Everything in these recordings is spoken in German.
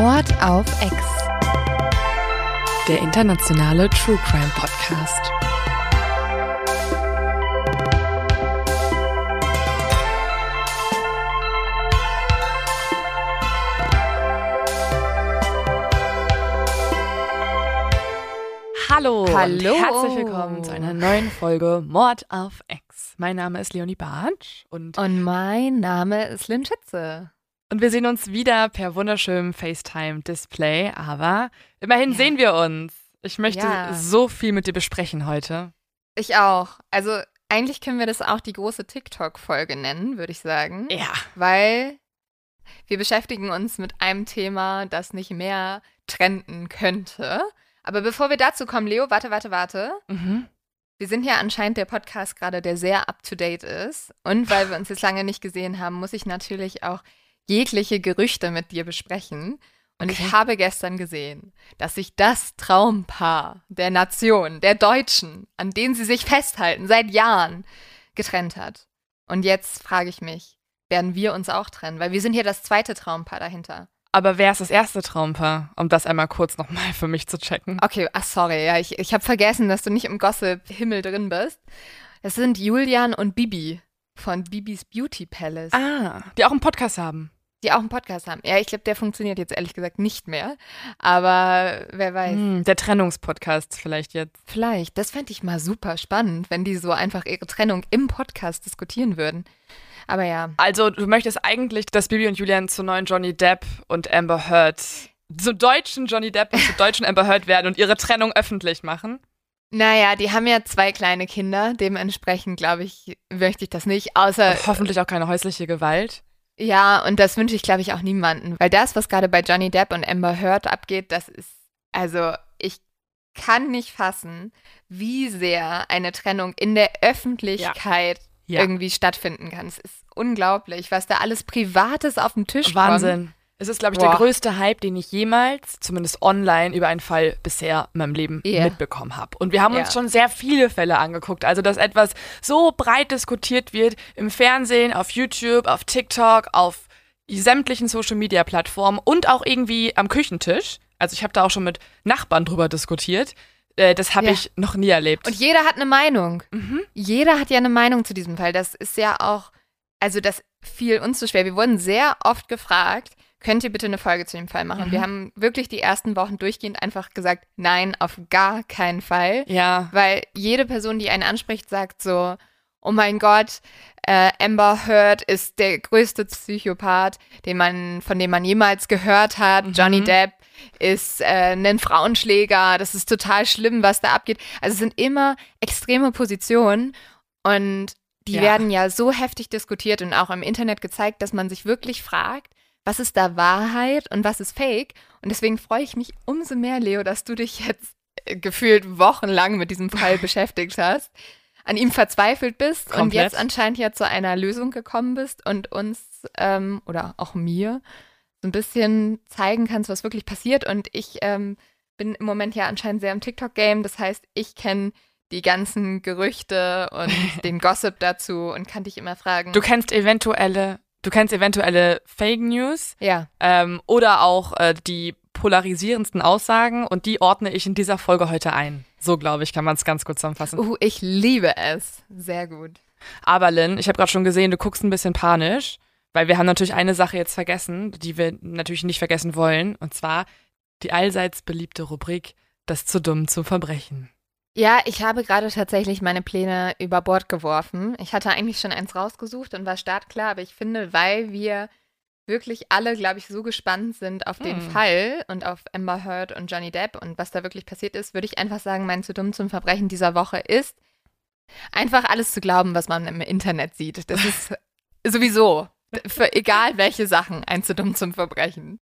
Mord auf Ex. Der internationale True Crime Podcast. Hallo, Hallo. und herzlich willkommen zu einer neuen Folge Mord auf Ex. Mein Name ist Leonie Bartsch und, Und mein Name ist Lynn Schütze. Und wir sehen uns wieder per wunderschönem FaceTime-Display, aber immerhin Ja. sehen wir uns. Ich möchte Ja. so viel mit dir besprechen heute. Ich auch. Also eigentlich können wir das auch die große TikTok-Folge nennen, würde ich sagen. Ja. Weil wir beschäftigen uns mit einem Thema, das nicht mehr trenden könnte. Aber bevor wir dazu kommen, Leo, warte, warte, warte. Mhm. Wir sind ja anscheinend der Podcast gerade, der sehr up-to-date ist. Und weil wir uns jetzt lange nicht gesehen haben, muss ich natürlich auch jegliche Gerüchte mit dir besprechen. Und Okay. ich habe gestern gesehen, dass sich das Traumpaar der Nation, der Deutschen, an denen sie sich festhalten, seit Jahren getrennt hat. Und jetzt frage ich mich, werden wir uns auch trennen? Weil wir sind ja das zweite Traumpaar dahinter. Aber wer ist das erste Traumpaar? Um das einmal kurz nochmal für mich zu checken. Okay, ach sorry, ja, ich, ich habe vergessen, dass du nicht im Gossip-Himmel drin bist. Das sind Julian und Bibi von Bibis Beauty Palace, Ah, die auch einen Podcast haben. Die auch einen Podcast haben. Ja, ich glaube, der funktioniert jetzt ehrlich gesagt nicht mehr. Aber wer weiß, Hm, der Trennungspodcast vielleicht jetzt. vielleicht. Das fände ich mal super spannend, wenn die so einfach ihre Trennung im Podcast diskutieren würden. Aber ja, Also, du möchtest eigentlich, dass Bibi und Julian zu neuen Johnny Depp und Amber Heard, zu deutschen Johnny Depp und zu deutschen Amber Heard werden und ihre Trennung öffentlich machen? naja, die haben ja zwei kleine Kinder. Dementsprechend, glaube ich, möchte ich das nicht. Außer Und hoffentlich auch keine häusliche Gewalt. Ja, und das wünsche ich, glaube ich, auch niemanden. Weil das, was gerade bei Johnny Depp und Amber Heard abgeht, das ist, also ich kann nicht fassen, wie sehr eine Trennung in der Öffentlichkeit Ja. irgendwie stattfinden kann. Es ist unglaublich, was da alles Privates auf den Tisch kommt. Wahnsinn. Es ist, glaube ich, der Boah. größte Hype, den ich jemals, zumindest online, über einen Fall bisher in meinem Leben Ja. mitbekommen habe. Und wir haben uns Ja. schon sehr viele Fälle angeguckt. Also, dass etwas so breit diskutiert wird im Fernsehen, auf YouTube, auf TikTok, auf sämtlichen Social-Media-Plattformen und auch irgendwie am Küchentisch. Also, ich habe da auch schon mit Nachbarn drüber diskutiert. Äh, das habe Ja. ich noch nie erlebt. Und jeder hat eine Meinung. Mhm. Jeder hat ja eine Meinung zu diesem Fall. Das ist ja auch, also das fiel uns so schwer. Wir wurden sehr oft gefragt, könnt ihr bitte eine Folge zu dem Fall machen? Mhm. Wir haben wirklich die ersten Wochen durchgehend einfach gesagt, nein, auf gar keinen Fall. ja. Weil jede Person, die einen anspricht, sagt so, oh mein Gott, äh, Amber Heard ist der größte Psychopath, den man, von dem man jemals gehört hat. Mhm. Johnny Depp ist äh, ein Frauenschläger. Das ist total schlimm, was da abgeht. Also es sind immer extreme Positionen und die Ja. werden ja so heftig diskutiert und auch im Internet gezeigt, dass man sich wirklich fragt, was ist da Wahrheit und was ist Fake? Und deswegen freue ich mich umso mehr, Leo, dass du dich jetzt äh, gefühlt wochenlang mit diesem Fall beschäftigt hast, an ihm verzweifelt bist und Komplett. jetzt anscheinend ja zu einer Lösung gekommen bist und uns ähm, oder auch mir so ein bisschen zeigen kannst, was wirklich passiert. Und ich ähm, bin im Moment ja anscheinend sehr im TikTok-Game. Das heißt, ich kenne die ganzen Gerüchte und den Gossip dazu und kann dich immer fragen. Du kennst eventuelle, du kennst eventuelle Fake News. ja, ähm, oder auch äh, die polarisierendsten Aussagen und die ordne ich in dieser Folge heute ein. So, glaube ich, kann man es ganz kurz zusammenfassen. uh, ich liebe es. Sehr gut. Aber Lynn, ich habe gerade schon gesehen, du guckst ein bisschen panisch, weil wir haben natürlich eine Sache jetzt vergessen, die wir natürlich nicht vergessen wollen, und zwar die allseits beliebte Rubrik Das zu dumm zum Verbrechen. Ja, ich habe gerade tatsächlich meine Pläne über Bord geworfen. Ich hatte eigentlich schon eins rausgesucht und war startklar, aber ich finde, weil wir wirklich alle, glaube ich, so gespannt sind auf den Hm. Fall und auf Amber Heard und Johnny Depp und was da wirklich passiert ist, würde ich einfach sagen, mein zu dumm zum Verbrechen dieser Woche ist, einfach alles zu glauben, was man im Internet sieht. Das ist sowieso für egal welche Sachen ein zu dumm zum Verbrechen.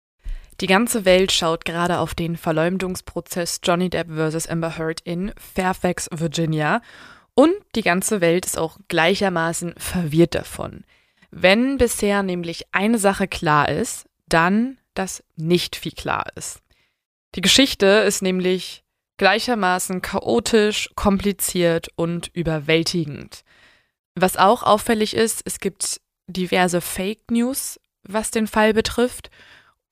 Die ganze Welt schaut gerade auf den Verleumdungsprozess Johnny Depp vs. Amber Heard in Fairfax, Virginia. Und die ganze Welt ist auch gleichermaßen verwirrt davon. Wenn bisher nämlich eine Sache klar ist, dann, dass nicht viel klar ist. Die Geschichte ist nämlich gleichermaßen chaotisch, kompliziert und überwältigend. Was auch auffällig ist, es gibt diverse Fake News, was den Fall betrifft.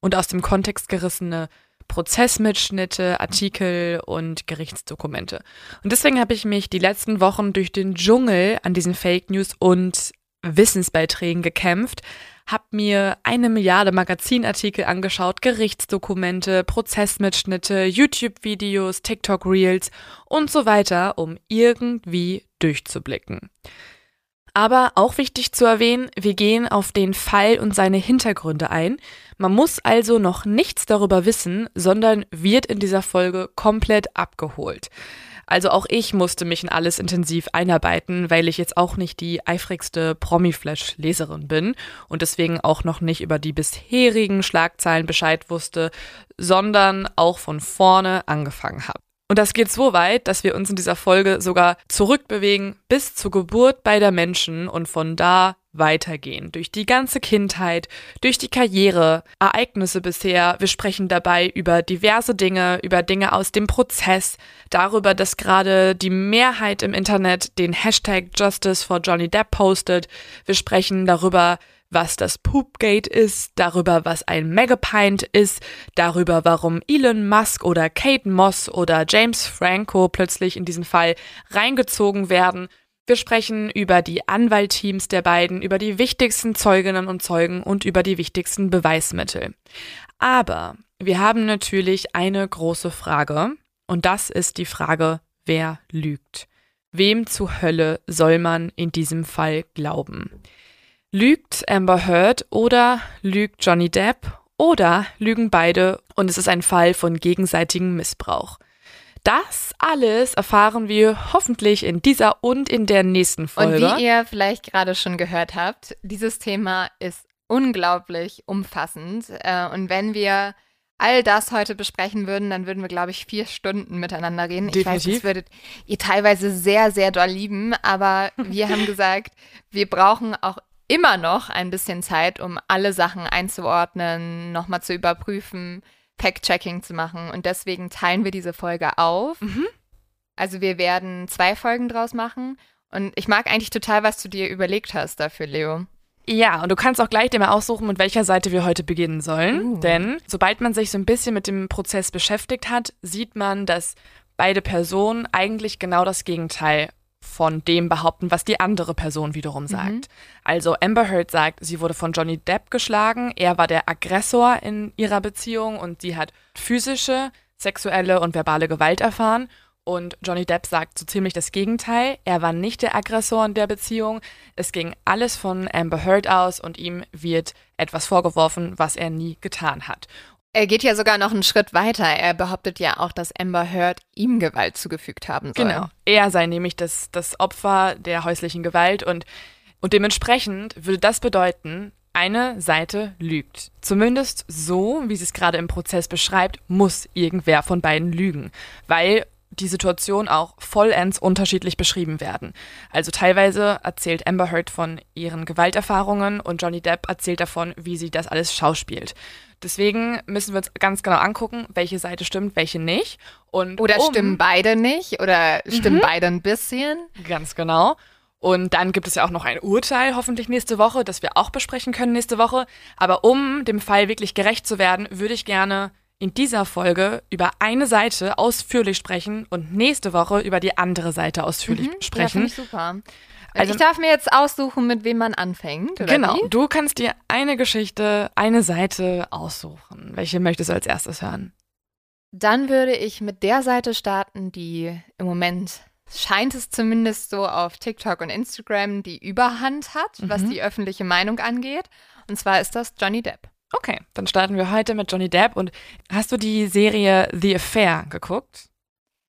Und aus dem Kontext gerissene Prozessmitschnitte, Artikel und Gerichtsdokumente. Und deswegen habe ich mich die letzten Wochen durch den Dschungel an diesen Fake News und Wissensbeiträgen gekämpft, habe mir eine Milliarde Magazinartikel angeschaut, Gerichtsdokumente, Prozessmitschnitte, YouTube-Videos, TikTok-Reels und so weiter, um irgendwie durchzublicken. Aber auch wichtig zu erwähnen, wir gehen auf den Fall und seine Hintergründe ein. Man muss also noch nichts darüber wissen, sondern wird in dieser Folge komplett abgeholt. Also auch ich musste mich in alles intensiv einarbeiten, weil ich jetzt auch nicht die eifrigste Promi-Flash-Leserin bin und deswegen auch noch nicht über die bisherigen Schlagzeilen Bescheid wusste, sondern auch von vorne angefangen habe. Und das geht so weit, dass wir uns in dieser Folge sogar zurückbewegen bis zur Geburt beider Menschen und von da weitergehen. Durch die ganze Kindheit, durch die Karriere, Ereignisse bisher. Wir sprechen dabei über diverse Dinge, über Dinge aus dem Prozess, darüber, dass gerade die Mehrheit im Internet den Hashtag Justice for Johnny Depp postet. Wir sprechen darüber, was das Poopgate ist, darüber, was ein Megapint ist, darüber, warum Elon Musk oder Kate Moss oder James Franco plötzlich in diesen Fall reingezogen werden. Wir sprechen über die Anwaltteams der beiden, über die wichtigsten Zeuginnen und Zeugen und über die wichtigsten Beweismittel. Aber wir haben natürlich eine große Frage und das ist die Frage, wer lügt? Wem zu Hölle soll man in diesem Fall glauben? Lügt Amber Heard oder lügt Johnny Depp oder lügen beide und es ist ein Fall von gegenseitigem Missbrauch. Das alles erfahren wir hoffentlich in dieser und in der nächsten Folge. Und wie ihr vielleicht gerade schon gehört habt, dieses Thema ist unglaublich umfassend. Äh, und wenn wir all das heute besprechen würden, dann würden wir, glaube ich, vier Stunden miteinander reden. Definitiv. Ich weiß, das würdet ihr teilweise sehr, sehr doll lieben, aber wir haben gesagt, wir brauchen auch immer noch ein bisschen Zeit, um alle Sachen einzuordnen, nochmal zu überprüfen, Fact-Checking zu machen. Und deswegen teilen wir diese Folge auf. Mhm. Also wir werden zwei Folgen draus machen. Und ich mag eigentlich total, was du dir überlegt hast dafür, Leo. Ja, und du kannst auch gleich dir mal aussuchen, mit welcher Seite wir heute beginnen sollen. Uh. Denn sobald man sich so ein bisschen mit dem Prozess beschäftigt hat, sieht man, dass beide Personen eigentlich genau das Gegenteil von dem behaupten, was die andere Person wiederum sagt. Mhm. Also Amber Heard sagt, sie wurde von Johnny Depp geschlagen, er war der Aggressor in ihrer Beziehung und sie hat physische, sexuelle und verbale Gewalt erfahren. Und Johnny Depp sagt so ziemlich das Gegenteil. Er war nicht der Aggressor in der Beziehung. Es ging alles von Amber Heard aus und ihm wird etwas vorgeworfen, was er nie getan hat. Er geht ja sogar noch einen Schritt weiter. Er behauptet ja auch, dass Amber Heard ihm Gewalt zugefügt haben soll. Genau. Er sei nämlich das, das Opfer der häuslichen Gewalt und, und dementsprechend würde das bedeuten, eine Seite lügt. Zumindest so, wie sie es gerade im Prozess beschreibt, muss irgendwer von beiden lügen. Weil die Situation auch vollends unterschiedlich beschrieben werden. Also teilweise erzählt Amber Heard von ihren Gewalterfahrungen und Johnny Depp erzählt davon, wie sie das alles schauspielt. Deswegen müssen wir uns ganz genau angucken, welche Seite stimmt, welche nicht. Und Oder um, stimmen beide nicht? Oder stimmen Mhm. beide ein bisschen? Ganz genau. Und dann gibt es ja auch noch ein Urteil, hoffentlich nächste Woche, das wir auch besprechen können nächste Woche. Aber um dem Fall wirklich gerecht zu werden, würde ich gerne in dieser Folge über eine Seite ausführlich sprechen und nächste Woche über die andere Seite ausführlich Mhm. Ja, sprechen. ich super. Also- ich darf mir jetzt aussuchen, mit wem man anfängt. Genau, Wie? du kannst dir eine Geschichte, eine Seite aussuchen. Welche möchtest du als erstes hören? Dann würde ich mit der Seite starten, die im Moment scheint es zumindest so auf TikTok und Instagram die Überhand hat, was Mhm. die öffentliche Meinung angeht. Und zwar ist das Johnny Depp. Okay, dann starten wir heute mit Johnny Depp. Und hast du die Serie The Affair geguckt?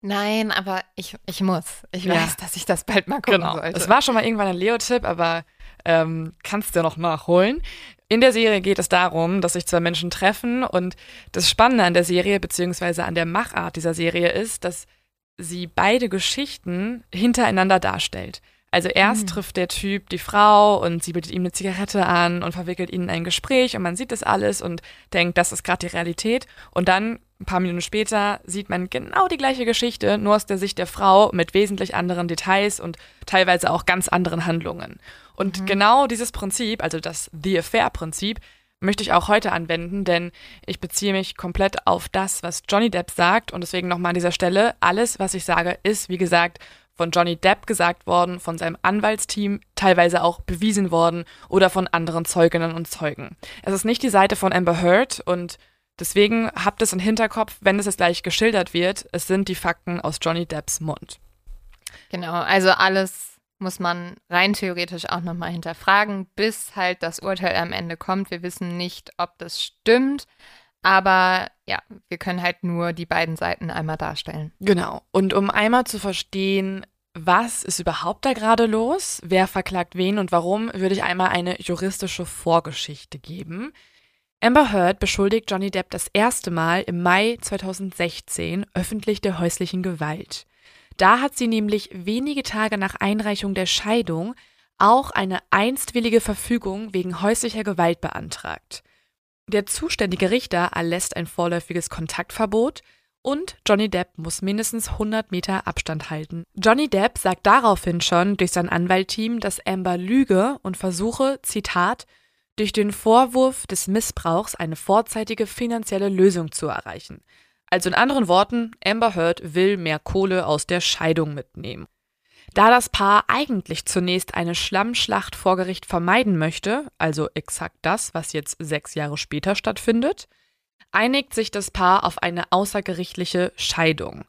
Nein, aber ich, ich muss. Ich Ja. weiß, dass ich das bald mal gucken Genau. sollte. Es war schon mal irgendwann ein Leo-Tipp, aber ähm, kannst du noch nachholen. In der Serie geht es darum, dass sich zwei Menschen treffen und das Spannende an der Serie beziehungsweise an der Machart dieser Serie ist, dass sie beide Geschichten hintereinander darstellt. Also erst Mhm. trifft der Typ die Frau und sie bietet ihm eine Zigarette an und verwickelt ihn in ein Gespräch und man sieht das alles und denkt, das ist gerade die Realität. Und dann, ein paar Minuten später, sieht man genau die gleiche Geschichte, nur aus der Sicht der Frau mit wesentlich anderen Details und teilweise auch ganz anderen Handlungen. Und Mhm. genau dieses Prinzip, also das The Affair-Prinzip, möchte ich auch heute anwenden, denn ich beziehe mich komplett auf das, was Johnny Depp sagt und deswegen nochmal an dieser Stelle, alles, was ich sage, ist, wie gesagt, von Johnny Depp gesagt worden, von seinem Anwaltsteam, teilweise auch bewiesen worden oder von anderen Zeuginnen und Zeugen. Es ist nicht die Seite von Amber Heard und deswegen habt es im Hinterkopf, wenn es jetzt gleich geschildert wird, es sind die Fakten aus Johnny Depps Mund. Genau, also alles muss man rein theoretisch auch nochmal hinterfragen, bis halt das Urteil am Ende kommt. Wir wissen nicht, ob das stimmt, aber ja, wir können halt nur die beiden Seiten einmal darstellen. Genau. Und um einmal zu verstehen, was ist überhaupt da gerade los, wer verklagt wen und warum, würde ich einmal eine juristische Vorgeschichte geben. Amber Heard beschuldigt Johnny Depp das erste Mal im Mai 2016 öffentlich der häuslichen Gewalt. Da hat sie nämlich wenige Tage nach Einreichung der Scheidung auch eine einstwillige Verfügung wegen häuslicher Gewalt beantragt. Der zuständige Richter erlässt ein vorläufiges Kontaktverbot und Johnny Depp muss mindestens 100 Meter Abstand halten. Johnny Depp sagt daraufhin schon durch sein Anwaltteam, dass Amber lüge und versuche, Zitat, durch den Vorwurf des Missbrauchs eine vorzeitige finanzielle Lösung zu erreichen. Also in anderen Worten, Amber Heard will mehr Kohle aus der Scheidung mitnehmen. Da das Paar eigentlich zunächst eine Schlammschlacht vor Gericht vermeiden möchte, also exakt das, was jetzt sechs Jahre später stattfindet, einigt sich das Paar auf eine außergerichtliche Scheidung.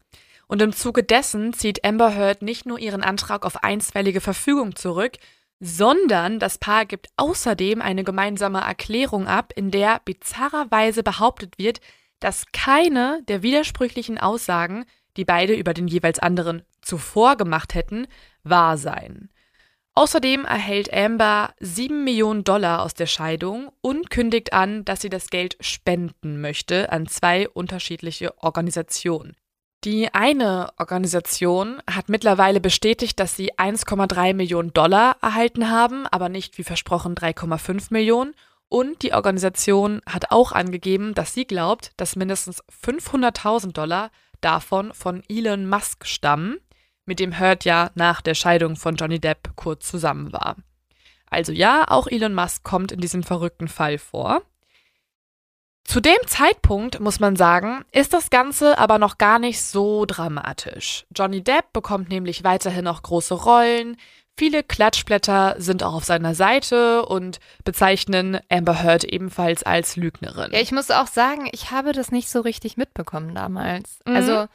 Und im Zuge dessen zieht Amber Heard nicht nur ihren Antrag auf einstweilige Verfügung zurück, sondern das Paar gibt außerdem eine gemeinsame Erklärung ab, in der bizarrerweise behauptet wird, dass keine der widersprüchlichen Aussagen, die beide über den jeweils anderen zuvor gemacht hätten, wahr seien. Außerdem erhält Amber 7 Millionen Dollar aus der Scheidung und kündigt an, dass sie das Geld spenden möchte an zwei unterschiedliche Organisationen. Die eine Organisation hat mittlerweile bestätigt, dass sie 1,3 Millionen Dollar erhalten haben, aber nicht wie versprochen 3,5 Millionen. Und die Organisation hat auch angegeben, dass sie glaubt, dass mindestens 500.000 Dollar davon von Elon Musk stammen, mit dem Hurt ja nach der Scheidung von Johnny Depp kurz zusammen war. Also ja, auch Elon Musk kommt in diesem verrückten Fall vor. Zu dem Zeitpunkt, muss man sagen, ist das Ganze aber noch gar nicht so dramatisch. Johnny Depp bekommt nämlich weiterhin noch große Rollen, Viele Klatschblätter sind auch auf seiner Seite und bezeichnen Amber Heard ebenfalls als Lügnerin. Ja, ich muss auch sagen, ich habe das nicht so richtig mitbekommen damals. Mhm. Also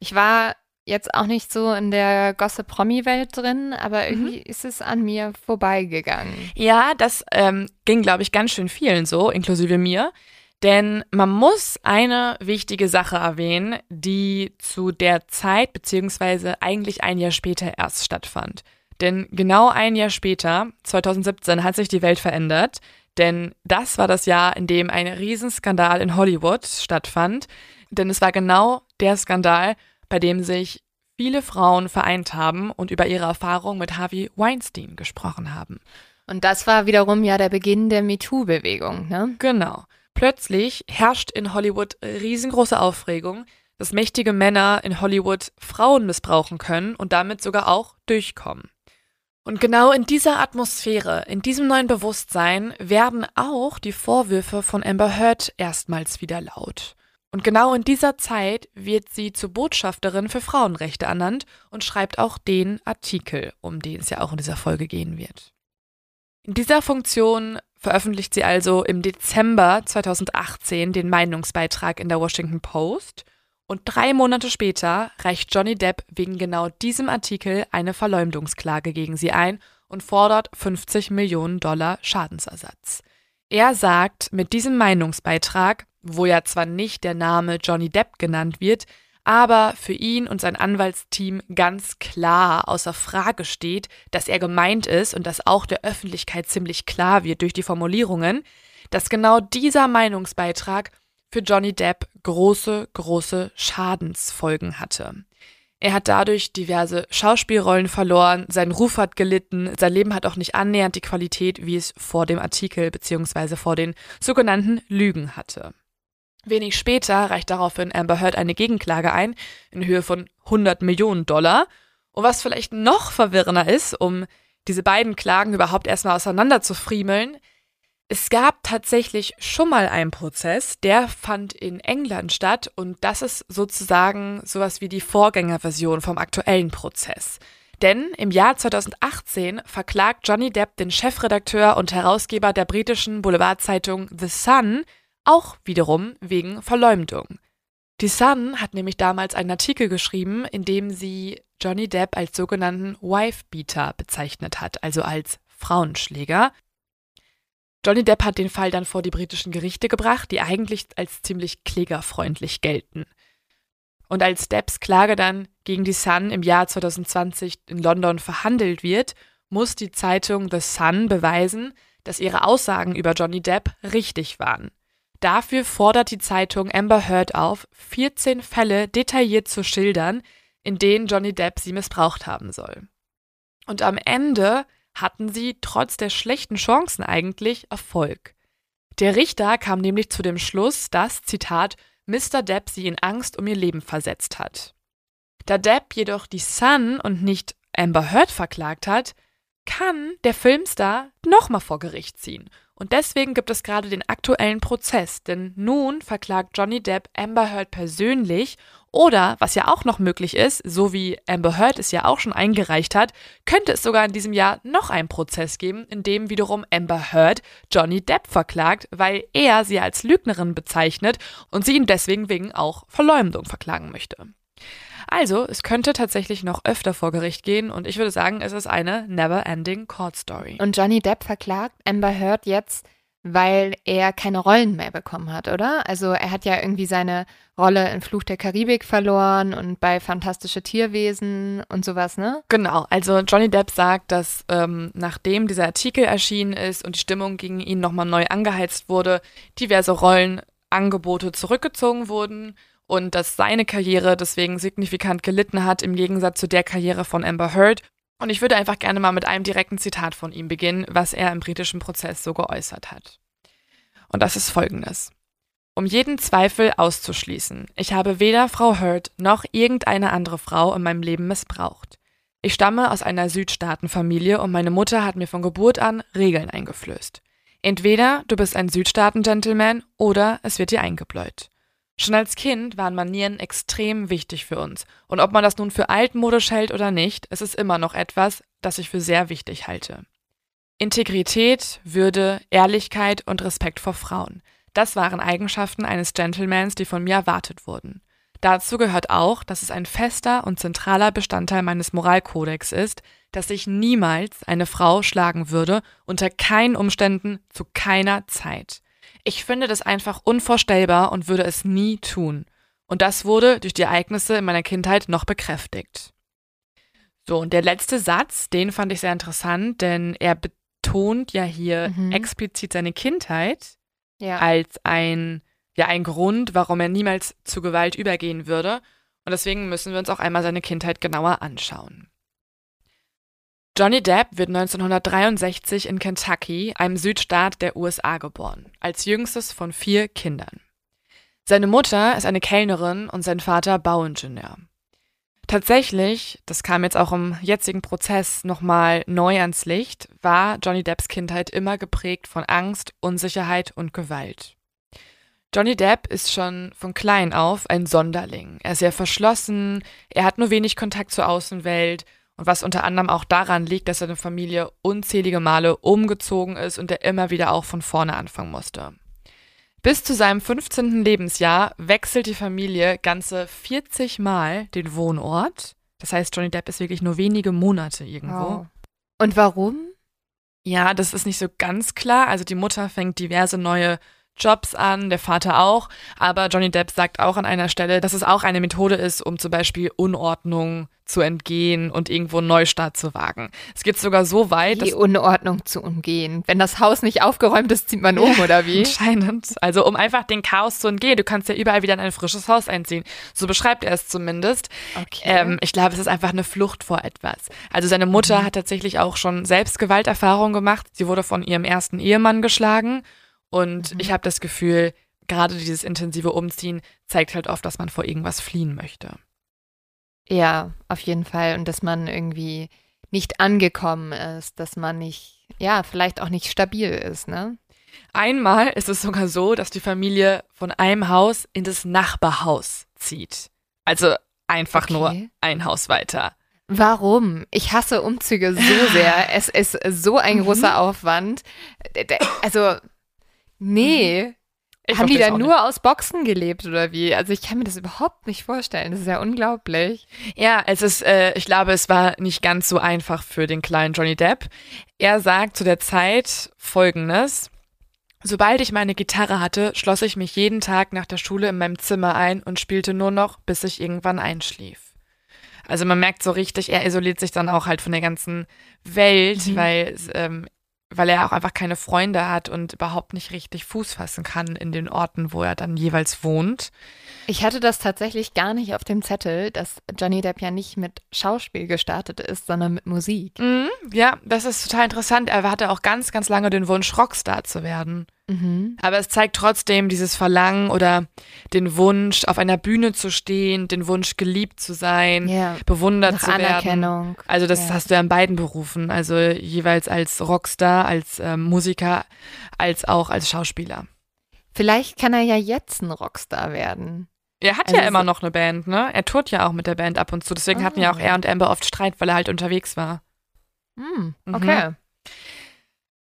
ich war jetzt auch nicht so in der Gossip-Promi-Welt drin, aber mhm. irgendwie mhm. ist es an mir vorbeigegangen. Ja, das ähm, ging, glaube ich, ganz schön vielen so, inklusive mir. Denn man muss eine wichtige Sache erwähnen, die zu der Zeit beziehungsweise eigentlich ein Jahr später erst stattfand. Denn genau ein Jahr später, 2017, hat sich die Welt verändert. Denn das war das Jahr, in dem ein Riesenskandal in Hollywood stattfand. Denn es war genau der Skandal, bei dem sich viele Frauen vereint haben und über ihre Erfahrung mit Harvey Weinstein gesprochen haben. Und das war wiederum ja der Beginn der MeToo-Bewegung, ne? Genau. Plötzlich herrscht in Hollywood riesengroße Aufregung, dass mächtige Männer in Hollywood Frauen missbrauchen können und damit sogar auch durchkommen. Und genau in dieser Atmosphäre, in diesem neuen Bewusstsein werden auch die Vorwürfe von Amber Heard erstmals wieder laut. Und genau in dieser Zeit wird sie zur Botschafterin für Frauenrechte ernannt und schreibt auch den Artikel, um den es ja auch in dieser Folge gehen wird. In dieser Funktion veröffentlicht sie also im Dezember 2018 den Meinungsbeitrag in der Washington Post und drei Monate später reicht Johnny Depp wegen genau diesem Artikel eine Verleumdungsklage gegen sie ein und fordert 50 Millionen Dollar Schadensersatz. Er sagt, mit diesem Meinungsbeitrag, wo ja zwar nicht der Name Johnny Depp genannt wird, aber für ihn und sein Anwaltsteam ganz klar außer Frage steht, dass er gemeint ist und dass auch der Öffentlichkeit ziemlich klar wird durch die Formulierungen, dass genau dieser Meinungsbeitrag für Johnny Depp große, große Schadensfolgen hatte. Er hat dadurch diverse Schauspielrollen verloren, sein Ruf hat gelitten, sein Leben hat auch nicht annähernd die Qualität, wie es vor dem Artikel bzw. vor den sogenannten Lügen hatte. Wenig später reicht daraufhin Amber Heard eine Gegenklage ein in Höhe von 100 Millionen Dollar. Und was vielleicht noch verwirrender ist, um diese beiden Klagen überhaupt erstmal auseinander zu friemeln, Es gab tatsächlich schon mal einen Prozess, der fand in England statt und das ist sozusagen sowas wie die Vorgängerversion vom aktuellen Prozess. Denn im Jahr 2018 verklagt Johnny Depp den Chefredakteur und Herausgeber der britischen Boulevardzeitung The Sun auch wiederum wegen Verleumdung. Die Sun hat nämlich damals einen Artikel geschrieben, in dem sie Johnny Depp als sogenannten Wife-Beater bezeichnet hat, also als Frauenschläger. Johnny Depp hat den Fall dann vor die britischen Gerichte gebracht, die eigentlich als ziemlich klägerfreundlich gelten. Und als Depps Klage dann gegen die Sun im Jahr 2020 in London verhandelt wird, muss die Zeitung The Sun beweisen, dass ihre Aussagen über Johnny Depp richtig waren. Dafür fordert die Zeitung Amber Heard auf, 14 Fälle detailliert zu schildern, in denen Johnny Depp sie missbraucht haben soll. Und am Ende hatten sie trotz der schlechten Chancen eigentlich Erfolg. Der Richter kam nämlich zu dem Schluss, dass, Zitat, Mr. Depp sie in Angst um ihr Leben versetzt hat. Da Depp jedoch die Sun und nicht Amber Heard verklagt hat, kann der Filmstar nochmal vor Gericht ziehen. Und deswegen gibt es gerade den aktuellen Prozess, denn nun verklagt Johnny Depp Amber Heard persönlich oder, was ja auch noch möglich ist, so wie Amber Heard es ja auch schon eingereicht hat, könnte es sogar in diesem Jahr noch einen Prozess geben, in dem wiederum Amber Heard Johnny Depp verklagt, weil er sie als Lügnerin bezeichnet und sie ihn deswegen wegen auch Verleumdung verklagen möchte. Also, es könnte tatsächlich noch öfter vor Gericht gehen und ich würde sagen, es ist eine never-ending Court Story. Und Johnny Depp verklagt Amber Heard jetzt weil er keine Rollen mehr bekommen hat, oder? Also er hat ja irgendwie seine Rolle in Fluch der Karibik verloren und bei Fantastische Tierwesen und sowas, ne? Genau, also Johnny Depp sagt, dass ähm, nachdem dieser Artikel erschienen ist und die Stimmung gegen ihn nochmal neu angeheizt wurde, diverse Rollenangebote zurückgezogen wurden und dass seine Karriere deswegen signifikant gelitten hat im Gegensatz zu der Karriere von Amber Heard und ich würde einfach gerne mal mit einem direkten Zitat von ihm beginnen, was er im britischen Prozess so geäußert hat. Und das ist folgendes. Um jeden Zweifel auszuschließen, ich habe weder Frau Hurd noch irgendeine andere Frau in meinem Leben missbraucht. Ich stamme aus einer Südstaatenfamilie und meine Mutter hat mir von Geburt an Regeln eingeflößt. Entweder du bist ein Südstaaten-Gentleman oder es wird dir eingebläut. Schon als Kind waren Manieren extrem wichtig für uns. Und ob man das nun für altmodisch hält oder nicht, es ist immer noch etwas, das ich für sehr wichtig halte. Integrität, Würde, Ehrlichkeit und Respekt vor Frauen. Das waren Eigenschaften eines Gentlemans, die von mir erwartet wurden. Dazu gehört auch, dass es ein fester und zentraler Bestandteil meines Moralkodex ist, dass ich niemals eine Frau schlagen würde, unter keinen Umständen, zu keiner Zeit. Ich finde das einfach unvorstellbar und würde es nie tun. Und das wurde durch die Ereignisse in meiner Kindheit noch bekräftigt. So, und der letzte Satz, den fand ich sehr interessant, denn er betont ja hier mhm. explizit seine Kindheit ja. als ein, ja, ein Grund, warum er niemals zu Gewalt übergehen würde. Und deswegen müssen wir uns auch einmal seine Kindheit genauer anschauen. Johnny Depp wird 1963 in Kentucky, einem Südstaat der USA, geboren, als jüngstes von vier Kindern. Seine Mutter ist eine Kellnerin und sein Vater Bauingenieur. Tatsächlich, das kam jetzt auch im jetzigen Prozess nochmal neu ans Licht, war Johnny Depps Kindheit immer geprägt von Angst, Unsicherheit und Gewalt. Johnny Depp ist schon von klein auf ein Sonderling. Er ist sehr verschlossen, er hat nur wenig Kontakt zur Außenwelt und was unter anderem auch daran liegt, dass seine Familie unzählige Male umgezogen ist und er immer wieder auch von vorne anfangen musste. Bis zu seinem 15. Lebensjahr wechselt die Familie ganze 40 Mal den Wohnort. Das heißt, Johnny Depp ist wirklich nur wenige Monate irgendwo. Wow. Und warum? Ja, das ist nicht so ganz klar. Also die Mutter fängt diverse neue Jobs an, der Vater auch. Aber Johnny Depp sagt auch an einer Stelle, dass es auch eine Methode ist, um zum Beispiel Unordnung zu entgehen und irgendwo einen Neustart zu wagen. Es geht sogar so weit, die Unordnung zu umgehen. Wenn das Haus nicht aufgeräumt ist, zieht man um, ja, oder wie? Anscheinend. Also um einfach den Chaos zu entgehen. Du kannst ja überall wieder in ein frisches Haus einziehen. So beschreibt er es zumindest. Okay. Ähm, ich glaube, es ist einfach eine Flucht vor etwas. Also seine Mutter mhm. hat tatsächlich auch schon selbst Gewalterfahrung gemacht. Sie wurde von ihrem ersten Ehemann geschlagen und mhm. ich habe das Gefühl, gerade dieses intensive Umziehen zeigt halt oft, dass man vor irgendwas fliehen möchte. Ja, auf jeden Fall. Und dass man irgendwie nicht angekommen ist, dass man nicht, ja, vielleicht auch nicht stabil ist, ne? Einmal ist es sogar so, dass die Familie von einem Haus in das Nachbarhaus zieht. Also einfach Okay. nur ein Haus weiter. Warum? Ich hasse Umzüge so sehr. Es ist so ein Mhm. großer Aufwand. D- d- Also, nee. Ich Haben die versteh's da auch nur aus Boxen gelebt oder wie? Also ich kann mir das überhaupt nicht vorstellen. Das ist ja unglaublich. Ja, es ist, äh, ich glaube, es war nicht ganz so einfach für den kleinen Johnny Depp. Er sagt zu der Zeit Folgendes. Sobald ich meine Gitarre hatte, schloss ich mich jeden Tag nach der Schule in meinem Zimmer ein und spielte nur noch, bis ich irgendwann einschlief. Also man merkt so richtig, er isoliert sich dann auch halt von der ganzen Welt, Mhm. weil, ähm, weil er auch einfach keine Freunde hat und überhaupt nicht richtig Fuß fassen kann in den Orten, wo er dann jeweils wohnt. Ich hatte das tatsächlich gar nicht auf dem Zettel, dass Johnny Depp ja nicht mit Schauspiel gestartet ist, sondern mit Musik. Mhm, ja, das ist total interessant. Er hatte auch ganz, ganz lange den Wunsch, Rockstar zu werden. Mhm. Aber es zeigt trotzdem dieses Verlangen oder den Wunsch, auf einer Bühne zu stehen, den Wunsch, geliebt zu sein, Ja. bewundert Nach zu werden. Anerkennung. Also das Ja. hast du ja in beiden Berufen, also jeweils als Rockstar, als ähm, Musiker, als auch als Schauspieler. Vielleicht kann er ja jetzt ein Rockstar werden. Er hat Also ja immer noch eine Band, ne? Er tourt ja auch mit der Band ab und zu. Deswegen hatten ja auch Ah. er und Amber oft Streit, weil er halt unterwegs war. Hm, Mhm.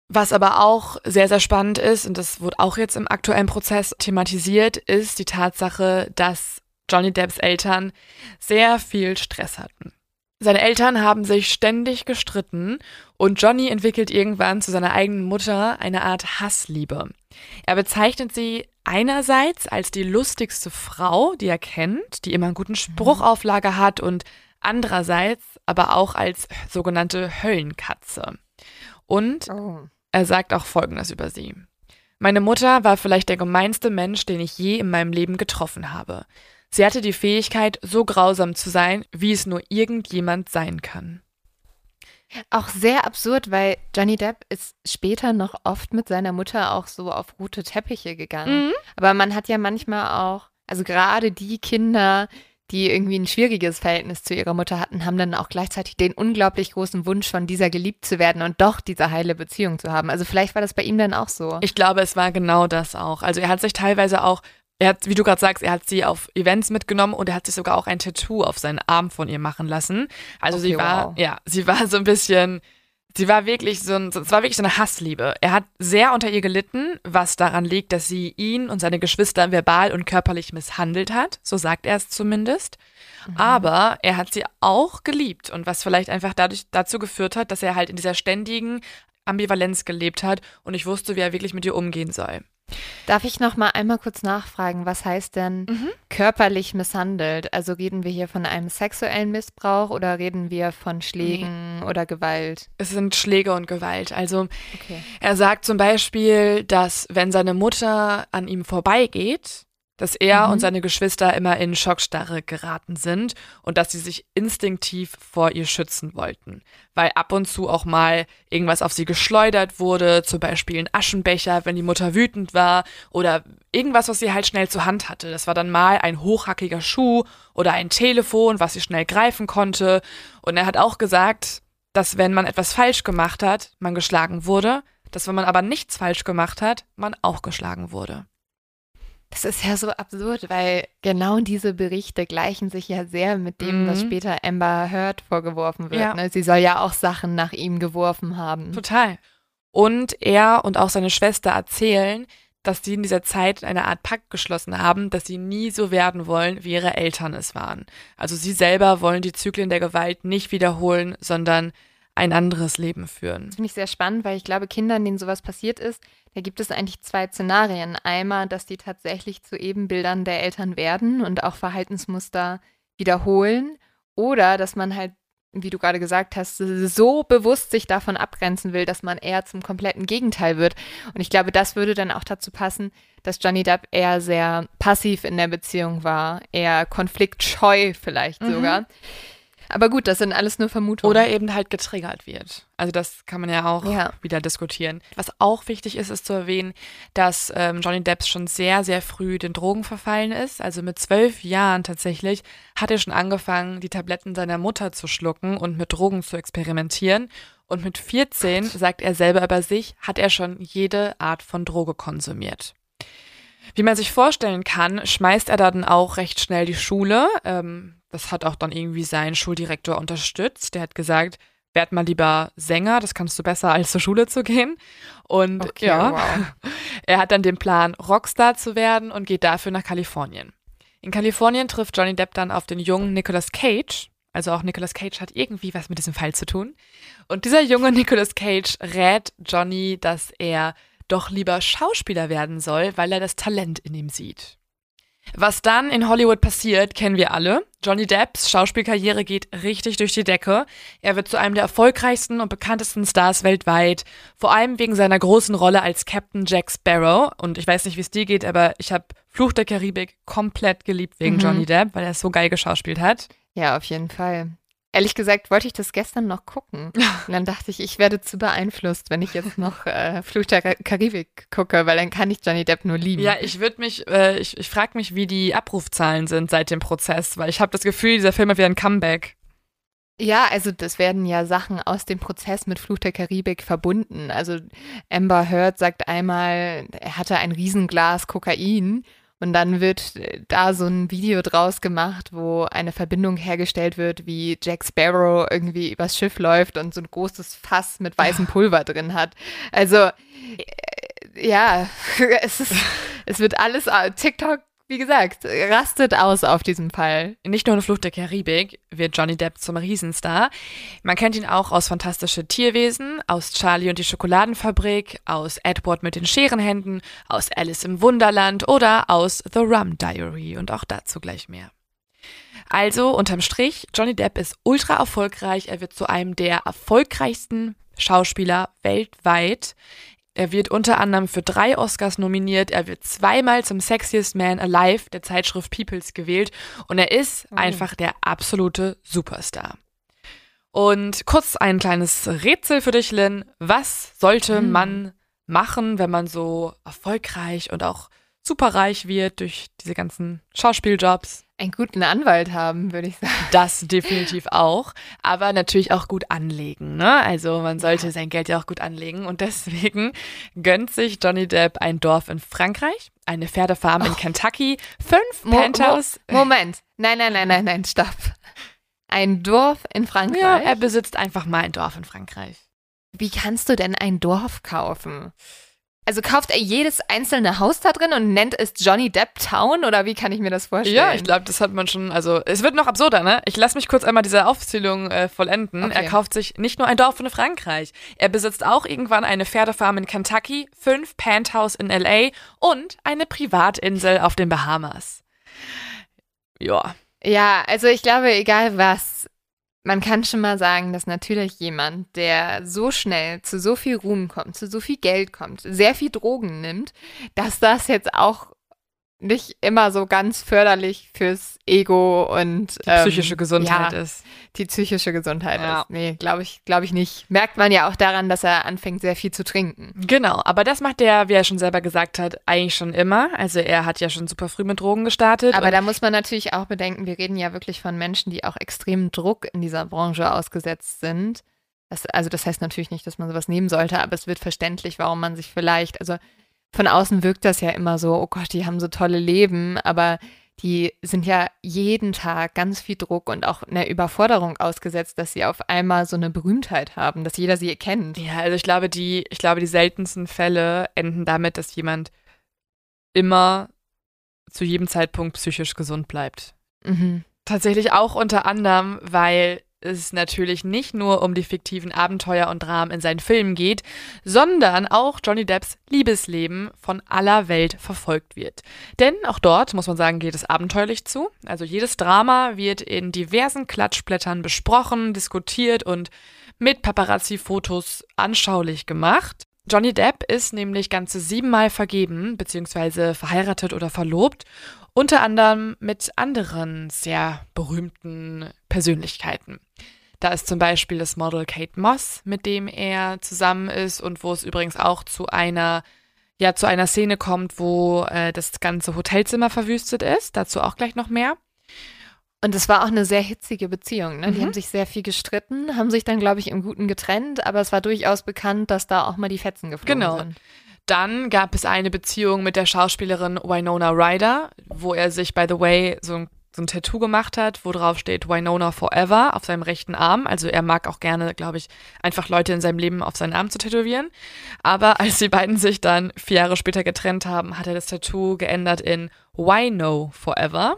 Was aber auch sehr, sehr spannend ist, und das wurde auch jetzt im aktuellen Prozess thematisiert, ist die Tatsache, dass Johnny Depps Eltern sehr viel Stress hatten. Seine Eltern haben sich ständig gestritten und Johnny entwickelt irgendwann zu seiner eigenen Mutter eine Art Hassliebe. Er bezeichnet sie einerseits als die lustigste Frau, die er kennt, die immer einen guten Spruch auf Lager hat und andererseits aber auch als sogenannte Höllenkatze. Und Oh. Er sagt auch Folgendes über sie. Meine Mutter war vielleicht der gemeinste Mensch, den ich je in meinem Leben getroffen habe. Sie hatte die Fähigkeit, so grausam zu sein, wie es nur irgendjemand sein kann. Auch sehr absurd, weil Johnny Depp ist später noch oft mit seiner Mutter auch so auf rote Teppiche gegangen. Mhm. Aber man hat ja manchmal auch, also gerade die Kinder, die irgendwie ein schwieriges Verhältnis zu ihrer Mutter hatten, haben dann auch gleichzeitig den unglaublich großen Wunsch, von dieser geliebt zu werden und doch diese heile Beziehung zu haben. Also vielleicht war das bei ihm dann auch so. Ich glaube, es war genau das auch. Also er hat sich teilweise auch, er hat, wie du gerade sagst, er hat sie auf Events mitgenommen und er hat sich sogar auch ein Tattoo auf seinen Arm von ihr machen lassen. Also sie Okay, war, wow. ja, sie war so ein bisschen, sie war wirklich so ein, es war wirklich so eine Hassliebe. Er hat sehr unter ihr gelitten, was daran liegt, dass sie ihn und seine Geschwister verbal und körperlich misshandelt hat. So sagt er es zumindest. Aber er hat sie auch geliebt und was vielleicht einfach dadurch dazu geführt hat, dass er halt in dieser ständigen Ambivalenz gelebt hat und ich wusste, wie er wirklich mit ihr umgehen soll. Darf ich noch mal einmal kurz nachfragen, was heißt denn Mhm. körperlich misshandelt? Also reden wir hier von einem sexuellen Missbrauch oder reden wir von Schlägen oder Gewalt? Es sind Schläge und Gewalt. Also Okay. er sagt zum Beispiel, dass wenn seine Mutter an ihm vorbeigeht, dass er Mhm. und seine Geschwister immer in Schockstarre geraten sind und dass sie sich instinktiv vor ihr schützen wollten. Weil ab und zu auch mal irgendwas auf sie geschleudert wurde, zum Beispiel ein Aschenbecher, wenn die Mutter wütend war oder irgendwas, was sie halt schnell zur Hand hatte. Das war dann mal ein hochhackiger Schuh oder ein Telefon, was sie schnell greifen konnte. Und er hat auch gesagt, dass wenn man etwas falsch gemacht hat, man geschlagen wurde, dass wenn man aber nichts falsch gemacht hat, man auch geschlagen wurde. Das ist ja so absurd, weil genau diese Berichte gleichen sich ja sehr mit dem, was Mhm. später Amber Heard vorgeworfen wird. Ja. Ne? Sie soll ja auch Sachen nach ihm geworfen haben. Total. Und er und auch seine Schwester erzählen, dass sie in dieser Zeit eine Art Pakt geschlossen haben, dass sie nie so werden wollen, wie ihre Eltern es waren. Also sie selber wollen die Zyklen der Gewalt nicht wiederholen, sondern ein anderes Leben führen. Das finde ich sehr spannend, weil ich glaube, Kindern, denen sowas passiert ist, da gibt es eigentlich zwei Szenarien. Einmal, dass die tatsächlich zu Ebenbildern der Eltern werden und auch Verhaltensmuster wiederholen. Oder dass man halt, wie du gerade gesagt hast, so bewusst sich davon abgrenzen will, dass man eher zum kompletten Gegenteil wird. Und ich glaube, das würde dann auch dazu passen, dass Johnny Depp eher sehr passiv in der Beziehung war, eher konfliktscheu vielleicht Mhm. sogar. Aber gut, das sind alles nur Vermutungen. Oder eben halt getriggert wird. Also das kann man ja auch Ja. wieder diskutieren. Was auch wichtig ist, ist zu erwähnen, dass ähm, Johnny Depp schon sehr, sehr früh den Drogen verfallen ist. Also mit zwölf Jahren tatsächlich hat er schon angefangen, die Tabletten seiner Mutter zu schlucken und mit Drogen zu experimentieren. Und mit 14, sagt er selber über sich, hat er schon jede Art von Droge konsumiert. Wie man sich vorstellen kann, schmeißt er dann auch recht schnell die Schule. Ähm, das hat auch dann irgendwie sein Schuldirektor unterstützt. Der hat gesagt, werd mal lieber Sänger, das kannst du besser als zur Schule zu gehen. Und okay, ja, wow. er hat dann den Plan, Rockstar zu werden und geht dafür nach Kalifornien. In Kalifornien trifft Johnny Depp dann auf den jungen Nicolas Cage. Also auch Nicolas Cage hat irgendwie was mit diesem Fall zu tun. Und dieser junge Nicolas Cage rät Johnny, dass er doch lieber Schauspieler werden soll, weil er das Talent in ihm sieht. Was dann in Hollywood passiert, kennen wir alle. Johnny Depps Schauspielkarriere geht richtig durch die Decke. Er wird zu einem der erfolgreichsten und bekanntesten Stars weltweit, vor allem wegen seiner großen Rolle als Captain Jack Sparrow. Und ich weiß nicht, wie es dir geht, aber ich habe Fluch der Karibik komplett geliebt wegen mhm. Johnny Depp, weil er es so geil geschauspielt hat. Ja, auf jeden Fall. Ehrlich gesagt wollte ich das gestern noch gucken. Und dann dachte ich, ich werde zu beeinflusst, wenn ich jetzt noch äh, Fluch der Karibik gucke, weil dann kann ich Johnny Depp nur lieben. Ja, ich würde mich, äh, ich, ich frage mich, wie die Abrufzahlen sind seit dem Prozess, weil ich habe das Gefühl, dieser Film hat wieder ein Comeback. Ja, also das werden ja Sachen aus dem Prozess mit Fluch der Karibik verbunden. Also Amber Heard sagt einmal, er hatte ein Riesenglas Kokain und dann wird äh, da so ein Video draus gemacht, wo eine Verbindung hergestellt wird, wie Jack Sparrow irgendwie übers Schiff läuft und so ein großes Fass mit weißem Pulver drin hat. Also, äh, ja, es ist, es wird alles, äh, TikTok wie gesagt, rastet aus auf diesem Fall. Nicht nur in Flucht der Karibik wird Johnny Depp zum Riesenstar. Man kennt ihn auch aus Fantastische Tierwesen, aus Charlie und die Schokoladenfabrik, aus Edward mit den Scherenhänden, aus Alice im Wunderland oder aus The Rum Diary und auch dazu gleich mehr. Also unterm Strich, Johnny Depp ist ultra erfolgreich. Er wird zu einem der erfolgreichsten Schauspieler weltweit. Er wird unter anderem für drei Oscars nominiert. Er wird zweimal zum Sexiest Man Alive der Zeitschrift Peoples gewählt. Und er ist oh. einfach der absolute Superstar. Und kurz ein kleines Rätsel für dich, Lynn. Was sollte hm. man machen, wenn man so erfolgreich und auch superreich wird durch diese ganzen Schauspieljobs? Einen guten Anwalt haben, würde ich sagen. Das definitiv auch, aber natürlich auch gut anlegen. Ne? Also man sollte sein Geld ja auch gut anlegen und deswegen gönnt sich Johnny Depp ein Dorf in Frankreich, eine Pferdefarm oh. in Kentucky, fünf Mo Penthouse. Mo Moment, nein, nein, nein, nein, nein, stopp. Ein Dorf in Frankreich? Ja, er besitzt einfach mal ein Dorf in Frankreich. Wie kannst du denn ein Dorf kaufen? Also kauft er jedes einzelne Haus da drin und nennt es Johnny Depp Town oder wie kann ich mir das vorstellen? Ja, ich glaube, das hat man schon. Also es wird noch absurder, ne? Ich lasse mich kurz einmal diese Aufzählung äh, vollenden. Okay. Er kauft sich nicht nur ein Dorf in Frankreich. Er besitzt auch irgendwann eine Pferdefarm in Kentucky, fünf Penthouse in LA und eine Privatinsel auf den Bahamas. Ja. Ja, also ich glaube, egal was, man kann schon mal sagen, dass natürlich jemand, der so schnell zu so viel Ruhm kommt, zu so viel Geld kommt, sehr viel Drogen nimmt, dass das jetzt auch nicht immer so ganz förderlich fürs Ego und die psychische ähm, Gesundheit ja, ist. Die psychische Gesundheit ja. ist. Nee, glaube ich, glaube ich nicht. Merkt man ja auch daran, dass er anfängt, sehr viel zu trinken. Genau, aber das macht er, wie er schon selber gesagt hat, eigentlich schon immer. Also er hat ja schon super früh mit Drogen gestartet. Aber da muss man natürlich auch bedenken, wir reden ja wirklich von Menschen, die auch extremen Druck in dieser Branche ausgesetzt sind. Das, also das heißt natürlich nicht, dass man sowas nehmen sollte, aber es wird verständlich, warum man sich vielleicht, also von außen wirkt das ja immer so, oh Gott, die haben so tolle Leben, aber die sind ja jeden Tag ganz viel Druck und auch einer Überforderung ausgesetzt, dass sie auf einmal so eine Berühmtheit haben, dass jeder sie kennt. Ja, also ich glaube, die, ich glaube, die seltensten Fälle enden damit, dass jemand immer zu jedem Zeitpunkt psychisch gesund bleibt. Mhm. Tatsächlich auch unter anderem, weil es natürlich nicht nur um die fiktiven Abenteuer und Dramen in seinen Filmen geht, sondern auch Johnny Depps Liebesleben von aller Welt verfolgt wird. Denn auch dort, muss man sagen, geht es abenteuerlich zu. Also jedes Drama wird in diversen Klatschblättern besprochen, diskutiert und mit Paparazzi-Fotos anschaulich gemacht. Johnny Depp ist nämlich ganze siebenmal vergeben, beziehungsweise verheiratet oder verlobt unter anderem mit anderen sehr berühmten Persönlichkeiten. Da ist zum Beispiel das Model Kate Moss, mit dem er zusammen ist und wo es übrigens auch zu einer ja zu einer Szene kommt, wo äh, das ganze Hotelzimmer verwüstet ist. Dazu auch gleich noch mehr. Und es war auch eine sehr hitzige Beziehung. Ne? Die Mhm. haben sich sehr viel gestritten, haben sich dann, glaube ich, im Guten getrennt, aber es war durchaus bekannt, dass da auch mal die Fetzen geflogen Genau. sind. Dann gab es eine Beziehung mit der Schauspielerin Winona Ryder, wo er sich, by the way, so ein, so ein Tattoo gemacht hat, wo drauf steht Winona Forever auf seinem rechten Arm. Also er mag auch gerne, glaube ich, einfach Leute in seinem Leben auf seinen Arm zu tätowieren. Aber als die beiden sich dann vier Jahre später getrennt haben, hat er das Tattoo geändert in Wino Forever.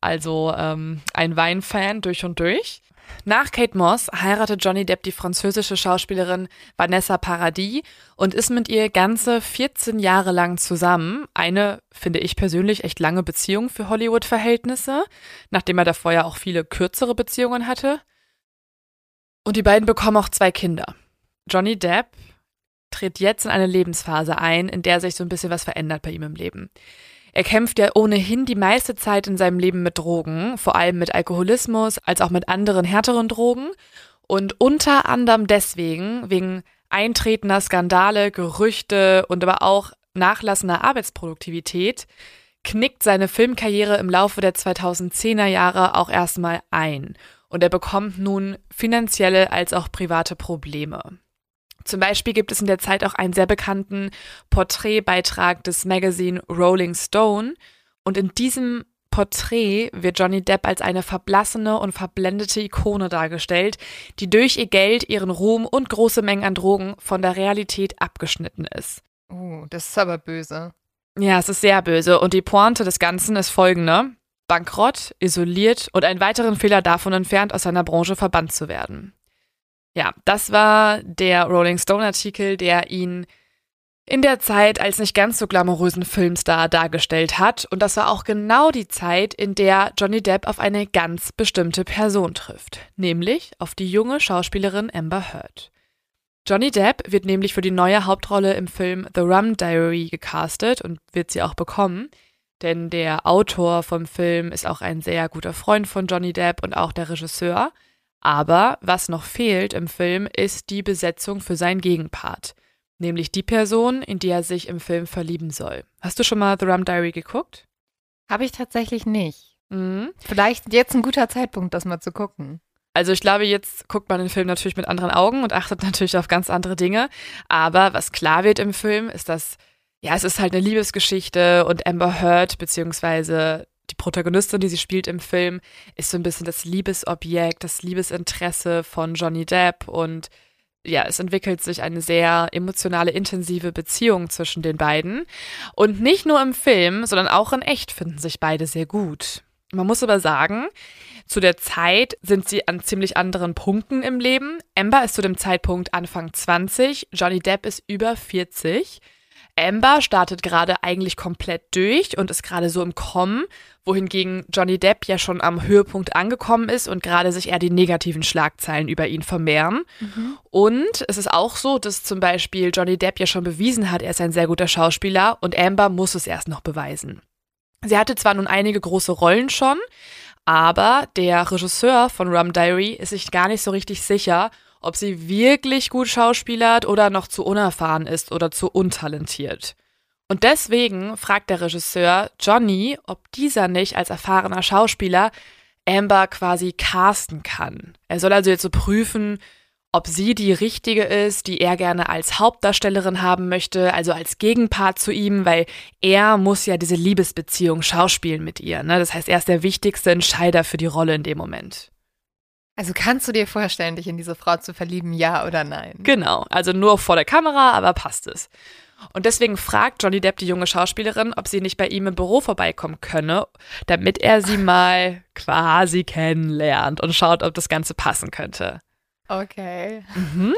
Also ähm, ein Weinfan durch und durch. Nach Kate Moss heiratet Johnny Depp die französische Schauspielerin Vanessa Paradis und ist mit ihr ganze 14 Jahre lang zusammen. Eine, finde ich persönlich, echt lange Beziehung für Hollywood-Verhältnisse, nachdem er davor ja auch viele kürzere Beziehungen hatte. Und die beiden bekommen auch zwei Kinder. Johnny Depp tritt jetzt in eine Lebensphase ein, in der sich so ein bisschen was verändert bei ihm im Leben. Er kämpft ja ohnehin die meiste Zeit in seinem Leben mit Drogen, vor allem mit Alkoholismus, als auch mit anderen härteren Drogen. Und unter anderem deswegen, wegen eintretender Skandale, Gerüchte und aber auch nachlassender Arbeitsproduktivität, knickt seine Filmkarriere im Laufe der 2010er Jahre auch erstmal ein. Und er bekommt nun finanzielle als auch private Probleme. Zum Beispiel gibt es in der Zeit auch einen sehr bekannten Porträtbeitrag des Magazine Rolling Stone. Und in diesem Porträt wird Johnny Depp als eine verblassene und verblendete Ikone dargestellt, die durch ihr Geld, ihren Ruhm und große Mengen an Drogen von der Realität abgeschnitten ist. Oh, das ist aber böse. Ja, es ist sehr böse. Und die Pointe des Ganzen ist folgende. Bankrott, isoliert und einen weiteren Fehler davon entfernt, aus seiner Branche verbannt zu werden. Ja, das war der Rolling Stone-Artikel, der ihn in der Zeit als nicht ganz so glamourösen Filmstar dargestellt hat. Und das war auch genau die Zeit, in der Johnny Depp auf eine ganz bestimmte Person trifft, nämlich auf die junge Schauspielerin Amber Heard. Johnny Depp wird nämlich für die neue Hauptrolle im Film The Rum Diary gecastet und wird sie auch bekommen, denn der Autor vom Film ist auch ein sehr guter Freund von Johnny Depp und auch der Regisseur. Aber was noch fehlt im Film, ist die Besetzung für seinen Gegenpart. Nämlich die Person, in die er sich im Film verlieben soll. Hast du schon mal The Rum Diary geguckt? Habe ich tatsächlich nicht. Mhm. Vielleicht jetzt ein guter Zeitpunkt, das mal zu gucken. Also ich glaube, jetzt guckt man den Film natürlich mit anderen Augen und achtet natürlich auf ganz andere Dinge. Aber was klar wird im Film, ist, dass, ja, es ist halt eine Liebesgeschichte und Amber Heard, beziehungsweise die Protagonistin, die sie spielt im Film, ist so ein bisschen das Liebesobjekt, das Liebesinteresse von Johnny Depp und ja, es entwickelt sich eine sehr emotionale, intensive Beziehung zwischen den beiden. Und nicht nur im Film, sondern auch in echt finden sich beide sehr gut. Man muss aber sagen, zu der Zeit sind sie an ziemlich anderen Punkten im Leben. Amber ist zu dem Zeitpunkt Anfang 20, Johnny Depp ist über 40. Amber startet gerade eigentlich komplett durch und ist gerade so im Kommen, wohingegen Johnny Depp ja schon am Höhepunkt angekommen ist und gerade sich eher die negativen Schlagzeilen über ihn vermehren. Und es ist auch so, dass zum Beispiel Johnny Depp ja schon bewiesen hat, er ist ein sehr guter Schauspieler und Amber muss es erst noch beweisen. Sie hatte zwar nun einige große Rollen schon, aber der Regisseur von Rum Diary ist sich gar nicht so richtig sicher, ob sie wirklich gut schauspielert oder noch zu unerfahren ist oder zu untalentiert. Und deswegen fragt der Regisseur Johnny, ob dieser nicht als erfahrener Schauspieler Amber quasi casten kann. Er soll also jetzt so prüfen, ob sie die richtige ist, die er gerne als Hauptdarstellerin haben möchte, also als Gegenpart zu ihm, weil er muss ja diese Liebesbeziehung schauspielen mit ihr. Ne? Das heißt, er ist der wichtigste Entscheider für die Rolle in dem Moment. Also kannst du dir vorstellen, dich in diese Frau zu verlieben, ja oder nein? Genau, also nur vor der Kamera, aber passt es. Und deswegen fragt Johnny Depp die junge Schauspielerin, ob sie nicht bei ihm im Büro vorbeikommen könne, damit er sie mal quasi kennenlernt und schaut, ob das Ganze passen könnte. Okay. Mhm.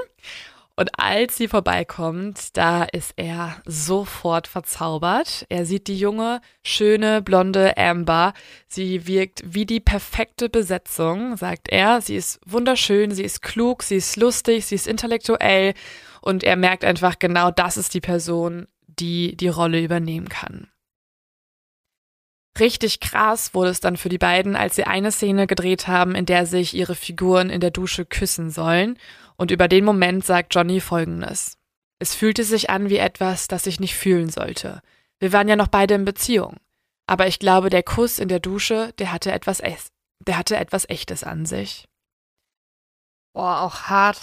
Und als sie vorbeikommt, da ist er sofort verzaubert. Er sieht die junge, schöne, blonde Amber. Sie wirkt wie die perfekte Besetzung, sagt er. Sie ist wunderschön, sie ist klug, sie ist lustig, sie ist intellektuell. Und er merkt einfach genau, das ist die Person, die die Rolle übernehmen kann. Richtig krass wurde es dann für die beiden, als sie eine Szene gedreht haben, in der sich ihre Figuren in der Dusche küssen sollen. Und über den Moment sagt Johnny folgendes. Es fühlte sich an wie etwas, das ich nicht fühlen sollte. Wir waren ja noch beide in Beziehung. Aber ich glaube, der Kuss in der Dusche, der hatte etwas, der hatte etwas Echtes an sich. Boah, auch hart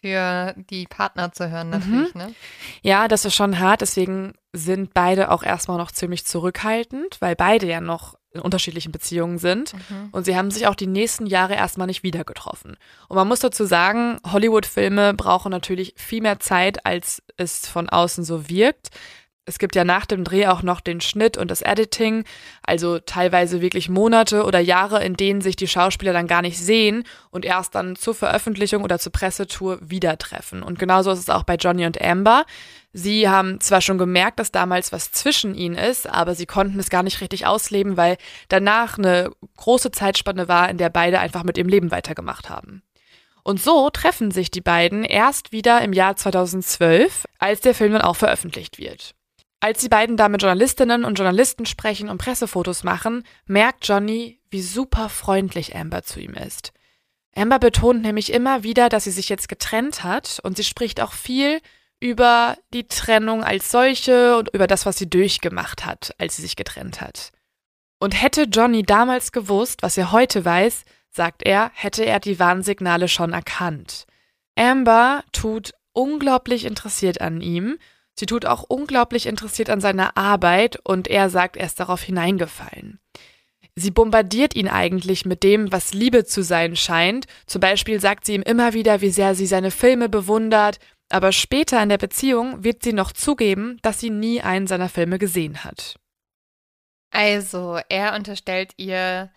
für die Partner zu hören, natürlich, mhm. ne? Ja, das ist schon hart, deswegen sind beide auch erstmal noch ziemlich zurückhaltend, weil beide ja noch in unterschiedlichen Beziehungen sind. Mhm. Und sie haben sich auch die nächsten Jahre erstmal nicht wieder getroffen. Und man muss dazu sagen, Hollywood-Filme brauchen natürlich viel mehr Zeit, als es von außen so wirkt. Es gibt ja nach dem Dreh auch noch den Schnitt und das Editing, also teilweise wirklich Monate oder Jahre, in denen sich die Schauspieler dann gar nicht sehen und erst dann zur Veröffentlichung oder zur Pressetour wieder treffen. Und genauso ist es auch bei Johnny und Amber. Sie haben zwar schon gemerkt, dass damals was zwischen ihnen ist, aber sie konnten es gar nicht richtig ausleben, weil danach eine große Zeitspanne war, in der beide einfach mit ihrem Leben weitergemacht haben. Und so treffen sich die beiden erst wieder im Jahr 2012, als der Film dann auch veröffentlicht wird. Als die beiden da mit Journalistinnen und Journalisten sprechen und Pressefotos machen, merkt Johnny, wie super freundlich Amber zu ihm ist. Amber betont nämlich immer wieder, dass sie sich jetzt getrennt hat und sie spricht auch viel über die Trennung als solche und über das, was sie durchgemacht hat, als sie sich getrennt hat. Und hätte Johnny damals gewusst, was er heute weiß, sagt er, hätte er die Warnsignale schon erkannt. Amber tut unglaublich interessiert an ihm Sie tut auch unglaublich interessiert an seiner Arbeit und er sagt, er ist darauf hineingefallen. Sie bombardiert ihn eigentlich mit dem, was Liebe zu sein scheint. Zum Beispiel sagt sie ihm immer wieder, wie sehr sie seine Filme bewundert, aber später in der Beziehung wird sie noch zugeben, dass sie nie einen seiner Filme gesehen hat. Also, er unterstellt ihr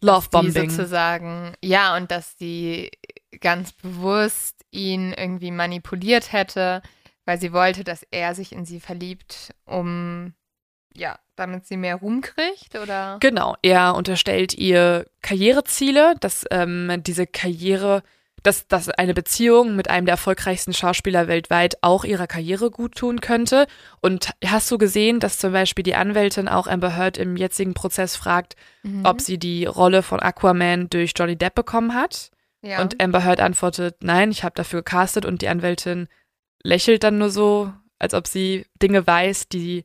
Lovebombing sozusagen, ja, und dass sie ganz bewusst ihn irgendwie manipuliert hätte weil sie wollte, dass er sich in sie verliebt, um ja, damit sie mehr Ruhm kriegt, oder? Genau, er unterstellt ihr Karriereziele, dass ähm, diese Karriere, dass, dass eine Beziehung mit einem der erfolgreichsten Schauspieler weltweit auch ihrer Karriere gut tun könnte. Und hast du gesehen, dass zum Beispiel die Anwältin auch Amber Heard im jetzigen Prozess fragt, mhm. ob sie die Rolle von Aquaman durch Johnny Depp bekommen hat? Ja. Und Amber Heard antwortet, nein, ich habe dafür gecastet und die Anwältin lächelt dann nur so, als ob sie Dinge weiß, die,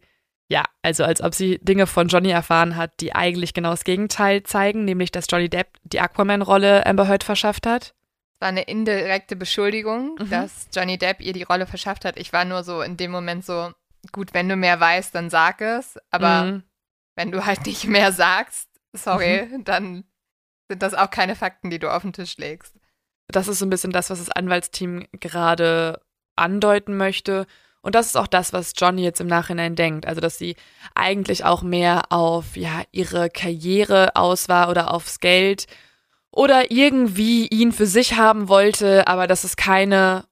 ja, also als ob sie Dinge von Johnny erfahren hat, die eigentlich genau das Gegenteil zeigen, nämlich dass Johnny Depp die Aquaman-Rolle Amber Heard verschafft hat. Es war eine indirekte Beschuldigung, mhm. dass Johnny Depp ihr die Rolle verschafft hat. Ich war nur so in dem Moment so, gut, wenn du mehr weißt, dann sag es, aber mhm. wenn du halt nicht mehr sagst, sorry, mhm. dann sind das auch keine Fakten, die du auf den Tisch legst. Das ist so ein bisschen das, was das Anwaltsteam gerade andeuten möchte. Und das ist auch das, was Johnny jetzt im Nachhinein denkt. Also, dass sie eigentlich auch mehr auf ja, ihre Karriere aus war oder aufs Geld oder irgendwie ihn für sich haben wollte, aber dass es keine,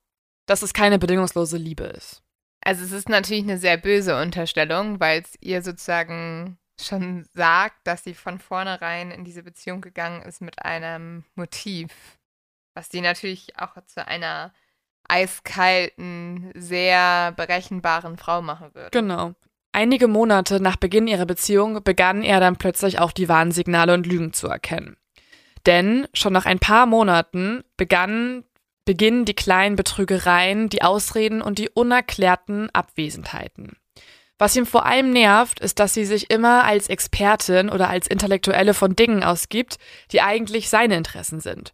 dass es keine bedingungslose Liebe ist. Also es ist natürlich eine sehr böse Unterstellung, weil es ihr sozusagen schon sagt, dass sie von vornherein in diese Beziehung gegangen ist mit einem Motiv, was sie natürlich auch zu einer eiskalten, sehr berechenbaren Frau machen würde. Genau. Einige Monate nach Beginn ihrer Beziehung begann er dann plötzlich auch die Warnsignale und Lügen zu erkennen. Denn schon nach ein paar Monaten begannen, beginnen die kleinen Betrügereien, die Ausreden und die unerklärten Abwesenheiten. Was ihm vor allem nervt, ist, dass sie sich immer als Expertin oder als Intellektuelle von Dingen ausgibt, die eigentlich seine Interessen sind.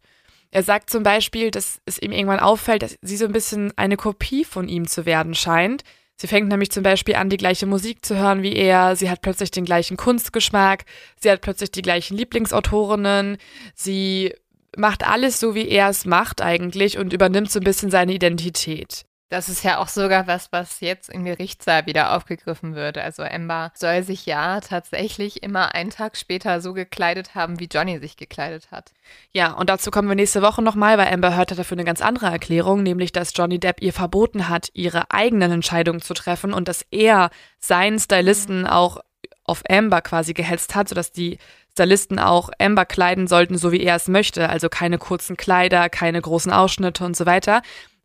Er sagt zum Beispiel, dass es ihm irgendwann auffällt, dass sie so ein bisschen eine Kopie von ihm zu werden scheint. Sie fängt nämlich zum Beispiel an, die gleiche Musik zu hören wie er. Sie hat plötzlich den gleichen Kunstgeschmack. Sie hat plötzlich die gleichen Lieblingsautorinnen. Sie macht alles so, wie er es macht eigentlich und übernimmt so ein bisschen seine Identität. Das ist ja auch sogar was, was jetzt im Gerichtssaal wieder aufgegriffen wird. Also Ember soll sich ja tatsächlich immer einen Tag später so gekleidet haben, wie Johnny sich gekleidet hat. Ja, und dazu kommen wir nächste Woche nochmal, weil Amber hört dafür eine ganz andere Erklärung, nämlich dass Johnny Depp ihr verboten hat, ihre eigenen Entscheidungen zu treffen und dass er seinen Stylisten mhm. auch auf Amber quasi gehetzt hat, sodass die Stylisten auch Amber kleiden sollten, so wie er es möchte. Also keine kurzen Kleider, keine großen Ausschnitte und so weiter.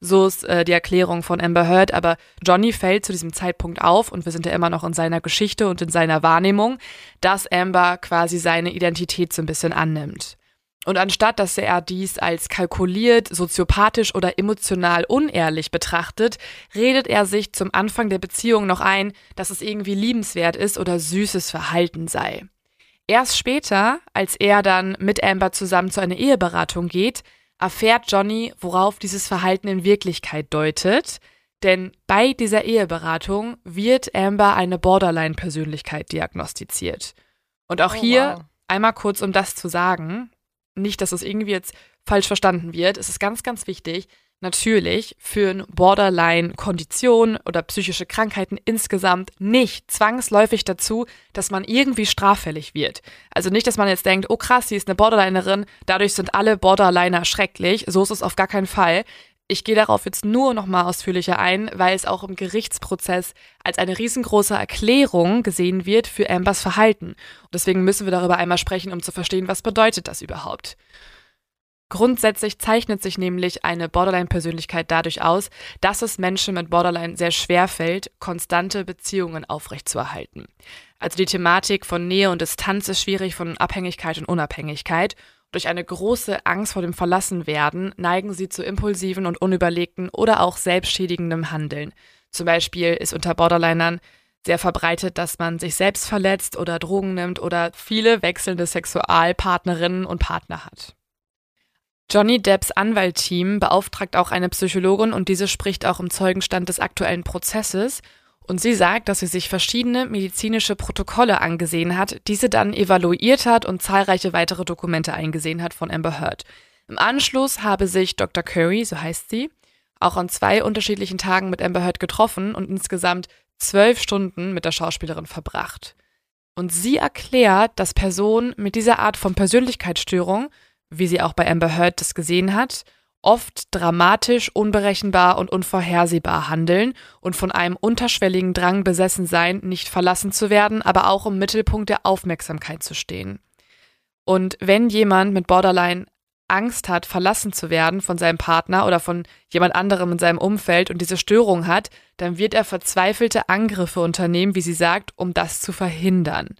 So ist äh, die Erklärung von Amber Heard, aber Johnny fällt zu diesem Zeitpunkt auf und wir sind ja immer noch in seiner Geschichte und in seiner Wahrnehmung, dass Amber quasi seine Identität so ein bisschen annimmt. Und anstatt dass er dies als kalkuliert, soziopathisch oder emotional unehrlich betrachtet, redet er sich zum Anfang der Beziehung noch ein, dass es irgendwie liebenswert ist oder süßes Verhalten sei. Erst später, als er dann mit Amber zusammen zu einer Eheberatung geht, erfährt Johnny, worauf dieses Verhalten in Wirklichkeit deutet. Denn bei dieser Eheberatung wird Amber eine Borderline-Persönlichkeit diagnostiziert. Und auch oh, hier wow. einmal kurz, um das zu sagen, nicht, dass es irgendwie jetzt falsch verstanden wird, es ist ganz, ganz wichtig, natürlich führen Borderline-Konditionen oder psychische Krankheiten insgesamt nicht zwangsläufig dazu, dass man irgendwie straffällig wird. Also nicht, dass man jetzt denkt, oh krass, sie ist eine Borderlinerin, dadurch sind alle Borderliner schrecklich. So ist es auf gar keinen Fall. Ich gehe darauf jetzt nur noch mal ausführlicher ein, weil es auch im Gerichtsprozess als eine riesengroße Erklärung gesehen wird für Ambers Verhalten. Und deswegen müssen wir darüber einmal sprechen, um zu verstehen, was bedeutet das überhaupt. Grundsätzlich zeichnet sich nämlich eine Borderline-Persönlichkeit dadurch aus, dass es Menschen mit Borderline sehr schwer fällt, konstante Beziehungen aufrechtzuerhalten. Also die Thematik von Nähe und Distanz ist schwierig, von Abhängigkeit und Unabhängigkeit. Durch eine große Angst vor dem Verlassenwerden neigen sie zu impulsiven und unüberlegten oder auch selbstschädigendem Handeln. Zum Beispiel ist unter Borderlinern sehr verbreitet, dass man sich selbst verletzt oder Drogen nimmt oder viele wechselnde Sexualpartnerinnen und Partner hat. Johnny Depps Anwaltteam beauftragt auch eine Psychologin und diese spricht auch im Zeugenstand des aktuellen Prozesses. Und sie sagt, dass sie sich verschiedene medizinische Protokolle angesehen hat, diese dann evaluiert hat und zahlreiche weitere Dokumente eingesehen hat von Amber Heard. Im Anschluss habe sich Dr. Curry, so heißt sie, auch an zwei unterschiedlichen Tagen mit Amber Heard getroffen und insgesamt zwölf Stunden mit der Schauspielerin verbracht. Und sie erklärt, dass Personen mit dieser Art von Persönlichkeitsstörung wie sie auch bei Amber Heard das gesehen hat, oft dramatisch, unberechenbar und unvorhersehbar handeln und von einem unterschwelligen Drang besessen sein, nicht verlassen zu werden, aber auch im Mittelpunkt der Aufmerksamkeit zu stehen. Und wenn jemand mit Borderline Angst hat, verlassen zu werden von seinem Partner oder von jemand anderem in seinem Umfeld und diese Störung hat, dann wird er verzweifelte Angriffe unternehmen, wie sie sagt, um das zu verhindern.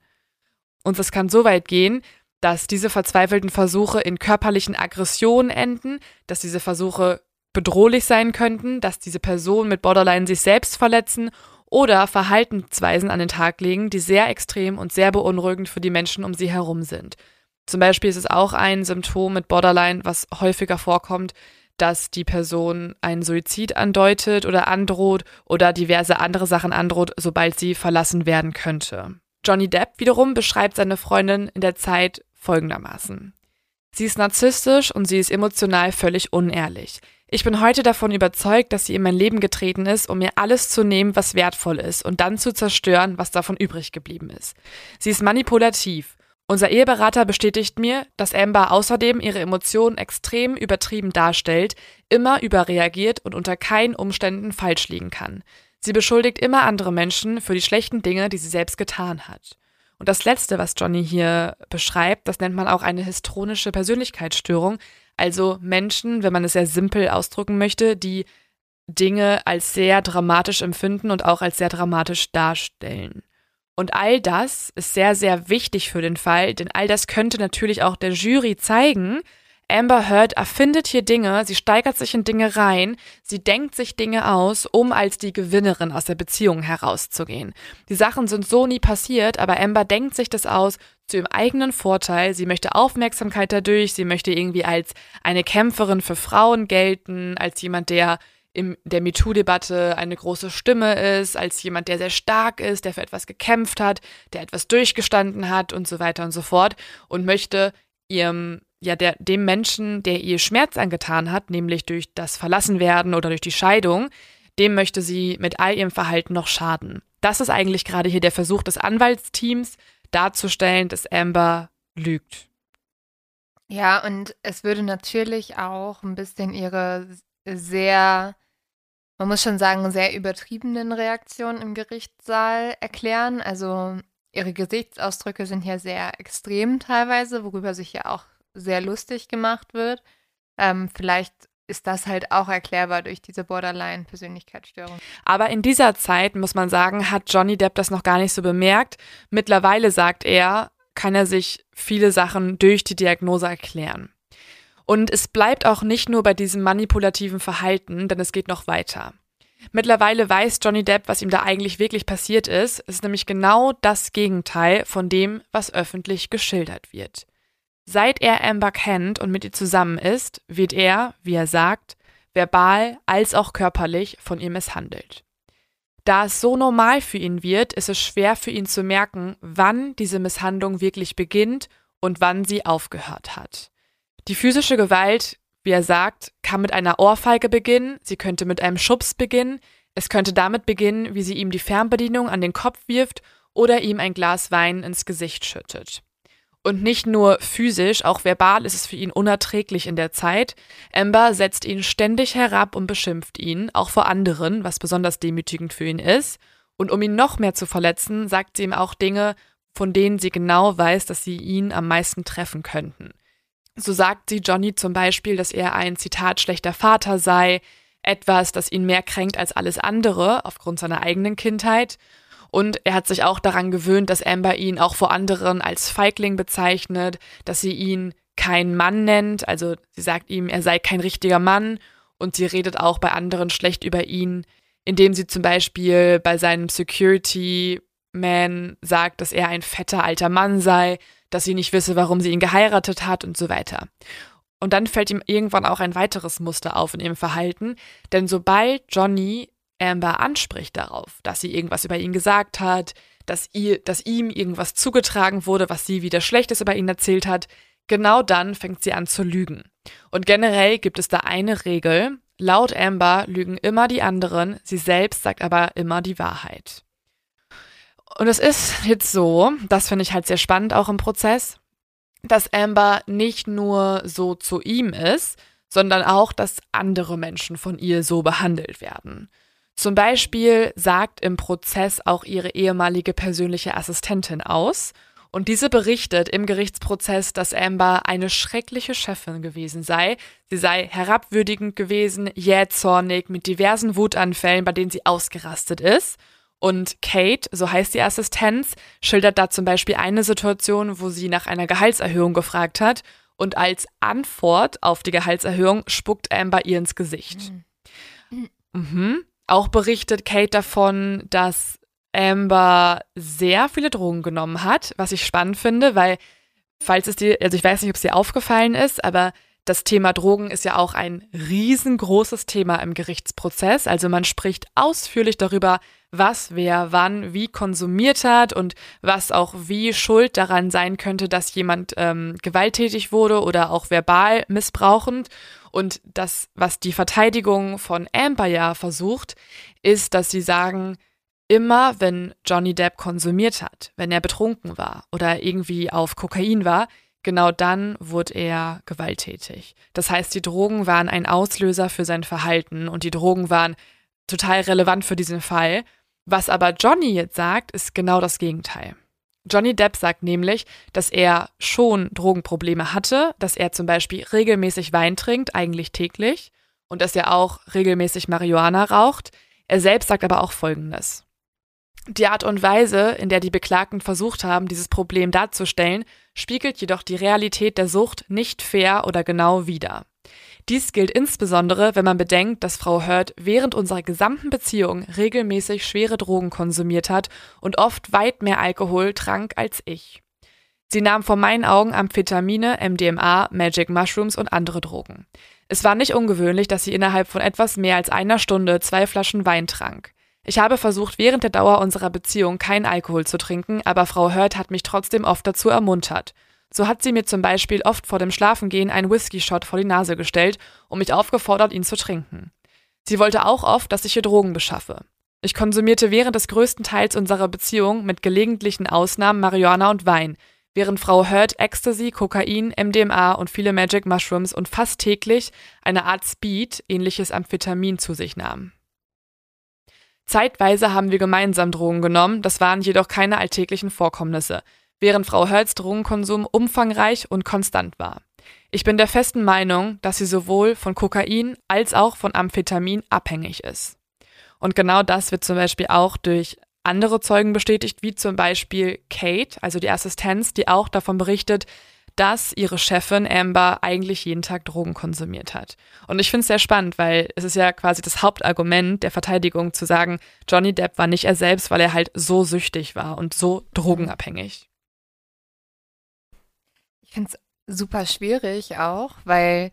Und es kann so weit gehen, dass diese verzweifelten Versuche in körperlichen Aggressionen enden, dass diese Versuche bedrohlich sein könnten, dass diese Personen mit Borderline sich selbst verletzen oder Verhaltensweisen an den Tag legen, die sehr extrem und sehr beunruhigend für die Menschen um sie herum sind. Zum Beispiel ist es auch ein Symptom mit Borderline, was häufiger vorkommt, dass die Person einen Suizid andeutet oder androht oder diverse andere Sachen androht, sobald sie verlassen werden könnte. Johnny Depp wiederum beschreibt seine Freundin in der Zeit folgendermaßen. Sie ist narzisstisch und sie ist emotional völlig unehrlich. Ich bin heute davon überzeugt, dass sie in mein Leben getreten ist, um mir alles zu nehmen, was wertvoll ist, und dann zu zerstören, was davon übrig geblieben ist. Sie ist manipulativ. Unser Eheberater bestätigt mir, dass Amber außerdem ihre Emotionen extrem übertrieben darstellt, immer überreagiert und unter keinen Umständen falsch liegen kann. Sie beschuldigt immer andere Menschen für die schlechten Dinge, die sie selbst getan hat. Und das Letzte, was Johnny hier beschreibt, das nennt man auch eine histronische Persönlichkeitsstörung. Also Menschen, wenn man es sehr simpel ausdrücken möchte, die Dinge als sehr dramatisch empfinden und auch als sehr dramatisch darstellen. Und all das ist sehr, sehr wichtig für den Fall, denn all das könnte natürlich auch der Jury zeigen, Amber Heard erfindet hier Dinge, sie steigert sich in Dinge rein, sie denkt sich Dinge aus, um als die Gewinnerin aus der Beziehung herauszugehen. Die Sachen sind so nie passiert, aber Amber denkt sich das aus zu ihrem eigenen Vorteil. Sie möchte Aufmerksamkeit dadurch, sie möchte irgendwie als eine Kämpferin für Frauen gelten, als jemand, der in der MeToo-Debatte eine große Stimme ist, als jemand, der sehr stark ist, der für etwas gekämpft hat, der etwas durchgestanden hat und so weiter und so fort und möchte ihrem ja der, dem Menschen, der ihr Schmerz angetan hat, nämlich durch das Verlassenwerden oder durch die Scheidung, dem möchte sie mit all ihrem Verhalten noch schaden. Das ist eigentlich gerade hier der Versuch des Anwaltsteams darzustellen, dass Amber lügt. Ja, und es würde natürlich auch ein bisschen ihre sehr, man muss schon sagen, sehr übertriebenen Reaktionen im Gerichtssaal erklären. Also ihre Gesichtsausdrücke sind ja sehr extrem teilweise, worüber sich ja auch sehr lustig gemacht wird. Ähm, vielleicht ist das halt auch erklärbar durch diese Borderline-Persönlichkeitsstörung. Aber in dieser Zeit, muss man sagen, hat Johnny Depp das noch gar nicht so bemerkt. Mittlerweile sagt er, kann er sich viele Sachen durch die Diagnose erklären. Und es bleibt auch nicht nur bei diesem manipulativen Verhalten, denn es geht noch weiter. Mittlerweile weiß Johnny Depp, was ihm da eigentlich wirklich passiert ist. Es ist nämlich genau das Gegenteil von dem, was öffentlich geschildert wird. Seit er Amber kennt und mit ihr zusammen ist, wird er, wie er sagt, verbal als auch körperlich von ihr misshandelt. Da es so normal für ihn wird, ist es schwer für ihn zu merken, wann diese Misshandlung wirklich beginnt und wann sie aufgehört hat. Die physische Gewalt wie er sagt, kann mit einer Ohrfeige beginnen, sie könnte mit einem Schubs beginnen, es könnte damit beginnen, wie sie ihm die Fernbedienung an den Kopf wirft oder ihm ein Glas Wein ins Gesicht schüttet. Und nicht nur physisch, auch verbal ist es für ihn unerträglich in der Zeit. Amber setzt ihn ständig herab und beschimpft ihn, auch vor anderen, was besonders demütigend für ihn ist. Und um ihn noch mehr zu verletzen, sagt sie ihm auch Dinge, von denen sie genau weiß, dass sie ihn am meisten treffen könnten. So sagt sie Johnny zum Beispiel, dass er ein Zitat schlechter Vater sei, etwas, das ihn mehr kränkt als alles andere aufgrund seiner eigenen Kindheit. Und er hat sich auch daran gewöhnt, dass Amber ihn auch vor anderen als Feigling bezeichnet, dass sie ihn kein Mann nennt, also sie sagt ihm, er sei kein richtiger Mann. Und sie redet auch bei anderen schlecht über ihn, indem sie zum Beispiel bei seinem Security Man sagt, dass er ein fetter alter Mann sei, dass sie nicht wisse, warum sie ihn geheiratet hat und so weiter. Und dann fällt ihm irgendwann auch ein weiteres Muster auf in ihrem Verhalten, denn sobald Johnny Amber anspricht darauf, dass sie irgendwas über ihn gesagt hat, dass, ihr, dass ihm irgendwas zugetragen wurde, was sie wieder Schlechtes über ihn erzählt hat, genau dann fängt sie an zu lügen. Und generell gibt es da eine Regel, laut Amber lügen immer die anderen, sie selbst sagt aber immer die Wahrheit. Und es ist jetzt so, das finde ich halt sehr spannend auch im Prozess, dass Amber nicht nur so zu ihm ist, sondern auch, dass andere Menschen von ihr so behandelt werden. Zum Beispiel sagt im Prozess auch ihre ehemalige persönliche Assistentin aus. Und diese berichtet im Gerichtsprozess, dass Amber eine schreckliche Chefin gewesen sei. Sie sei herabwürdigend gewesen, jähzornig, mit diversen Wutanfällen, bei denen sie ausgerastet ist. Und Kate, so heißt die Assistenz, schildert da zum Beispiel eine Situation, wo sie nach einer Gehaltserhöhung gefragt hat und als Antwort auf die Gehaltserhöhung spuckt Amber ihr ins Gesicht. Mhm. Mhm. Auch berichtet Kate davon, dass Amber sehr viele Drogen genommen hat, was ich spannend finde, weil, falls es dir, also ich weiß nicht, ob es dir aufgefallen ist, aber das Thema Drogen ist ja auch ein riesengroßes Thema im Gerichtsprozess. Also man spricht ausführlich darüber, was wer wann wie konsumiert hat und was auch wie schuld daran sein könnte, dass jemand ähm, gewalttätig wurde oder auch verbal missbrauchend. Und das, was die Verteidigung von Amber ja versucht, ist, dass sie sagen, immer wenn Johnny Depp konsumiert hat, wenn er betrunken war oder irgendwie auf Kokain war, genau dann wurde er gewalttätig. Das heißt, die Drogen waren ein Auslöser für sein Verhalten und die Drogen waren total relevant für diesen Fall. Was aber Johnny jetzt sagt, ist genau das Gegenteil. Johnny Depp sagt nämlich, dass er schon Drogenprobleme hatte, dass er zum Beispiel regelmäßig Wein trinkt, eigentlich täglich, und dass er auch regelmäßig Marihuana raucht. Er selbst sagt aber auch Folgendes. Die Art und Weise, in der die Beklagten versucht haben, dieses Problem darzustellen, spiegelt jedoch die Realität der Sucht nicht fair oder genau wider. Dies gilt insbesondere, wenn man bedenkt, dass Frau Hurt während unserer gesamten Beziehung regelmäßig schwere Drogen konsumiert hat und oft weit mehr Alkohol trank als ich. Sie nahm vor meinen Augen Amphetamine, MDMA, Magic Mushrooms und andere Drogen. Es war nicht ungewöhnlich, dass sie innerhalb von etwas mehr als einer Stunde zwei Flaschen Wein trank. Ich habe versucht, während der Dauer unserer Beziehung keinen Alkohol zu trinken, aber Frau Hurt hat mich trotzdem oft dazu ermuntert. So hat sie mir zum Beispiel oft vor dem Schlafengehen einen Whisky-Shot vor die Nase gestellt und mich aufgefordert, ihn zu trinken. Sie wollte auch oft, dass ich ihr Drogen beschaffe. Ich konsumierte während des größten Teils unserer Beziehung mit gelegentlichen Ausnahmen Marihuana und Wein, während Frau Hurt Ecstasy, Kokain, MDMA und viele Magic Mushrooms und fast täglich eine Art Speed, ähnliches Amphetamin, zu sich nahm. Zeitweise haben wir gemeinsam Drogen genommen, das waren jedoch keine alltäglichen Vorkommnisse während Frau Hölz Drogenkonsum umfangreich und konstant war. Ich bin der festen Meinung, dass sie sowohl von Kokain als auch von Amphetamin abhängig ist. Und genau das wird zum Beispiel auch durch andere Zeugen bestätigt, wie zum Beispiel Kate, also die Assistenz, die auch davon berichtet, dass ihre Chefin Amber eigentlich jeden Tag Drogen konsumiert hat. Und ich finde es sehr spannend, weil es ist ja quasi das Hauptargument der Verteidigung zu sagen, Johnny Depp war nicht er selbst, weil er halt so süchtig war und so drogenabhängig. Ich finde es super schwierig auch, weil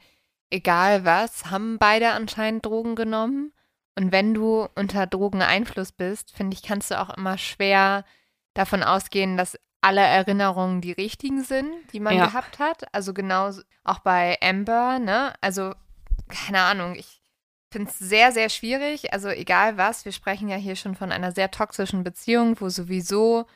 egal was, haben beide anscheinend Drogen genommen. Und wenn du unter Drogeneinfluss bist, finde ich, kannst du auch immer schwer davon ausgehen, dass alle Erinnerungen die richtigen sind, die man ja. gehabt hat. Also genau auch bei Amber, ne? Also keine Ahnung, ich finde es sehr, sehr schwierig. Also egal was, wir sprechen ja hier schon von einer sehr toxischen Beziehung, wo sowieso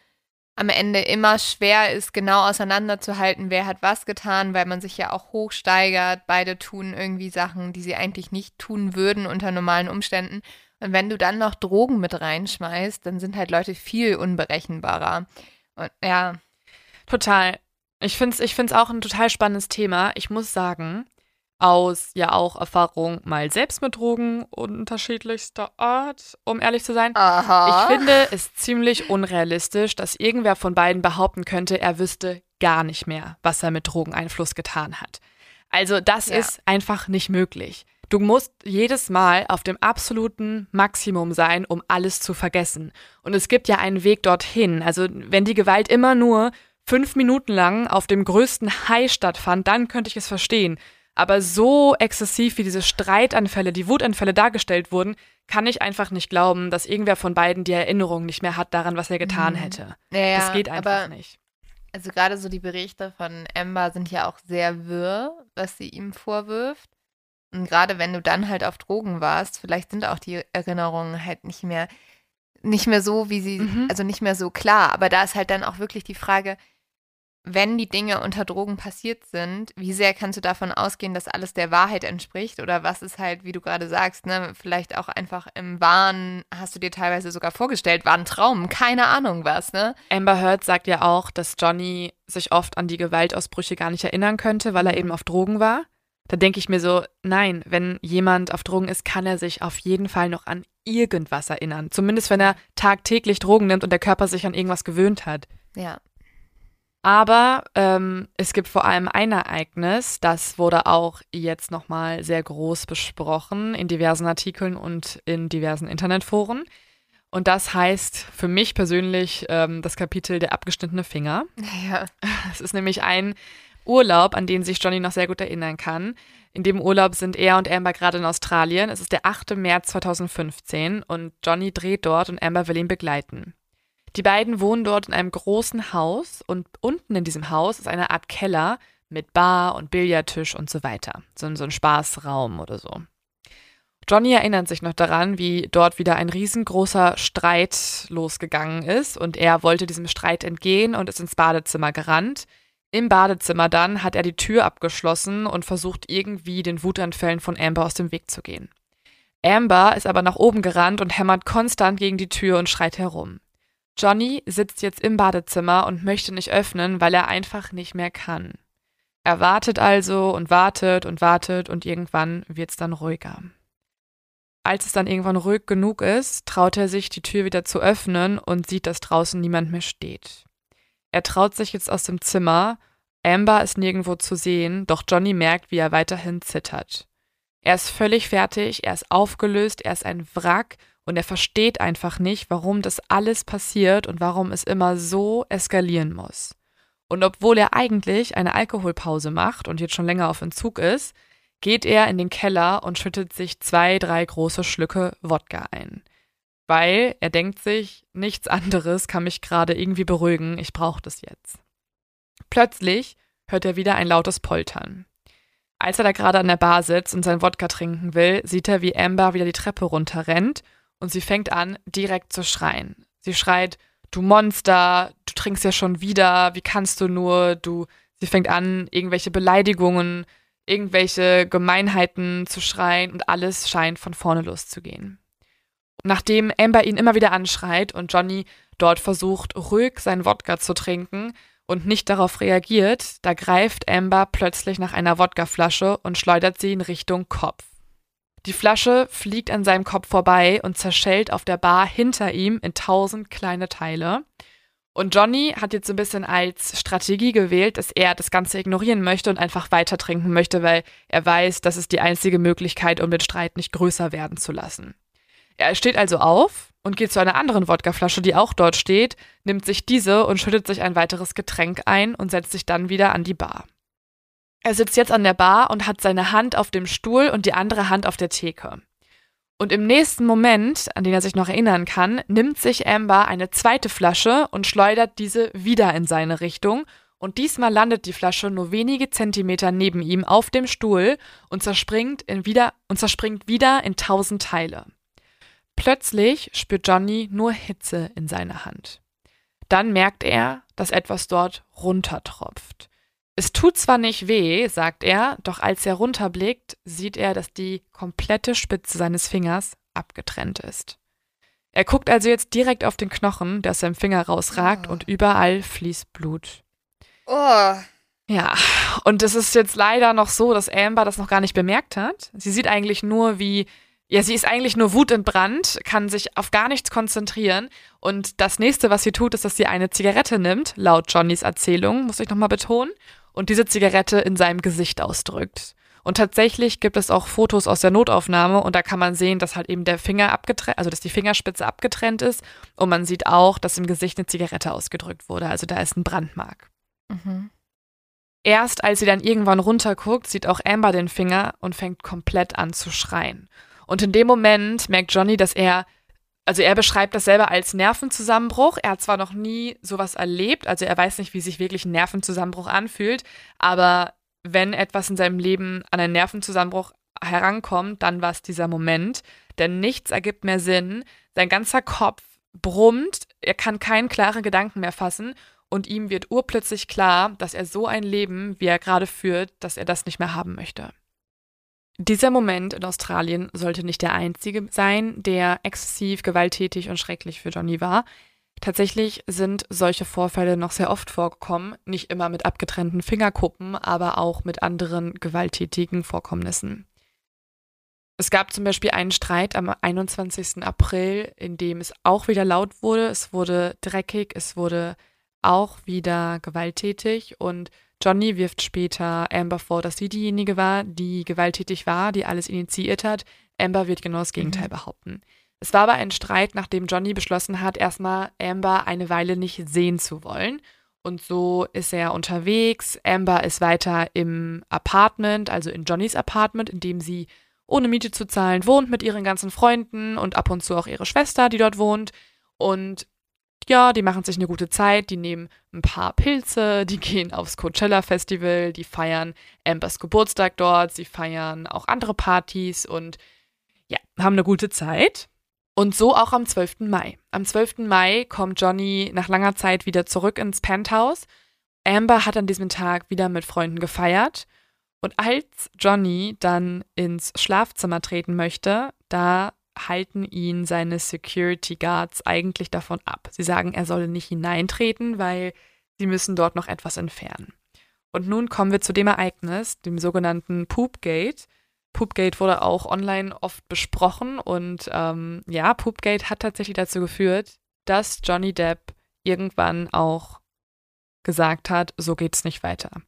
am Ende immer schwer ist, genau auseinanderzuhalten, wer hat was getan, weil man sich ja auch hochsteigert. Beide tun irgendwie Sachen, die sie eigentlich nicht tun würden unter normalen Umständen. Und wenn du dann noch Drogen mit reinschmeißt, dann sind halt Leute viel unberechenbarer. Und ja. Total. Ich finde es ich find's auch ein total spannendes Thema. Ich muss sagen, aus ja auch Erfahrung mal selbst mit Drogen unterschiedlichster Art, um ehrlich zu sein. Aha. Ich finde es ziemlich unrealistisch, dass irgendwer von beiden behaupten könnte, er wüsste gar nicht mehr, was er mit Drogeneinfluss getan hat. Also das ja. ist einfach nicht möglich. Du musst jedes Mal auf dem absoluten Maximum sein, um alles zu vergessen. Und es gibt ja einen Weg dorthin. Also wenn die Gewalt immer nur fünf Minuten lang auf dem größten High stattfand, dann könnte ich es verstehen. Aber so exzessiv wie diese Streitanfälle, die Wutanfälle dargestellt wurden, kann ich einfach nicht glauben, dass irgendwer von beiden die Erinnerung nicht mehr hat daran, was er getan mhm. hätte. Ja, das geht einfach aber, nicht. Also gerade so die Berichte von Amber sind ja auch sehr wirr, was sie ihm vorwirft. Und gerade wenn du dann halt auf Drogen warst, vielleicht sind auch die Erinnerungen halt nicht mehr nicht mehr so, wie sie, mhm. also nicht mehr so klar. Aber da ist halt dann auch wirklich die Frage, wenn die Dinge unter Drogen passiert sind, wie sehr kannst du davon ausgehen, dass alles der Wahrheit entspricht? Oder was ist halt, wie du gerade sagst, ne, vielleicht auch einfach im Wahn, hast du dir teilweise sogar vorgestellt, war ein Traum, keine Ahnung was, ne? Amber Heard sagt ja auch, dass Johnny sich oft an die Gewaltausbrüche gar nicht erinnern könnte, weil er mhm. eben auf Drogen war. Da denke ich mir so, nein, wenn jemand auf Drogen ist, kann er sich auf jeden Fall noch an irgendwas erinnern. Zumindest wenn er tagtäglich Drogen nimmt und der Körper sich an irgendwas gewöhnt hat. Ja. Aber ähm, es gibt vor allem ein Ereignis, das wurde auch jetzt nochmal sehr groß besprochen in diversen Artikeln und in diversen Internetforen. Und das heißt für mich persönlich ähm, das Kapitel der abgeschnittene Finger. Ja. Es ist nämlich ein Urlaub, an den sich Johnny noch sehr gut erinnern kann. In dem Urlaub sind er und Amber gerade in Australien. Es ist der 8. März 2015 und Johnny dreht dort und Amber will ihn begleiten. Die beiden wohnen dort in einem großen Haus und unten in diesem Haus ist eine Art Keller mit Bar und Billardtisch und so weiter. So, so ein Spaßraum oder so. Johnny erinnert sich noch daran, wie dort wieder ein riesengroßer Streit losgegangen ist und er wollte diesem Streit entgehen und ist ins Badezimmer gerannt. Im Badezimmer dann hat er die Tür abgeschlossen und versucht irgendwie den Wutanfällen von Amber aus dem Weg zu gehen. Amber ist aber nach oben gerannt und hämmert konstant gegen die Tür und schreit herum. Johnny sitzt jetzt im Badezimmer und möchte nicht öffnen, weil er einfach nicht mehr kann. Er wartet also und wartet und wartet und irgendwann wird's dann ruhiger. Als es dann irgendwann ruhig genug ist, traut er sich, die Tür wieder zu öffnen und sieht, dass draußen niemand mehr steht. Er traut sich jetzt aus dem Zimmer, Amber ist nirgendwo zu sehen, doch Johnny merkt, wie er weiterhin zittert. Er ist völlig fertig, er ist aufgelöst, er ist ein Wrack und er versteht einfach nicht, warum das alles passiert und warum es immer so eskalieren muss. Und obwohl er eigentlich eine Alkoholpause macht und jetzt schon länger auf Entzug ist, geht er in den Keller und schüttet sich zwei, drei große Schlücke Wodka ein. Weil er denkt sich, nichts anderes kann mich gerade irgendwie beruhigen, ich brauche das jetzt. Plötzlich hört er wieder ein lautes Poltern. Als er da gerade an der Bar sitzt und sein Wodka trinken will, sieht er, wie Amber wieder die Treppe runterrennt und sie fängt an, direkt zu schreien. Sie schreit, du Monster, du trinkst ja schon wieder, wie kannst du nur, du, sie fängt an, irgendwelche Beleidigungen, irgendwelche Gemeinheiten zu schreien und alles scheint von vorne loszugehen. Nachdem Amber ihn immer wieder anschreit und Johnny dort versucht, ruhig sein Wodka zu trinken und nicht darauf reagiert, da greift Amber plötzlich nach einer Wodkaflasche und schleudert sie in Richtung Kopf. Die Flasche fliegt an seinem Kopf vorbei und zerschellt auf der Bar hinter ihm in tausend kleine Teile. Und Johnny hat jetzt so ein bisschen als Strategie gewählt, dass er das Ganze ignorieren möchte und einfach weiter trinken möchte, weil er weiß, das ist die einzige Möglichkeit, um den Streit nicht größer werden zu lassen. Er steht also auf und geht zu einer anderen Wodkaflasche, die auch dort steht, nimmt sich diese und schüttet sich ein weiteres Getränk ein und setzt sich dann wieder an die Bar. Er sitzt jetzt an der Bar und hat seine Hand auf dem Stuhl und die andere Hand auf der Theke. Und im nächsten Moment, an den er sich noch erinnern kann, nimmt sich Amber eine zweite Flasche und schleudert diese wieder in seine Richtung. Und diesmal landet die Flasche nur wenige Zentimeter neben ihm auf dem Stuhl und zerspringt, in wieder, und zerspringt wieder in tausend Teile. Plötzlich spürt Johnny nur Hitze in seiner Hand. Dann merkt er, dass etwas dort runtertropft. Es tut zwar nicht weh, sagt er, doch als er runterblickt, sieht er, dass die komplette Spitze seines Fingers abgetrennt ist. Er guckt also jetzt direkt auf den Knochen, der aus seinem Finger rausragt, oh. und überall fließt Blut. Oh. Ja, und es ist jetzt leider noch so, dass Amber das noch gar nicht bemerkt hat. Sie sieht eigentlich nur, wie ja, sie ist eigentlich nur wutentbrannt, kann sich auf gar nichts konzentrieren. Und das nächste, was sie tut, ist, dass sie eine Zigarette nimmt, laut Johnnys Erzählung, muss ich nochmal betonen, und diese Zigarette in seinem Gesicht ausdrückt. Und tatsächlich gibt es auch Fotos aus der Notaufnahme und da kann man sehen, dass halt eben der Finger abgetrennt, also dass die Fingerspitze abgetrennt ist und man sieht auch, dass im Gesicht eine Zigarette ausgedrückt wurde. Also da ist ein Brandmark. Mhm. Erst als sie dann irgendwann runterguckt, sieht auch Amber den Finger und fängt komplett an zu schreien. Und in dem Moment merkt Johnny, dass er, also er beschreibt das selber als Nervenzusammenbruch. Er hat zwar noch nie sowas erlebt, also er weiß nicht, wie sich wirklich ein Nervenzusammenbruch anfühlt, aber wenn etwas in seinem Leben an einen Nervenzusammenbruch herankommt, dann war es dieser Moment, denn nichts ergibt mehr Sinn. Sein ganzer Kopf brummt, er kann keinen klaren Gedanken mehr fassen und ihm wird urplötzlich klar, dass er so ein Leben, wie er gerade führt, dass er das nicht mehr haben möchte. Dieser Moment in Australien sollte nicht der einzige sein, der exzessiv gewalttätig und schrecklich für Johnny war. Tatsächlich sind solche Vorfälle noch sehr oft vorgekommen, nicht immer mit abgetrennten Fingerkuppen, aber auch mit anderen gewalttätigen Vorkommnissen. Es gab zum Beispiel einen Streit am 21. April, in dem es auch wieder laut wurde, es wurde dreckig, es wurde auch wieder gewalttätig und Johnny wirft später Amber vor, dass sie diejenige war, die gewalttätig war, die alles initiiert hat. Amber wird genau das Gegenteil mhm. behaupten. Es war aber ein Streit, nachdem Johnny beschlossen hat, erstmal Amber eine Weile nicht sehen zu wollen. Und so ist er unterwegs. Amber ist weiter im Apartment, also in Johnnys Apartment, in dem sie ohne Miete zu zahlen wohnt mit ihren ganzen Freunden und ab und zu auch ihre Schwester, die dort wohnt. Und ja, die machen sich eine gute Zeit, die nehmen ein paar Pilze, die gehen aufs Coachella Festival, die feiern Ambers Geburtstag dort, sie feiern auch andere Partys und ja, haben eine gute Zeit. Und so auch am 12. Mai. Am 12. Mai kommt Johnny nach langer Zeit wieder zurück ins Penthouse. Amber hat an diesem Tag wieder mit Freunden gefeiert. Und als Johnny dann ins Schlafzimmer treten möchte, da halten ihn seine Security Guards eigentlich davon ab. Sie sagen, er solle nicht hineintreten, weil sie müssen dort noch etwas entfernen. Und nun kommen wir zu dem Ereignis, dem sogenannten Poopgate. Poopgate wurde auch online oft besprochen und ähm, ja, Poopgate hat tatsächlich dazu geführt, dass Johnny Depp irgendwann auch gesagt hat, so geht's nicht weiter.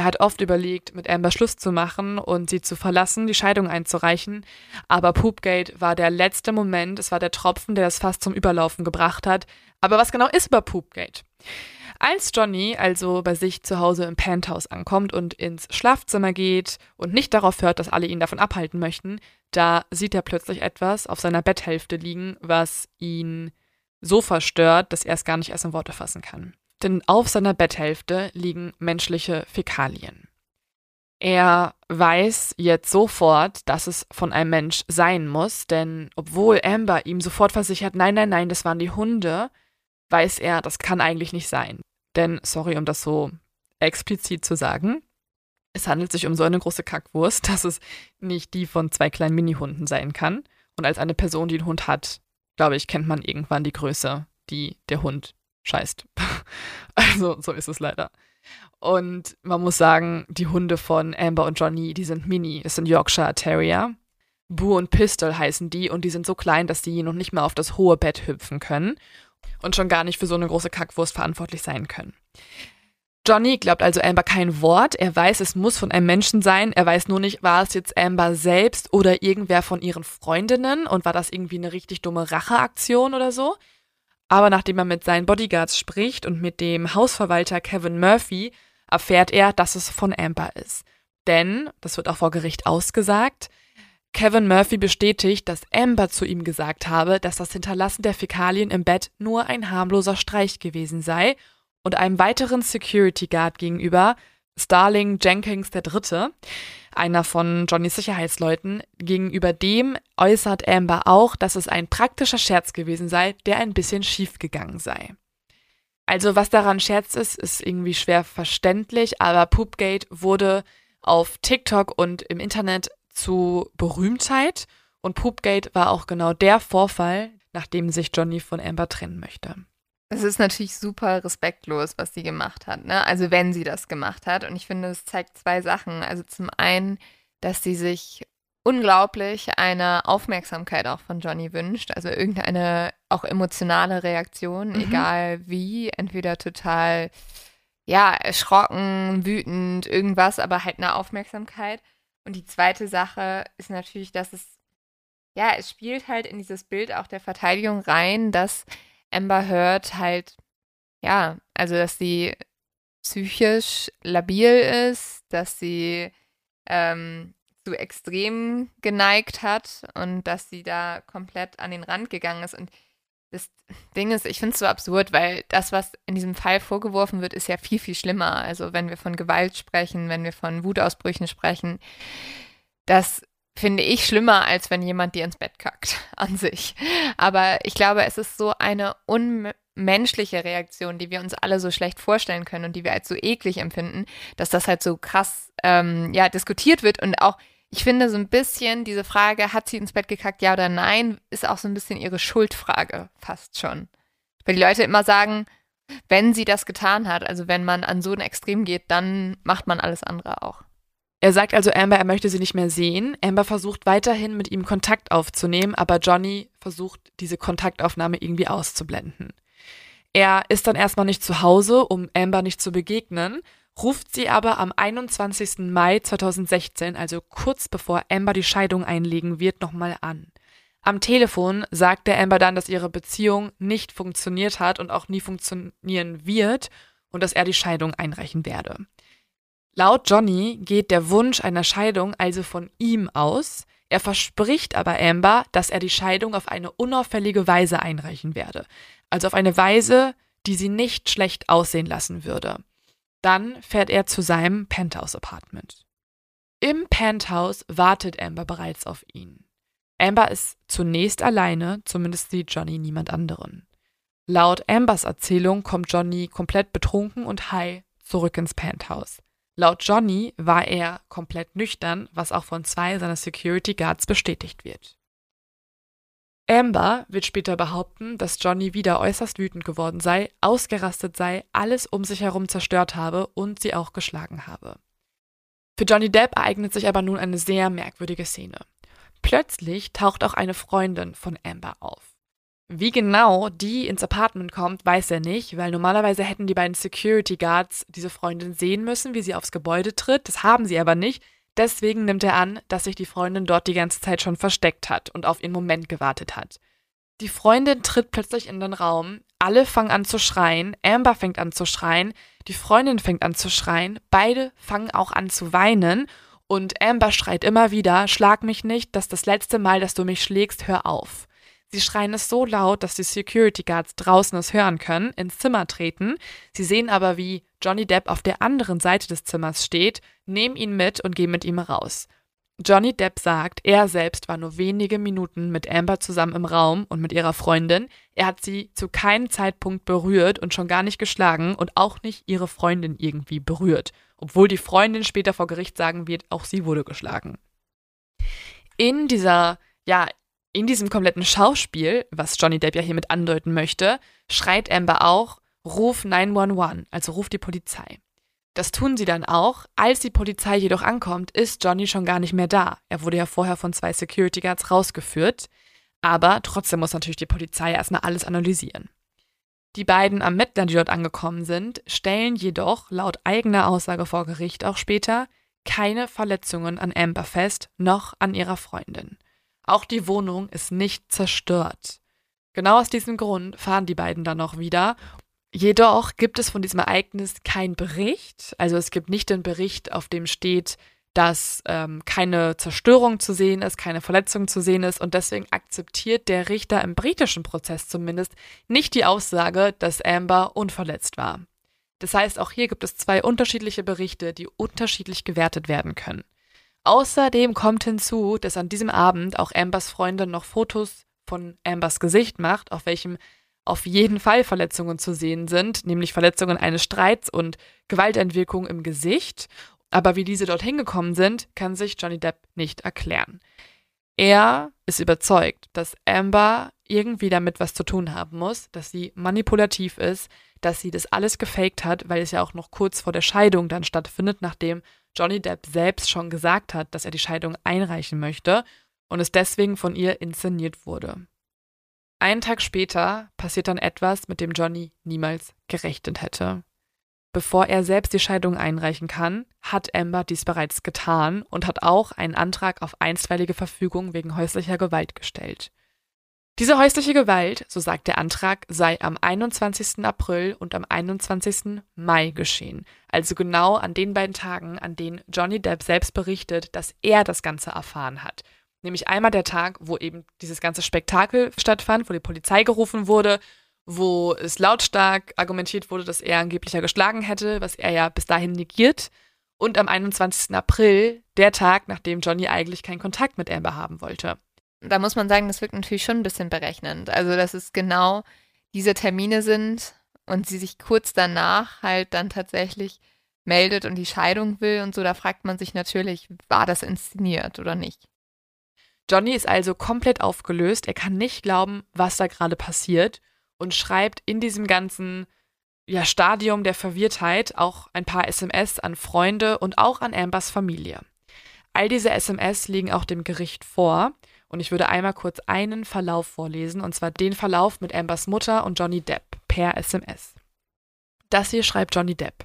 Er hat oft überlegt, mit Amber Schluss zu machen und sie zu verlassen, die Scheidung einzureichen, aber Poopgate war der letzte Moment, es war der Tropfen, der das fast zum Überlaufen gebracht hat. Aber was genau ist über Poopgate? Als Johnny also bei sich zu Hause im Penthouse ankommt und ins Schlafzimmer geht und nicht darauf hört, dass alle ihn davon abhalten möchten, da sieht er plötzlich etwas auf seiner Betthälfte liegen, was ihn so verstört, dass er es gar nicht erst in Worte fassen kann denn auf seiner Betthälfte liegen menschliche Fäkalien. Er weiß jetzt sofort, dass es von einem Mensch sein muss, denn obwohl Amber ihm sofort versichert, nein, nein, nein, das waren die Hunde, weiß er, das kann eigentlich nicht sein. Denn, sorry, um das so explizit zu sagen, es handelt sich um so eine große Kackwurst, dass es nicht die von zwei kleinen Minihunden sein kann. Und als eine Person, die einen Hund hat, glaube ich, kennt man irgendwann die Größe, die der Hund scheißt. also so ist es leider. Und man muss sagen, die Hunde von Amber und Johnny, die sind mini. Das sind Yorkshire Terrier. Boo und Pistol heißen die und die sind so klein, dass die noch nicht mal auf das hohe Bett hüpfen können. und schon gar nicht für so eine große Kackwurst verantwortlich sein können. Johnny glaubt also Amber kein Wort. Er weiß, es muss von einem Menschen sein. Er weiß nur nicht, war es jetzt Amber selbst oder irgendwer von ihren Freundinnen und war das irgendwie eine richtig dumme Racheaktion oder so. Aber nachdem er mit seinen Bodyguards spricht und mit dem Hausverwalter Kevin Murphy, erfährt er, dass es von Amber ist. Denn, das wird auch vor Gericht ausgesagt, Kevin Murphy bestätigt, dass Amber zu ihm gesagt habe, dass das Hinterlassen der Fäkalien im Bett nur ein harmloser Streich gewesen sei und einem weiteren Security Guard gegenüber, Starling Jenkins III., einer von Johnnys Sicherheitsleuten, gegenüber dem äußert Amber auch, dass es ein praktischer Scherz gewesen sei, der ein bisschen schief gegangen sei. Also was daran Scherz ist, ist irgendwie schwer verständlich, aber Poopgate wurde auf TikTok und im Internet zu Berühmtheit und Poopgate war auch genau der Vorfall, nachdem sich Johnny von Amber trennen möchte. Es ist natürlich super respektlos, was sie gemacht hat, ne? Also wenn sie das gemacht hat. Und ich finde, es zeigt zwei Sachen. Also zum einen, dass sie sich unglaublich eine Aufmerksamkeit auch von Johnny wünscht. Also irgendeine auch emotionale Reaktion, mhm. egal wie. Entweder total, ja, erschrocken, wütend, irgendwas, aber halt eine Aufmerksamkeit. Und die zweite Sache ist natürlich, dass es, ja, es spielt halt in dieses Bild auch der Verteidigung rein, dass Amber Heard halt, ja, also dass sie psychisch labil ist, dass sie ähm, zu extrem geneigt hat und dass sie da komplett an den Rand gegangen ist. Und das Ding ist, ich finde es so absurd, weil das, was in diesem Fall vorgeworfen wird, ist ja viel, viel schlimmer. Also wenn wir von Gewalt sprechen, wenn wir von Wutausbrüchen sprechen, das finde ich schlimmer, als wenn jemand dir ins Bett kackt an sich. Aber ich glaube, es ist so eine unmenschliche Reaktion, die wir uns alle so schlecht vorstellen können und die wir als so eklig empfinden, dass das halt so krass ähm, ja, diskutiert wird und auch ich finde so ein bisschen diese Frage, hat sie ins Bett gekackt, ja oder nein, ist auch so ein bisschen ihre Schuldfrage fast schon. Weil die Leute immer sagen, wenn sie das getan hat, also wenn man an so ein Extrem geht, dann macht man alles andere auch. Er sagt also Amber, er möchte sie nicht mehr sehen. Amber versucht weiterhin mit ihm Kontakt aufzunehmen, aber Johnny versucht diese Kontaktaufnahme irgendwie auszublenden. Er ist dann erstmal nicht zu Hause, um Amber nicht zu begegnen, ruft sie aber am 21. Mai 2016, also kurz bevor Amber die Scheidung einlegen wird, nochmal an. Am Telefon sagt der Amber dann, dass ihre Beziehung nicht funktioniert hat und auch nie funktionieren wird und dass er die Scheidung einreichen werde. Laut Johnny geht der Wunsch einer Scheidung also von ihm aus. Er verspricht aber Amber, dass er die Scheidung auf eine unauffällige Weise einreichen werde. Also auf eine Weise, die sie nicht schlecht aussehen lassen würde. Dann fährt er zu seinem Penthouse-Apartment. Im Penthouse wartet Amber bereits auf ihn. Amber ist zunächst alleine, zumindest sieht Johnny niemand anderen. Laut Ambers Erzählung kommt Johnny komplett betrunken und high zurück ins Penthouse. Laut Johnny war er komplett nüchtern, was auch von zwei seiner Security Guards bestätigt wird. Amber wird später behaupten, dass Johnny wieder äußerst wütend geworden sei, ausgerastet sei, alles um sich herum zerstört habe und sie auch geschlagen habe. Für Johnny Depp ereignet sich aber nun eine sehr merkwürdige Szene. Plötzlich taucht auch eine Freundin von Amber auf. Wie genau die ins Apartment kommt, weiß er nicht, weil normalerweise hätten die beiden Security Guards diese Freundin sehen müssen, wie sie aufs Gebäude tritt. Das haben sie aber nicht. Deswegen nimmt er an, dass sich die Freundin dort die ganze Zeit schon versteckt hat und auf ihren Moment gewartet hat. Die Freundin tritt plötzlich in den Raum, alle fangen an zu schreien, Amber fängt an zu schreien, die Freundin fängt an zu schreien, beide fangen auch an zu weinen und Amber schreit immer wieder, schlag mich nicht, das ist das letzte Mal, dass du mich schlägst, hör auf. Sie schreien es so laut, dass die Security Guards draußen es hören können, ins Zimmer treten. Sie sehen aber, wie Johnny Depp auf der anderen Seite des Zimmers steht, nehmen ihn mit und gehen mit ihm raus. Johnny Depp sagt, er selbst war nur wenige Minuten mit Amber zusammen im Raum und mit ihrer Freundin. Er hat sie zu keinem Zeitpunkt berührt und schon gar nicht geschlagen und auch nicht ihre Freundin irgendwie berührt, obwohl die Freundin später vor Gericht sagen wird, auch sie wurde geschlagen. In dieser ja, in diesem kompletten Schauspiel, was Johnny Depp ja hiermit andeuten möchte, schreit Amber auch, ruf 911, also ruf die Polizei. Das tun sie dann auch. Als die Polizei jedoch ankommt, ist Johnny schon gar nicht mehr da. Er wurde ja vorher von zwei Security Guards rausgeführt. Aber trotzdem muss natürlich die Polizei erstmal alles analysieren. Die beiden Ermittler, die dort angekommen sind, stellen jedoch laut eigener Aussage vor Gericht auch später keine Verletzungen an Amber fest, noch an ihrer Freundin. Auch die Wohnung ist nicht zerstört. Genau aus diesem Grund fahren die beiden dann noch wieder. Jedoch gibt es von diesem Ereignis keinen Bericht. Also es gibt nicht den Bericht, auf dem steht, dass ähm, keine Zerstörung zu sehen ist, keine Verletzung zu sehen ist und deswegen akzeptiert der Richter im britischen Prozess zumindest nicht die Aussage, dass Amber unverletzt war. Das heißt, auch hier gibt es zwei unterschiedliche Berichte, die unterschiedlich gewertet werden können. Außerdem kommt hinzu, dass an diesem Abend auch Ambers Freundin noch Fotos von Ambers Gesicht macht, auf welchem auf jeden Fall Verletzungen zu sehen sind, nämlich Verletzungen eines Streits und Gewaltentwicklung im Gesicht. Aber wie diese dorthin gekommen sind, kann sich Johnny Depp nicht erklären. Er ist überzeugt, dass Amber irgendwie damit was zu tun haben muss, dass sie manipulativ ist, dass sie das alles gefaked hat, weil es ja auch noch kurz vor der Scheidung dann stattfindet, nachdem Johnny Depp selbst schon gesagt hat, dass er die Scheidung einreichen möchte und es deswegen von ihr inszeniert wurde. Einen Tag später passiert dann etwas, mit dem Johnny niemals gerechnet hätte. Bevor er selbst die Scheidung einreichen kann, hat Amber dies bereits getan und hat auch einen Antrag auf einstweilige Verfügung wegen häuslicher Gewalt gestellt. Diese häusliche Gewalt, so sagt der Antrag, sei am 21. April und am 21. Mai geschehen. Also genau an den beiden Tagen, an denen Johnny Depp selbst berichtet, dass er das Ganze erfahren hat. Nämlich einmal der Tag, wo eben dieses ganze Spektakel stattfand, wo die Polizei gerufen wurde, wo es lautstark argumentiert wurde, dass er angeblich ja geschlagen hätte, was er ja bis dahin negiert. Und am 21. April, der Tag, nachdem Johnny eigentlich keinen Kontakt mit Amber haben wollte da muss man sagen, das wirkt natürlich schon ein bisschen berechnend. Also, dass es genau diese Termine sind und sie sich kurz danach halt dann tatsächlich meldet und die Scheidung will und so, da fragt man sich natürlich, war das inszeniert oder nicht? Johnny ist also komplett aufgelöst. Er kann nicht glauben, was da gerade passiert und schreibt in diesem ganzen ja, Stadium der Verwirrtheit auch ein paar SMS an Freunde und auch an Ambers Familie. All diese SMS liegen auch dem Gericht vor und ich würde einmal kurz einen Verlauf vorlesen, und zwar den Verlauf mit Ambers Mutter und Johnny Depp per SMS. Das hier schreibt Johnny Depp.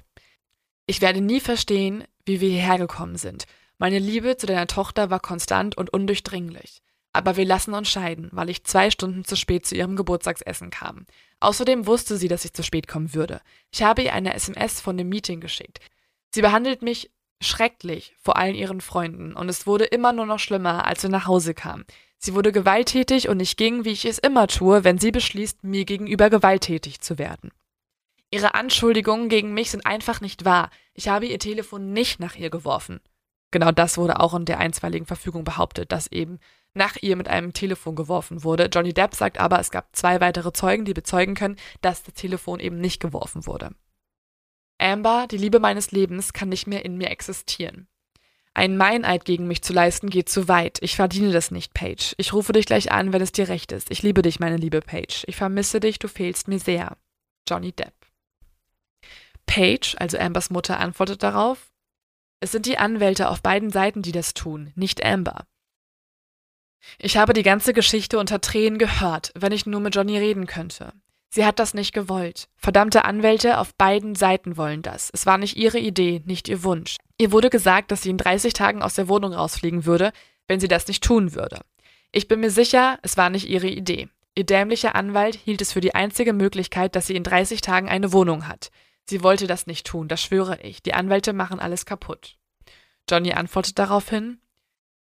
Ich werde nie verstehen, wie wir hierher gekommen sind. Meine Liebe zu deiner Tochter war konstant und undurchdringlich. Aber wir lassen uns scheiden, weil ich zwei Stunden zu spät zu ihrem Geburtstagsessen kam. Außerdem wusste sie, dass ich zu spät kommen würde. Ich habe ihr eine SMS von dem Meeting geschickt. Sie behandelt mich schrecklich vor allen ihren Freunden und es wurde immer nur noch schlimmer, als wir nach Hause kamen. Sie wurde gewalttätig und ich ging, wie ich es immer tue, wenn sie beschließt, mir gegenüber gewalttätig zu werden. Ihre Anschuldigungen gegen mich sind einfach nicht wahr. Ich habe ihr Telefon nicht nach ihr geworfen. Genau das wurde auch in der einstweiligen Verfügung behauptet, dass eben nach ihr mit einem Telefon geworfen wurde. Johnny Depp sagt aber, es gab zwei weitere Zeugen, die bezeugen können, dass das Telefon eben nicht geworfen wurde. Amber, die Liebe meines Lebens, kann nicht mehr in mir existieren. Ein Meineid gegen mich zu leisten geht zu weit. Ich verdiene das nicht, Paige. Ich rufe dich gleich an, wenn es dir recht ist. Ich liebe dich, meine liebe Paige. Ich vermisse dich, du fehlst mir sehr. Johnny Depp. Paige, also Ambers Mutter, antwortet darauf, es sind die Anwälte auf beiden Seiten, die das tun, nicht Amber. Ich habe die ganze Geschichte unter Tränen gehört, wenn ich nur mit Johnny reden könnte. Sie hat das nicht gewollt. Verdammte Anwälte auf beiden Seiten wollen das. Es war nicht ihre Idee, nicht ihr Wunsch. Ihr wurde gesagt, dass sie in 30 Tagen aus der Wohnung rausfliegen würde, wenn sie das nicht tun würde. Ich bin mir sicher, es war nicht ihre Idee. Ihr dämlicher Anwalt hielt es für die einzige Möglichkeit, dass sie in 30 Tagen eine Wohnung hat. Sie wollte das nicht tun, das schwöre ich. Die Anwälte machen alles kaputt. Johnny antwortet daraufhin,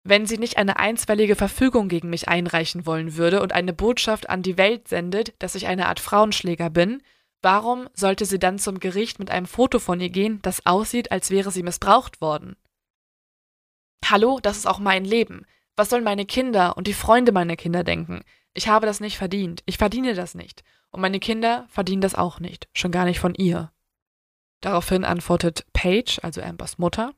wenn sie nicht eine einstweilige Verfügung gegen mich einreichen wollen würde und eine Botschaft an die Welt sendet, dass ich eine Art Frauenschläger bin, warum sollte sie dann zum Gericht mit einem Foto von ihr gehen, das aussieht, als wäre sie missbraucht worden? Hallo, das ist auch mein Leben. Was sollen meine Kinder und die Freunde meiner Kinder denken? Ich habe das nicht verdient. Ich verdiene das nicht. Und meine Kinder verdienen das auch nicht. Schon gar nicht von ihr. Daraufhin antwortet Paige, also Ambers Mutter,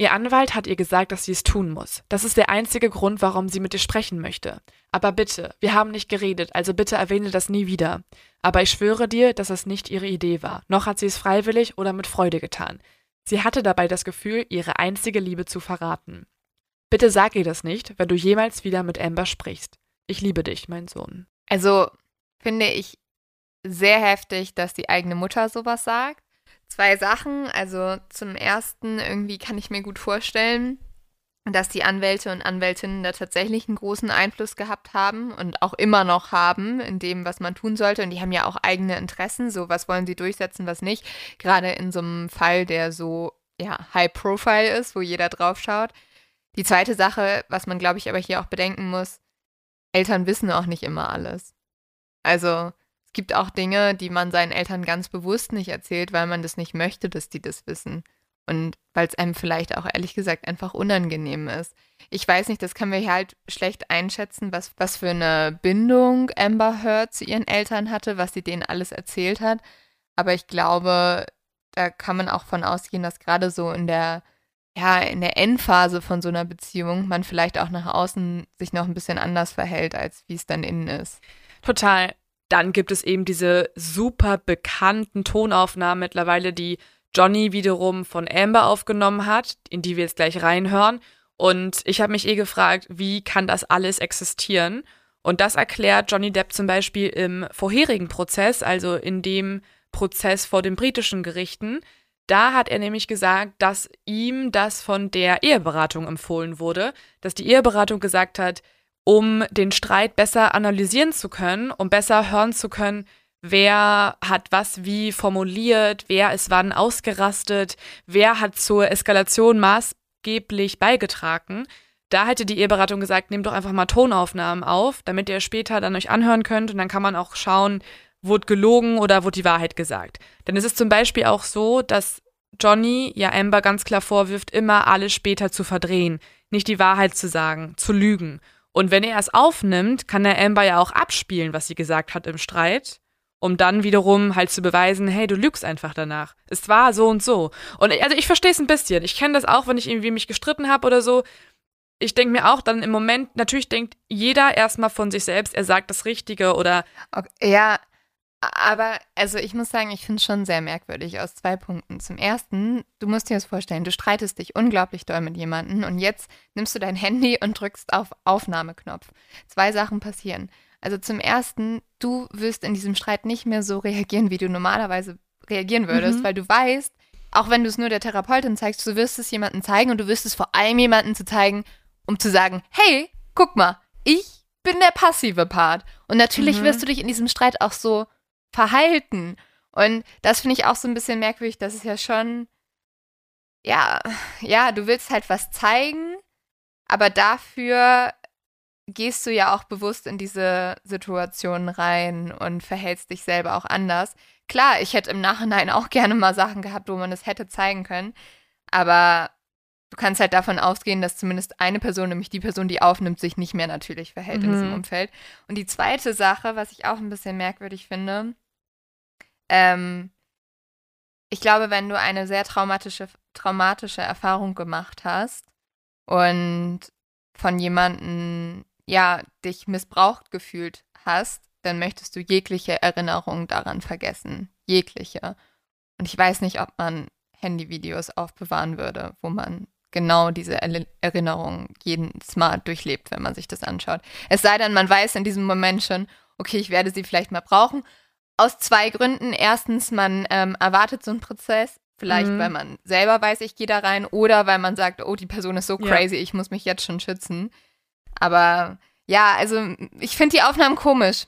Ihr Anwalt hat ihr gesagt, dass sie es tun muss. Das ist der einzige Grund, warum sie mit dir sprechen möchte. Aber bitte, wir haben nicht geredet, also bitte erwähne das nie wieder. Aber ich schwöre dir, dass es nicht ihre Idee war. Noch hat sie es freiwillig oder mit Freude getan. Sie hatte dabei das Gefühl, ihre einzige Liebe zu verraten. Bitte sag ihr das nicht, wenn du jemals wieder mit Amber sprichst. Ich liebe dich, mein Sohn. Also finde ich sehr heftig, dass die eigene Mutter sowas sagt. Zwei Sachen. Also zum ersten, irgendwie kann ich mir gut vorstellen, dass die Anwälte und Anwältinnen da tatsächlich einen großen Einfluss gehabt haben und auch immer noch haben in dem, was man tun sollte. Und die haben ja auch eigene Interessen, so was wollen sie durchsetzen, was nicht. Gerade in so einem Fall, der so ja, High Profile ist, wo jeder drauf schaut. Die zweite Sache, was man, glaube ich, aber hier auch bedenken muss, Eltern wissen auch nicht immer alles. Also es gibt auch Dinge, die man seinen Eltern ganz bewusst nicht erzählt, weil man das nicht möchte, dass die das wissen. Und weil es einem vielleicht auch ehrlich gesagt einfach unangenehm ist. Ich weiß nicht, das können wir hier halt schlecht einschätzen, was, was für eine Bindung Amber Heard zu ihren Eltern hatte, was sie denen alles erzählt hat. Aber ich glaube, da kann man auch von ausgehen, dass gerade so in der, ja, in der Endphase von so einer Beziehung man vielleicht auch nach außen sich noch ein bisschen anders verhält, als wie es dann innen ist. Total. Dann gibt es eben diese super bekannten Tonaufnahmen mittlerweile, die Johnny wiederum von Amber aufgenommen hat, in die wir jetzt gleich reinhören. Und ich habe mich eh gefragt, wie kann das alles existieren? Und das erklärt Johnny Depp zum Beispiel im vorherigen Prozess, also in dem Prozess vor den britischen Gerichten. Da hat er nämlich gesagt, dass ihm das von der Eheberatung empfohlen wurde, dass die Eheberatung gesagt hat, um den Streit besser analysieren zu können, um besser hören zu können, wer hat was wie formuliert, wer ist wann ausgerastet, wer hat zur Eskalation maßgeblich beigetragen. Da hätte die Eheberatung gesagt, nehmt doch einfach mal Tonaufnahmen auf, damit ihr später dann euch anhören könnt und dann kann man auch schauen, wurde gelogen oder wurde die Wahrheit gesagt. Denn es ist zum Beispiel auch so, dass Johnny ja Amber ganz klar vorwirft, immer alles später zu verdrehen, nicht die Wahrheit zu sagen, zu lügen. Und wenn er es aufnimmt, kann er Amber ja auch abspielen, was sie gesagt hat im Streit um dann wiederum halt zu beweisen, hey, du lügst einfach danach. Es war so und so. Und also ich verstehe es ein bisschen. Ich kenne das auch, wenn ich irgendwie mich gestritten habe oder so. Ich denke mir auch dann im Moment, natürlich denkt jeder erstmal von sich selbst, er sagt das Richtige oder. Okay, ja, aber also ich muss sagen, ich finde es schon sehr merkwürdig aus zwei Punkten. Zum ersten, du musst dir das vorstellen, du streitest dich unglaublich doll mit jemandem und jetzt nimmst du dein Handy und drückst auf Aufnahmeknopf. Zwei Sachen passieren. Also zum ersten, du wirst in diesem Streit nicht mehr so reagieren, wie du normalerweise reagieren würdest, mhm. weil du weißt, auch wenn du es nur der Therapeutin zeigst, du wirst es jemandem zeigen und du wirst es vor allem jemandem zu zeigen, um zu sagen, hey, guck mal, ich bin der passive Part. Und natürlich mhm. wirst du dich in diesem Streit auch so verhalten. Und das finde ich auch so ein bisschen merkwürdig, dass es ja schon, ja, ja, du willst halt was zeigen, aber dafür gehst du ja auch bewusst in diese Situation rein und verhältst dich selber auch anders. Klar, ich hätte im Nachhinein auch gerne mal Sachen gehabt, wo man es hätte zeigen können, aber du kannst halt davon ausgehen, dass zumindest eine Person, nämlich die Person, die aufnimmt, sich nicht mehr natürlich verhält mhm. in diesem mhm. Umfeld. Und die zweite Sache, was ich auch ein bisschen merkwürdig finde, ähm, ich glaube, wenn du eine sehr traumatische, traumatische Erfahrung gemacht hast und von jemandem ja, dich missbraucht gefühlt hast, dann möchtest du jegliche Erinnerung daran vergessen. Jegliche. Und ich weiß nicht, ob man Handyvideos aufbewahren würde, wo man genau diese Erinnerung jedes Mal durchlebt, wenn man sich das anschaut. Es sei denn, man weiß in diesem Moment schon, okay, ich werde sie vielleicht mal brauchen. Aus zwei Gründen. Erstens, man ähm, erwartet so einen Prozess, vielleicht mhm. weil man selber weiß, ich gehe da rein, oder weil man sagt, oh, die Person ist so crazy, ja. ich muss mich jetzt schon schützen. Aber ja, also ich finde die Aufnahmen komisch.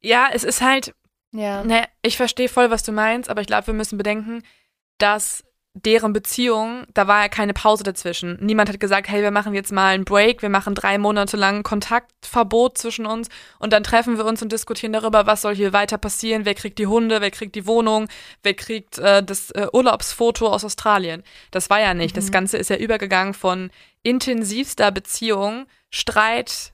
Ja, es ist halt. Ja. Ne, ich verstehe voll, was du meinst, aber ich glaube, wir müssen bedenken, dass deren Beziehung, da war ja keine Pause dazwischen. Niemand hat gesagt, hey, wir machen jetzt mal einen Break, wir machen drei Monate lang Kontaktverbot zwischen uns und dann treffen wir uns und diskutieren darüber, was soll hier weiter passieren, wer kriegt die Hunde, wer kriegt die Wohnung, wer kriegt äh, das äh, Urlaubsfoto aus Australien. Das war ja nicht. Mhm. Das Ganze ist ja übergegangen von intensivster Beziehung, Streit,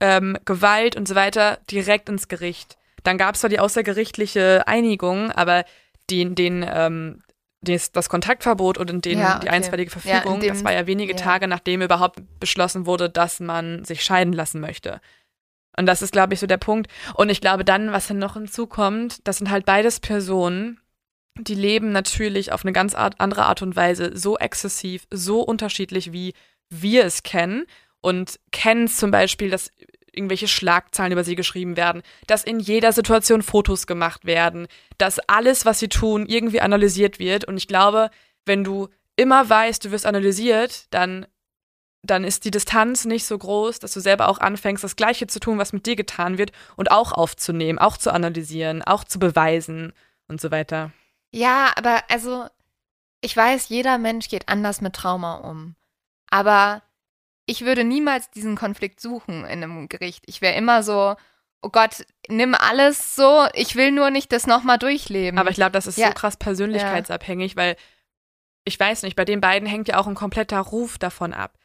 ähm, Gewalt und so weiter direkt ins Gericht. Dann gab es zwar die außergerichtliche Einigung, aber den, den, ähm, das, das Kontaktverbot und den, ja, okay. die einstweilige Verfügung, ja, das war ja wenige ja. Tage, nachdem überhaupt beschlossen wurde, dass man sich scheiden lassen möchte. Und das ist, glaube ich, so der Punkt. Und ich glaube dann, was dann noch hinzukommt, das sind halt beides Personen, die leben natürlich auf eine ganz Art, andere Art und Weise so exzessiv, so unterschiedlich, wie wir es kennen. Und kennen zum Beispiel, dass irgendwelche Schlagzeilen über sie geschrieben werden, dass in jeder Situation Fotos gemacht werden, dass alles, was sie tun, irgendwie analysiert wird. Und ich glaube, wenn du immer weißt, du wirst analysiert, dann, dann ist die Distanz nicht so groß, dass du selber auch anfängst, das Gleiche zu tun, was mit dir getan wird und auch aufzunehmen, auch zu analysieren, auch zu beweisen und so weiter. Ja, aber also, ich weiß, jeder Mensch geht anders mit Trauma um. Aber ich würde niemals diesen Konflikt suchen in einem Gericht. Ich wäre immer so, oh Gott, nimm alles so, ich will nur nicht das nochmal durchleben. Aber ich glaube, das ist ja. so krass persönlichkeitsabhängig, ja. weil ich weiß nicht, bei den beiden hängt ja auch ein kompletter Ruf davon ab.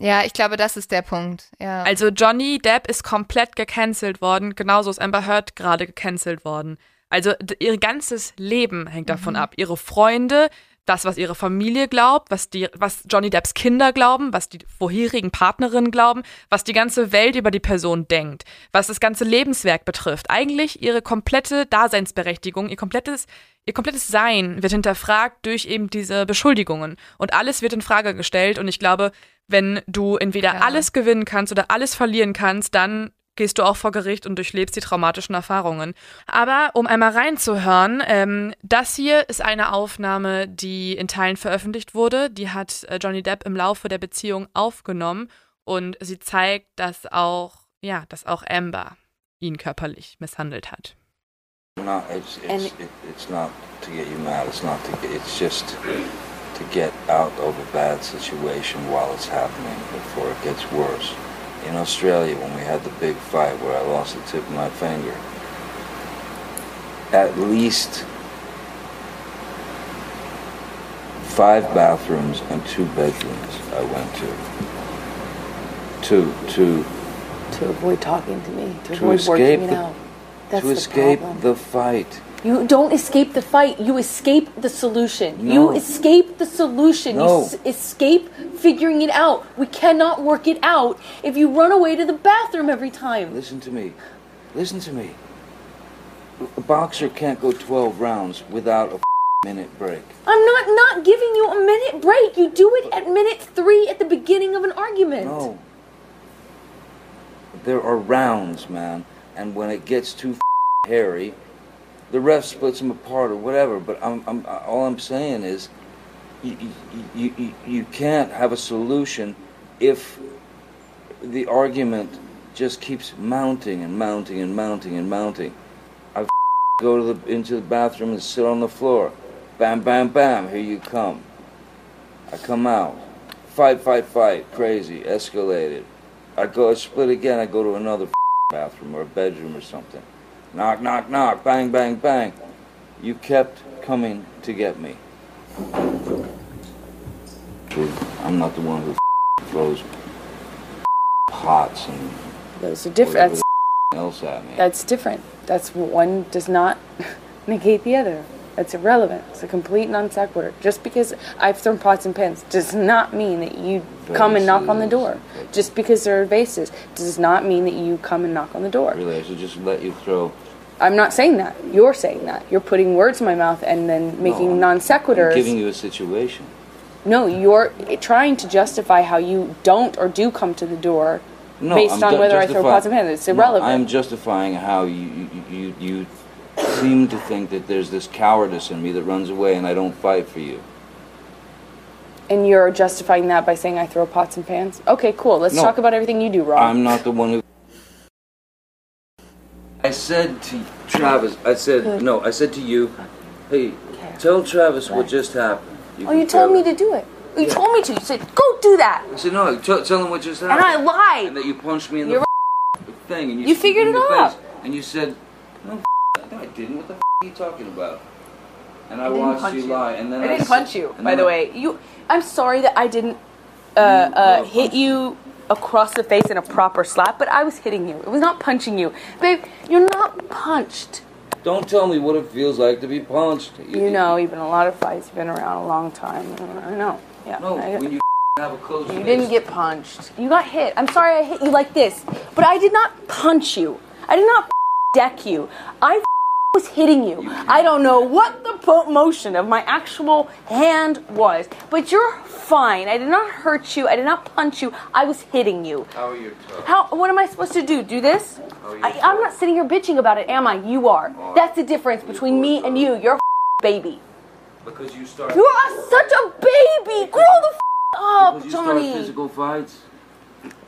Ja, ich glaube, das ist der Punkt. Ja. Also Johnny Depp ist komplett gecancelt worden, genauso ist Amber Heard gerade gecancelt worden. Also ihr ganzes Leben hängt davon mhm. ab. Ihre Freunde, das, was ihre Familie glaubt, was, die, was Johnny Depps Kinder glauben, was die vorherigen Partnerinnen glauben, was die ganze Welt über die Person denkt, was das ganze Lebenswerk betrifft. Eigentlich ihre komplette Daseinsberechtigung, ihr komplettes, ihr komplettes Sein wird hinterfragt durch eben diese Beschuldigungen. Und alles wird in Frage gestellt. Und ich glaube, wenn du entweder ja. alles gewinnen kannst oder alles verlieren kannst, dann gehst du auch vor Gericht und durchlebst die traumatischen Erfahrungen. Aber um einmal reinzuhören, ähm, das hier ist eine Aufnahme, die in Teilen veröffentlicht wurde. Die hat äh, Johnny Depp im Laufe der Beziehung aufgenommen und sie zeigt, dass auch, ja, dass auch Amber ihn körperlich misshandelt hat. No, it's, it's, it, it's not to get you mad. It's not to get, it's just to get out of a bad situation while it's happening before it gets worse. In Australia when we had the big fight where I lost the tip of my finger. At least five bathrooms and two bedrooms I went to. To to to avoid talking to me, to, to avoid escape working the, out. That's to escape problem. the fight. You don't escape the fight. You escape the solution. No. You escape the solution. No. You s- escape figuring it out. We cannot work it out if you run away to the bathroom every time. Listen to me. Listen to me. A boxer can't go 12 rounds without a minute break. I'm not not giving you a minute break. You do it at minute 3 at the beginning of an argument. No. There are rounds, man, and when it gets too hairy, the ref splits them apart or whatever. But I'm, I'm all I'm saying is, you, you, you, you can't have a solution if the argument just keeps mounting and mounting and mounting and mounting. I go to the into the bathroom and sit on the floor. Bam, bam, bam. Here you come. I come out. Fight, fight, fight. Crazy. Escalated. I go I split again. I go to another bathroom or a bedroom or something. Knock, knock, knock, bang, bang, bang. You kept coming to get me. I'm not the one who throws pots and Those are different. That's, else at me. that's different. That's one does not negate the other. That's irrelevant. It's a complete non sequitur. Just because I've thrown pots and pans does not mean that you come and knock on the door. Just because there are vases does not mean that you come and knock on the door. Really, I should just let you throw. I'm not saying that. You're saying that. You're putting words in my mouth and then making I'm- non I'm sequiturs. giving you a situation. No, you're trying to justify how you don't or do come to the door No, based I'm on ju- whether I throw pots and pans. It's No, irrelevant. I'm justifying how you, you you you seem to think that there's this cowardice in me that runs away and I don't fight for you. and you're justifying that by saying I throw pots and pans? Okay, cool. Let's No. talk about everything you do wrong. I'm not the one who. I said to Travis, I said, no, I said to you, hey, tell Travis what just happened. oh, can you told tell me him." to do it. You told me to. You said, go do that. I said, no, tell, tell him what just happened. And I lied. And that you punched me in You're the thing. And you, You figured in it the out. face. And you said, no, no, I didn't. What the are you talking about? And I, I didn't watched punch you you. lie. And then I didn't s- punch you, and by then the I- way. You. I'm sorry that I didn't uh, You uh, hit you across the face in a proper slap, but I was hitting you. It was not punching you, babe. You're not punched. Don't tell me what it feels like to be punched. You know, you've been in a lot of fights. You've been around a long time. I know. Yeah. No, I- when you have a closed You didn't get punched. You got hit. I'm sorry I hit you like this, but I did not punch you. I did not deck you. I was hitting you. I don't know what motion of my actual hand was, but you're fine. I did not hurt you. I did not punch you. I was hitting you. How are you tough? How? What am I supposed to do? Do this? I, I'm not sitting here bitching about it, am I? You are. That's the difference between me and you. You're a baby. Because you start. You are such a baby. Grow the up, because you start Johnny. physical fights.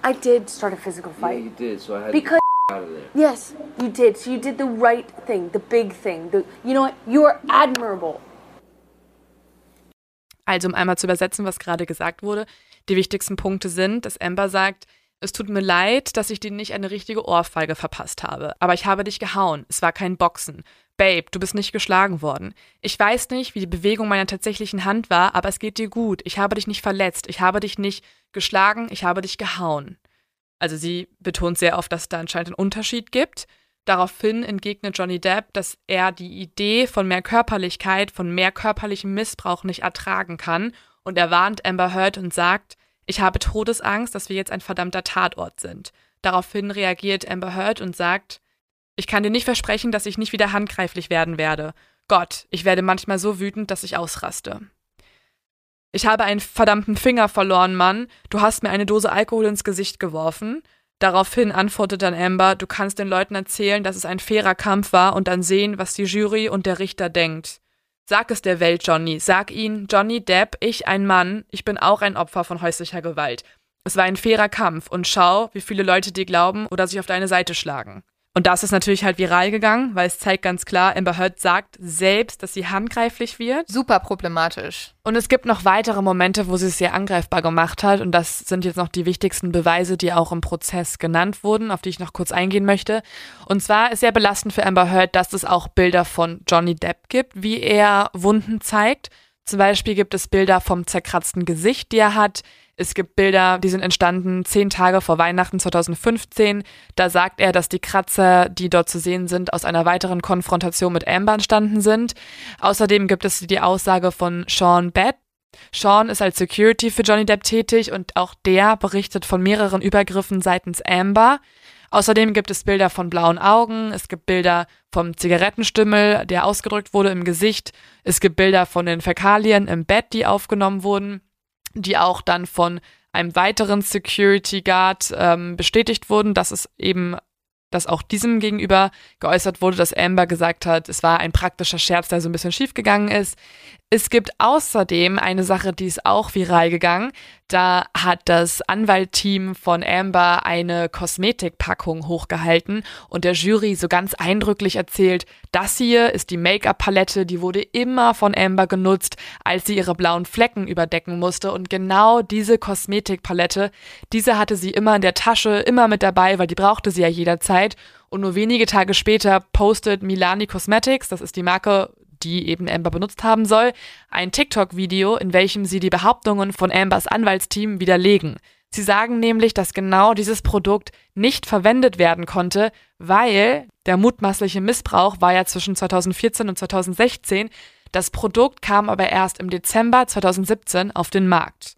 I did start a physical Yeah, fight. you did. So I had Because out of there. yes, you did. So you did the right thing, the big thing. The, you know what? You are admirable. Also um einmal zu übersetzen, was gerade gesagt wurde, die wichtigsten Punkte sind, dass Amber sagt, es tut mir leid, dass ich dir nicht eine richtige Ohrfeige verpasst habe, aber ich habe dich gehauen, es war kein Boxen. Babe, du bist nicht geschlagen worden. Ich weiß nicht, wie die Bewegung meiner tatsächlichen Hand war, aber es geht dir gut. Ich habe dich nicht verletzt, ich habe dich nicht geschlagen, ich habe dich gehauen. Also sie betont sehr oft, dass es da anscheinend einen Unterschied gibt. Daraufhin entgegnet Johnny Depp, dass er die Idee von mehr Körperlichkeit, von mehr körperlichem Missbrauch nicht ertragen kann und er warnt Amber Heard und sagt, ich habe Todesangst, dass wir jetzt ein verdammter Tatort sind. Daraufhin reagiert Amber Heard und sagt, ich kann dir nicht versprechen, dass ich nicht wieder handgreiflich werden werde. Gott, ich werde manchmal so wütend, dass ich ausraste. Ich habe einen verdammten Finger verloren, Mann. Du hast mir eine Dose Alkohol ins Gesicht geworfen. Daraufhin antwortet dann Amber, du kannst den Leuten erzählen, dass es ein fairer Kampf war und dann sehen, was die Jury und der Richter denkt. Sag es der Welt, Johnny. Sag ihnen, Johnny Depp, ich ein Mann, ich bin auch ein Opfer von häuslicher Gewalt. Es war ein fairer Kampf und schau, wie viele Leute dir glauben oder sich auf deine Seite schlagen. Und das ist natürlich halt viral gegangen, weil es zeigt ganz klar, Amber Heard sagt selbst, dass sie handgreiflich wird. Super problematisch. Und es gibt noch weitere Momente, wo sie es sehr angreifbar gemacht hat. Und das sind jetzt noch die wichtigsten Beweise, die auch im Prozess genannt wurden, auf die ich noch kurz eingehen möchte. Und zwar ist sehr belastend für Amber Heard, dass es auch Bilder von Johnny Depp gibt, wie er Wunden zeigt. Zum Beispiel gibt es Bilder vom zerkratzten Gesicht, die er hat. Es gibt Bilder, die sind entstanden zehn Tage vor Weihnachten 2015. Da sagt er, dass die Kratzer, die dort zu sehen sind, aus einer weiteren Konfrontation mit Amber entstanden sind. Außerdem gibt es die Aussage von Sean Bett. Sean ist als Security für Johnny Depp tätig und auch der berichtet von mehreren Übergriffen seitens Amber. Außerdem gibt es Bilder von blauen Augen, es gibt Bilder vom Zigarettenstümmel, der ausgedrückt wurde im Gesicht, es gibt Bilder von den Fäkalien im Bett, die aufgenommen wurden die auch dann von einem weiteren Security Guard ähm, bestätigt wurden, dass es eben, dass auch diesem gegenüber geäußert wurde, dass Amber gesagt hat, es war ein praktischer Scherz, der so ein bisschen schiefgegangen ist. Es gibt außerdem eine Sache, die ist auch viral gegangen. Da hat das Anwaltteam von Amber eine Kosmetikpackung hochgehalten und der Jury so ganz eindrücklich erzählt, das hier ist die Make-up-Palette, die wurde immer von Amber genutzt, als sie ihre blauen Flecken überdecken musste und genau diese Kosmetikpalette, diese hatte sie immer in der Tasche, immer mit dabei, weil die brauchte sie ja jederzeit und nur wenige Tage später postet Milani Cosmetics, das ist die Marke, die eben Amber benutzt haben soll, ein TikTok-Video, in welchem sie die Behauptungen von Ambers Anwaltsteam widerlegen. Sie sagen nämlich, dass genau dieses Produkt nicht verwendet werden konnte, weil der mutmaßliche Missbrauch war ja zwischen 2014 und 2016. Das Produkt kam aber erst im Dezember 2017 auf den Markt.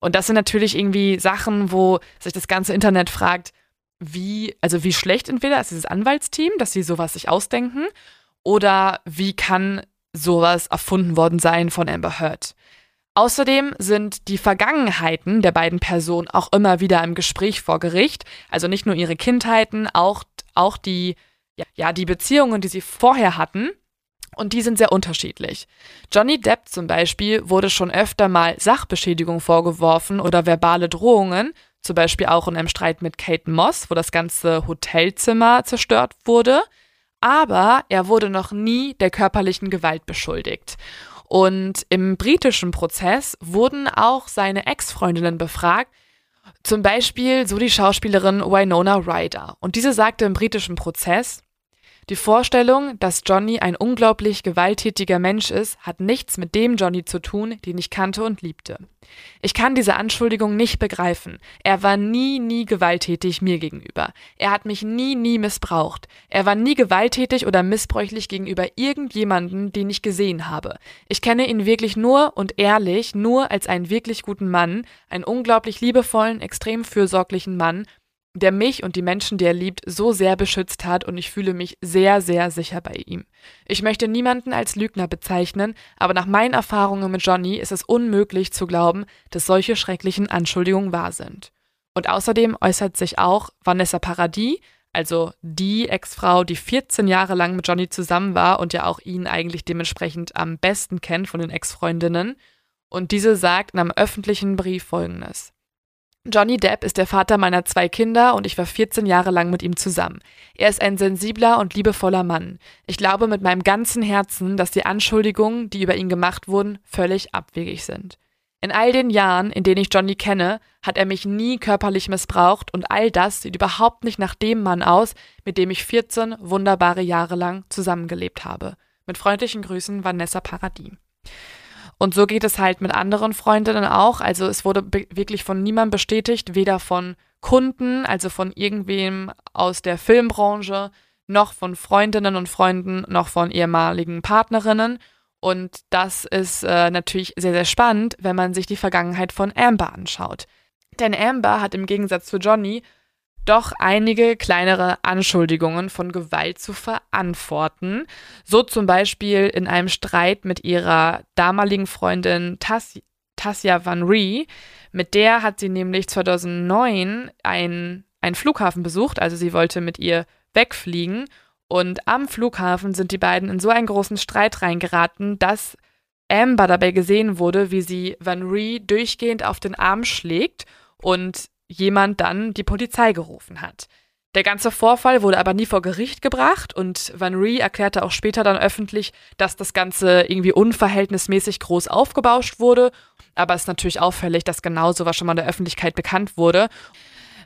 Und das sind natürlich irgendwie Sachen, wo sich das ganze Internet fragt, wie, also wie schlecht entweder ist dieses Anwaltsteam, dass sie sowas sich ausdenken, oder wie kann sowas erfunden worden sein von Amber Heard? Außerdem sind die Vergangenheiten der beiden Personen auch immer wieder im Gespräch vor Gericht. Also nicht nur ihre Kindheiten, auch, auch die, ja, die Beziehungen, die sie vorher hatten. Und die sind sehr unterschiedlich. Johnny Depp zum Beispiel wurde schon öfter mal Sachbeschädigung vorgeworfen oder verbale Drohungen, zum Beispiel auch in einem Streit mit Kate Moss, wo das ganze Hotelzimmer zerstört wurde aber er wurde noch nie der körperlichen Gewalt beschuldigt. Und im britischen Prozess wurden auch seine Ex-Freundinnen befragt, zum Beispiel so die Schauspielerin Winona Ryder. Und diese sagte im britischen Prozess, die Vorstellung, dass Johnny ein unglaublich gewalttätiger Mensch ist, hat nichts mit dem Johnny zu tun, den ich kannte und liebte. Ich kann diese Anschuldigung nicht begreifen. Er war nie, nie gewalttätig mir gegenüber. Er hat mich nie, nie missbraucht. Er war nie gewalttätig oder missbräuchlich gegenüber irgendjemanden, den ich gesehen habe. Ich kenne ihn wirklich nur und ehrlich nur als einen wirklich guten Mann, einen unglaublich liebevollen, extrem fürsorglichen Mann, der mich und die Menschen, die er liebt, so sehr beschützt hat und ich fühle mich sehr, sehr sicher bei ihm. Ich möchte niemanden als Lügner bezeichnen, aber nach meinen Erfahrungen mit Johnny ist es unmöglich zu glauben, dass solche schrecklichen Anschuldigungen wahr sind. Und außerdem äußert sich auch Vanessa Paradis, also die Ex-Frau, die 14 Jahre lang mit Johnny zusammen war und ja auch ihn eigentlich dementsprechend am besten kennt von den Ex-Freundinnen. Und diese sagt in einem öffentlichen Brief folgendes. Johnny Depp ist der Vater meiner zwei Kinder und ich war 14 Jahre lang mit ihm zusammen. Er ist ein sensibler und liebevoller Mann. Ich glaube mit meinem ganzen Herzen, dass die Anschuldigungen, die über ihn gemacht wurden, völlig abwegig sind. In all den Jahren, in denen ich Johnny kenne, hat er mich nie körperlich missbraucht und all das sieht überhaupt nicht nach dem Mann aus, mit dem ich 14 wunderbare Jahre lang zusammengelebt habe. Mit freundlichen Grüßen, Vanessa Paradis. Und so geht es halt mit anderen Freundinnen auch. Also es wurde wirklich von niemandem bestätigt, weder von Kunden, also von irgendwem aus der Filmbranche, noch von Freundinnen und Freunden, noch von ehemaligen Partnerinnen. Und das ist äh, natürlich sehr, sehr spannend, wenn man sich die Vergangenheit von Amber anschaut. Denn Amber hat im Gegensatz zu Johnny doch einige kleinere Anschuldigungen von Gewalt zu verantworten. So zum Beispiel in einem Streit mit ihrer damaligen Freundin Tass Tassia Van Ree. Mit der hat sie nämlich 2009 einen Flughafen besucht, also sie wollte mit ihr wegfliegen. Und am Flughafen sind die beiden in so einen großen Streit reingeraten, dass Amber dabei gesehen wurde, wie sie Van Ree durchgehend auf den Arm schlägt und jemand dann die Polizei gerufen hat. Der ganze Vorfall wurde aber nie vor Gericht gebracht und Van Ree erklärte auch später dann öffentlich, dass das Ganze irgendwie unverhältnismäßig groß aufgebauscht wurde. Aber es ist natürlich auffällig, dass genau sowas schon mal der Öffentlichkeit bekannt wurde.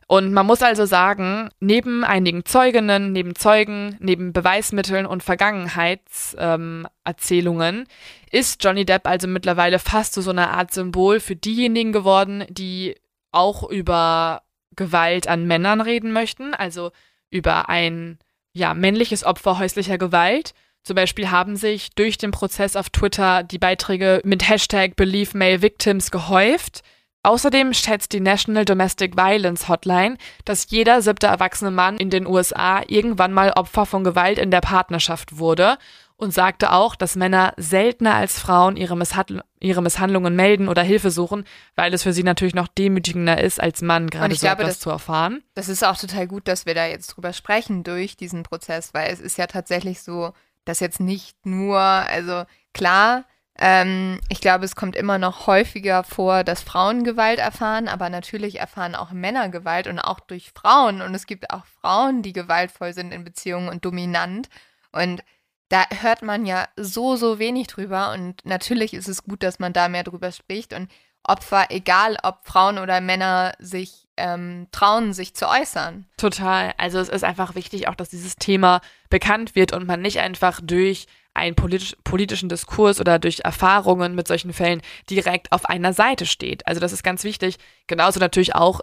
Und man muss also sagen, neben einigen Zeuginnen, neben Zeugen, neben Beweismitteln und Vergangenheitserzählungen ähm, ist Johnny Depp also mittlerweile fast zu so einer Art Symbol für diejenigen geworden, die auch über Gewalt an Männern reden möchten, also über ein ja, männliches Opfer häuslicher Gewalt. Zum Beispiel haben sich durch den Prozess auf Twitter die Beiträge mit Hashtag Believe Male Victims gehäuft. Außerdem schätzt die National Domestic Violence Hotline, dass jeder siebte erwachsene Mann in den USA irgendwann mal Opfer von Gewalt in der Partnerschaft wurde und sagte auch, dass Männer seltener als Frauen ihre, Misshandl ihre Misshandlungen melden oder Hilfe suchen, weil es für sie natürlich noch demütigender ist, als Mann gerade so glaube, etwas das, zu erfahren. Das ist auch total gut, dass wir da jetzt drüber sprechen durch diesen Prozess, weil es ist ja tatsächlich so, dass jetzt nicht nur, also klar, ähm, ich glaube, es kommt immer noch häufiger vor, dass Frauen Gewalt erfahren, aber natürlich erfahren auch Männer Gewalt und auch durch Frauen. Und es gibt auch Frauen, die gewaltvoll sind in Beziehungen und dominant. Und da hört man ja so, so wenig drüber. Und natürlich ist es gut, dass man da mehr drüber spricht. Und Opfer, egal ob Frauen oder Männer, sich ähm, trauen, sich zu äußern. Total. Also es ist einfach wichtig, auch dass dieses Thema bekannt wird und man nicht einfach durch einen politisch, politischen Diskurs oder durch Erfahrungen mit solchen Fällen direkt auf einer Seite steht. Also das ist ganz wichtig. Genauso natürlich auch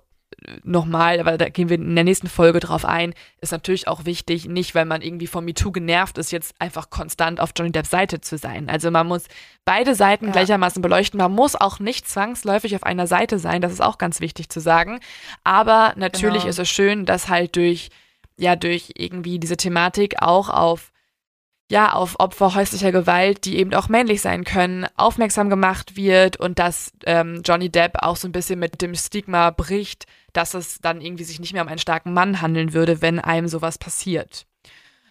nochmal, aber da gehen wir in der nächsten Folge drauf ein, ist natürlich auch wichtig, nicht weil man irgendwie von MeToo genervt ist, jetzt einfach konstant auf Johnny Depps Seite zu sein. Also man muss beide Seiten ja. gleichermaßen beleuchten. Man muss auch nicht zwangsläufig auf einer Seite sein, das ist auch ganz wichtig zu sagen. Aber natürlich genau. ist es schön, dass halt durch, ja, durch irgendwie diese Thematik auch auf ja, auf Opfer häuslicher Gewalt, die eben auch männlich sein können, aufmerksam gemacht wird und dass ähm, Johnny Depp auch so ein bisschen mit dem Stigma bricht, dass es dann irgendwie sich nicht mehr um einen starken Mann handeln würde, wenn einem sowas passiert.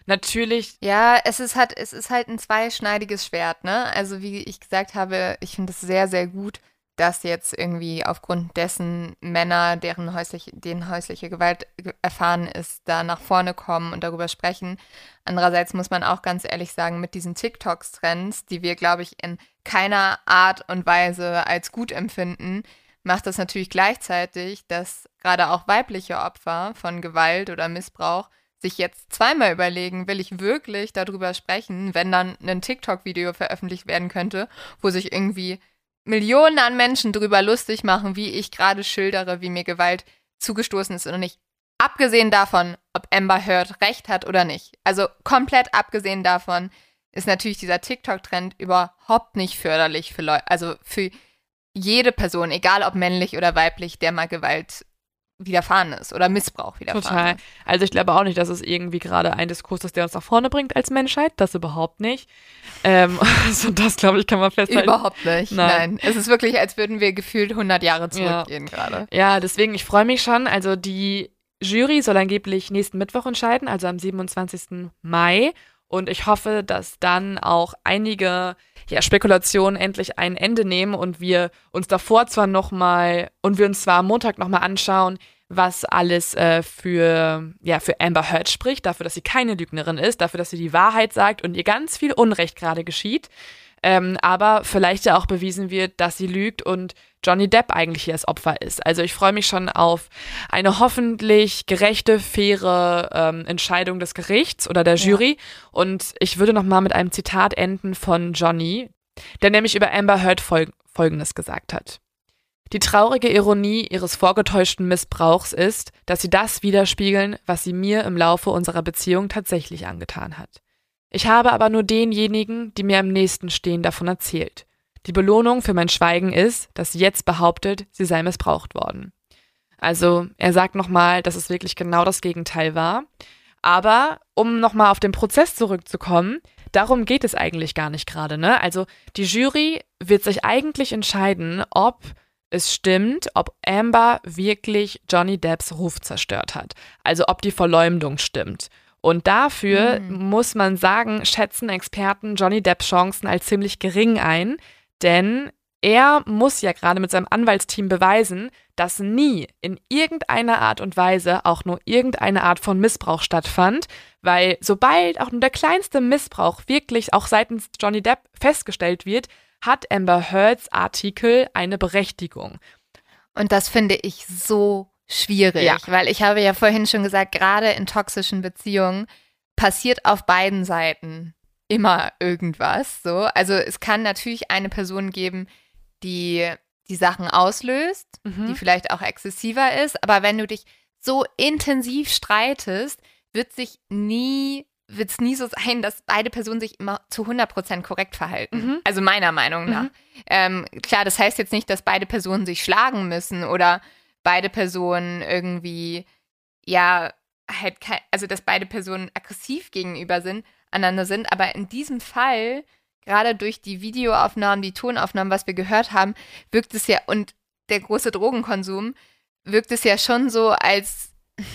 Natürlich. Ja, es ist halt, es ist halt ein zweischneidiges Schwert, ne? Also wie ich gesagt habe, ich finde es sehr, sehr gut, dass jetzt irgendwie aufgrund dessen Männer, deren häusliche, denen häusliche Gewalt erfahren ist, da nach vorne kommen und darüber sprechen. Andererseits muss man auch ganz ehrlich sagen, mit diesen TikToks-Trends, die wir, glaube ich, in keiner Art und Weise als gut empfinden, macht das natürlich gleichzeitig, dass gerade auch weibliche Opfer von Gewalt oder Missbrauch sich jetzt zweimal überlegen, will ich wirklich darüber sprechen, wenn dann ein TikTok-Video veröffentlicht werden könnte, wo sich irgendwie Millionen an Menschen drüber lustig machen, wie ich gerade schildere, wie mir Gewalt zugestoßen ist und nicht. Abgesehen davon, ob Amber Heard recht hat oder nicht. Also komplett abgesehen davon ist natürlich dieser TikTok-Trend überhaupt nicht förderlich für Leute, also für jede Person, egal ob männlich oder weiblich, der mal Gewalt widerfahren ist oder Missbrauch widerfahren Total. ist. Also ich glaube auch nicht, dass es irgendwie gerade ein Diskurs ist, der uns nach vorne bringt als Menschheit. Das überhaupt nicht. Ähm, also das, glaube ich, kann man festhalten. Überhaupt nicht. Nein. Nein. Es ist wirklich, als würden wir gefühlt 100 Jahre zurückgehen gerade. Ja, deswegen, ich freue mich schon. Also die Jury soll angeblich nächsten Mittwoch entscheiden, also am 27. Mai. Und ich hoffe, dass dann auch einige ja, Spekulationen endlich ein Ende nehmen und wir uns davor zwar nochmal und wir uns zwar am Montag nochmal anschauen, was alles äh, für, ja, für Amber Heard spricht, dafür, dass sie keine Lügnerin ist, dafür, dass sie die Wahrheit sagt und ihr ganz viel Unrecht gerade geschieht. Ähm, aber vielleicht ja auch bewiesen wird, dass sie lügt und Johnny Depp eigentlich hier das Opfer ist. Also ich freue mich schon auf eine hoffentlich gerechte, faire ähm, Entscheidung des Gerichts oder der Jury. Und ich würde noch mal mit einem Zitat enden von Johnny, der nämlich über Amber Heard fol Folgendes gesagt hat. Die traurige Ironie ihres vorgetäuschten Missbrauchs ist, dass sie das widerspiegeln, was sie mir im Laufe unserer Beziehung tatsächlich angetan hat. Ich habe aber nur denjenigen, die mir am nächsten stehen, davon erzählt. Die Belohnung für mein Schweigen ist, dass sie jetzt behauptet, sie sei missbraucht worden. Also er sagt nochmal, dass es wirklich genau das Gegenteil war. Aber um nochmal auf den Prozess zurückzukommen, darum geht es eigentlich gar nicht gerade. Ne? Also die Jury wird sich eigentlich entscheiden, ob es stimmt, ob Amber wirklich Johnny Depps Ruf zerstört hat. Also ob die Verleumdung stimmt. Und dafür Mhm. muss man sagen, schätzen Experten Johnny Depps Chancen als ziemlich gering ein, denn er muss ja gerade mit seinem Anwaltsteam beweisen, dass nie in irgendeiner Art und Weise auch nur irgendeine Art von Missbrauch stattfand, weil sobald auch nur der kleinste Missbrauch wirklich auch seitens Johnny Depp festgestellt wird, hat Amber Heards Artikel eine Berechtigung. Und das finde ich so schwierig, Ja. weil ich habe ja vorhin schon gesagt, gerade in toxischen Beziehungen passiert auf beiden Seiten immer irgendwas. So, also es kann natürlich eine Person geben, die die Sachen auslöst, Mhm. die vielleicht auch exzessiver ist, aber wenn du dich so intensiv streitest, wird sich nie wird es nie so sein, dass beide Personen sich immer zu 100% korrekt verhalten. Mhm. Also meiner Meinung nach. Mhm. Ähm, klar, das heißt jetzt nicht, dass beide Personen sich schlagen müssen oder beide Personen irgendwie, ja, halt, also dass beide Personen aggressiv gegenüber sind, einander sind. Aber in diesem Fall, gerade durch die Videoaufnahmen, die Tonaufnahmen, was wir gehört haben, wirkt es ja, und der große Drogenkonsum, wirkt es ja schon so, als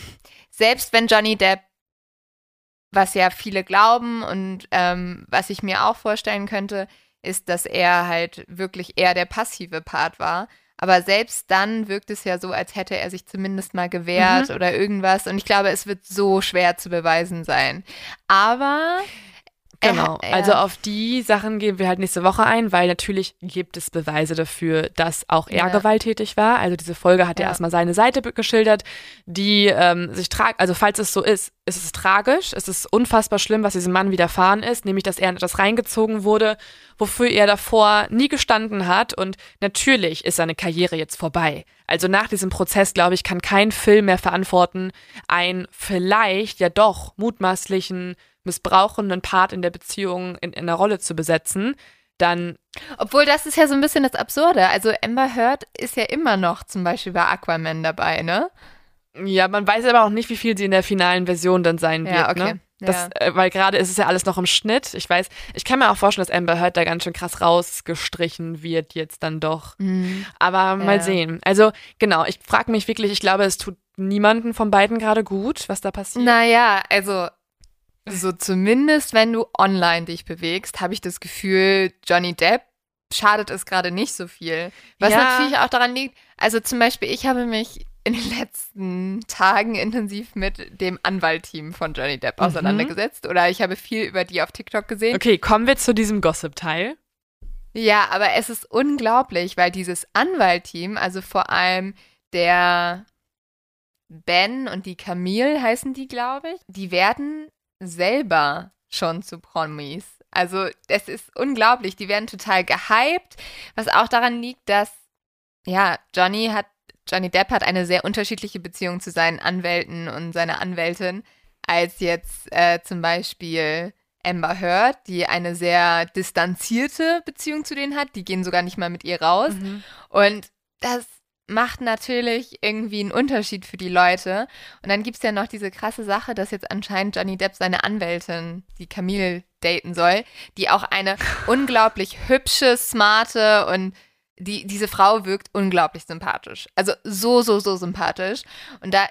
selbst wenn Johnny Depp, was ja viele glauben und ähm, was ich mir auch vorstellen könnte, ist, dass er halt wirklich eher der passive Part war. Aber selbst dann wirkt es ja so, als hätte er sich zumindest mal gewehrt oder irgendwas. Und ich glaube, es wird so schwer zu beweisen sein. Aber er Genau. hat- er- Also auf die Sachen gehen wir halt nächste Woche ein, weil natürlich gibt es Beweise dafür, dass auch er Ja. gewalttätig war. Also diese Folge hat ja, Ja. erstmal seine Seite geschildert, die ähm, sich tragt. Also falls es so ist, ist es tragisch, es ist unfassbar schlimm, was diesem Mann widerfahren ist, nämlich dass er in etwas reingezogen wurde, wofür er davor nie gestanden hat. Und natürlich ist seine Karriere jetzt vorbei. Also nach diesem Prozess, glaube ich, kann kein Film mehr verantworten, einen vielleicht ja doch mutmaßlichen missbrauchenden Part in der Beziehung in, in einer Rolle zu besetzen, dann Obwohl, das ist ja so ein bisschen das Absurde. Also Amber Heard ist ja immer noch zum Beispiel bei Aquaman dabei, ne? ja, man weiß aber auch nicht, wie viel sie in der finalen Version dann sein Ja, wird, okay. ne? Das, äh, weil gerade ist es ja alles noch im Schnitt. Ich weiß, ich kann mir auch vorstellen, dass Amber Heard da ganz schön krass rausgestrichen wird jetzt dann doch. Mhm. Aber mal Ja. sehen. Also genau, ich frage mich wirklich, ich glaube, es tut niemanden von beiden gerade gut, was da passiert. Naja, also so zumindest, wenn du online dich bewegst, habe ich das Gefühl, Johnny Depp schadet es gerade nicht so viel. Was Ja. natürlich auch daran liegt, also zum Beispiel, ich habe mich in den letzten Tagen intensiv mit dem Anwaltteam von Johnny Depp Mhm. auseinandergesetzt oder ich habe viel über die auf TikTok gesehen. Okay, kommen wir zu diesem Gossip-Teil. Ja, aber es ist unglaublich, weil dieses Anwaltteam, also vor allem der Ben und die Camille heißen die, glaube ich, die werden selber schon zu Promis. Also es ist unglaublich, die werden total gehypt, was auch daran liegt, dass ja, Johnny hat Johnny Depp hat eine sehr unterschiedliche Beziehung zu seinen Anwälten und seiner Anwältin als jetzt äh, zum Beispiel Amber Heard, die eine sehr distanzierte Beziehung zu denen hat. Die gehen sogar nicht mal mit ihr raus. Und das macht natürlich irgendwie einen Unterschied für die Leute. Und dann gibt es ja noch diese krasse Sache, dass jetzt anscheinend Johnny Depp seine Anwältin, die Camille, daten soll, die auch eine unglaublich hübsche, smarte und die, diese Frau wirkt unglaublich sympathisch. Also so, so, so sympathisch. Und da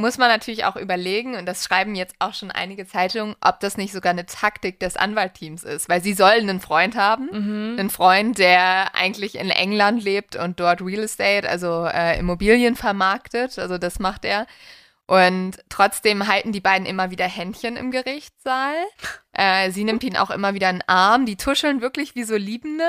muss man natürlich auch überlegen, und das schreiben jetzt auch schon einige Zeitungen, ob das nicht sogar eine Taktik des Anwaltteams ist, weil sie sollen einen Freund haben, mhm. einen Freund, der eigentlich in England lebt und dort Real Estate, also äh, Immobilien vermarktet, also das macht er. Und trotzdem halten die beiden immer wieder Händchen im Gerichtssaal. Äh, sie nimmt ihn auch immer wieder in den Arm. Die tuscheln wirklich wie so Liebende.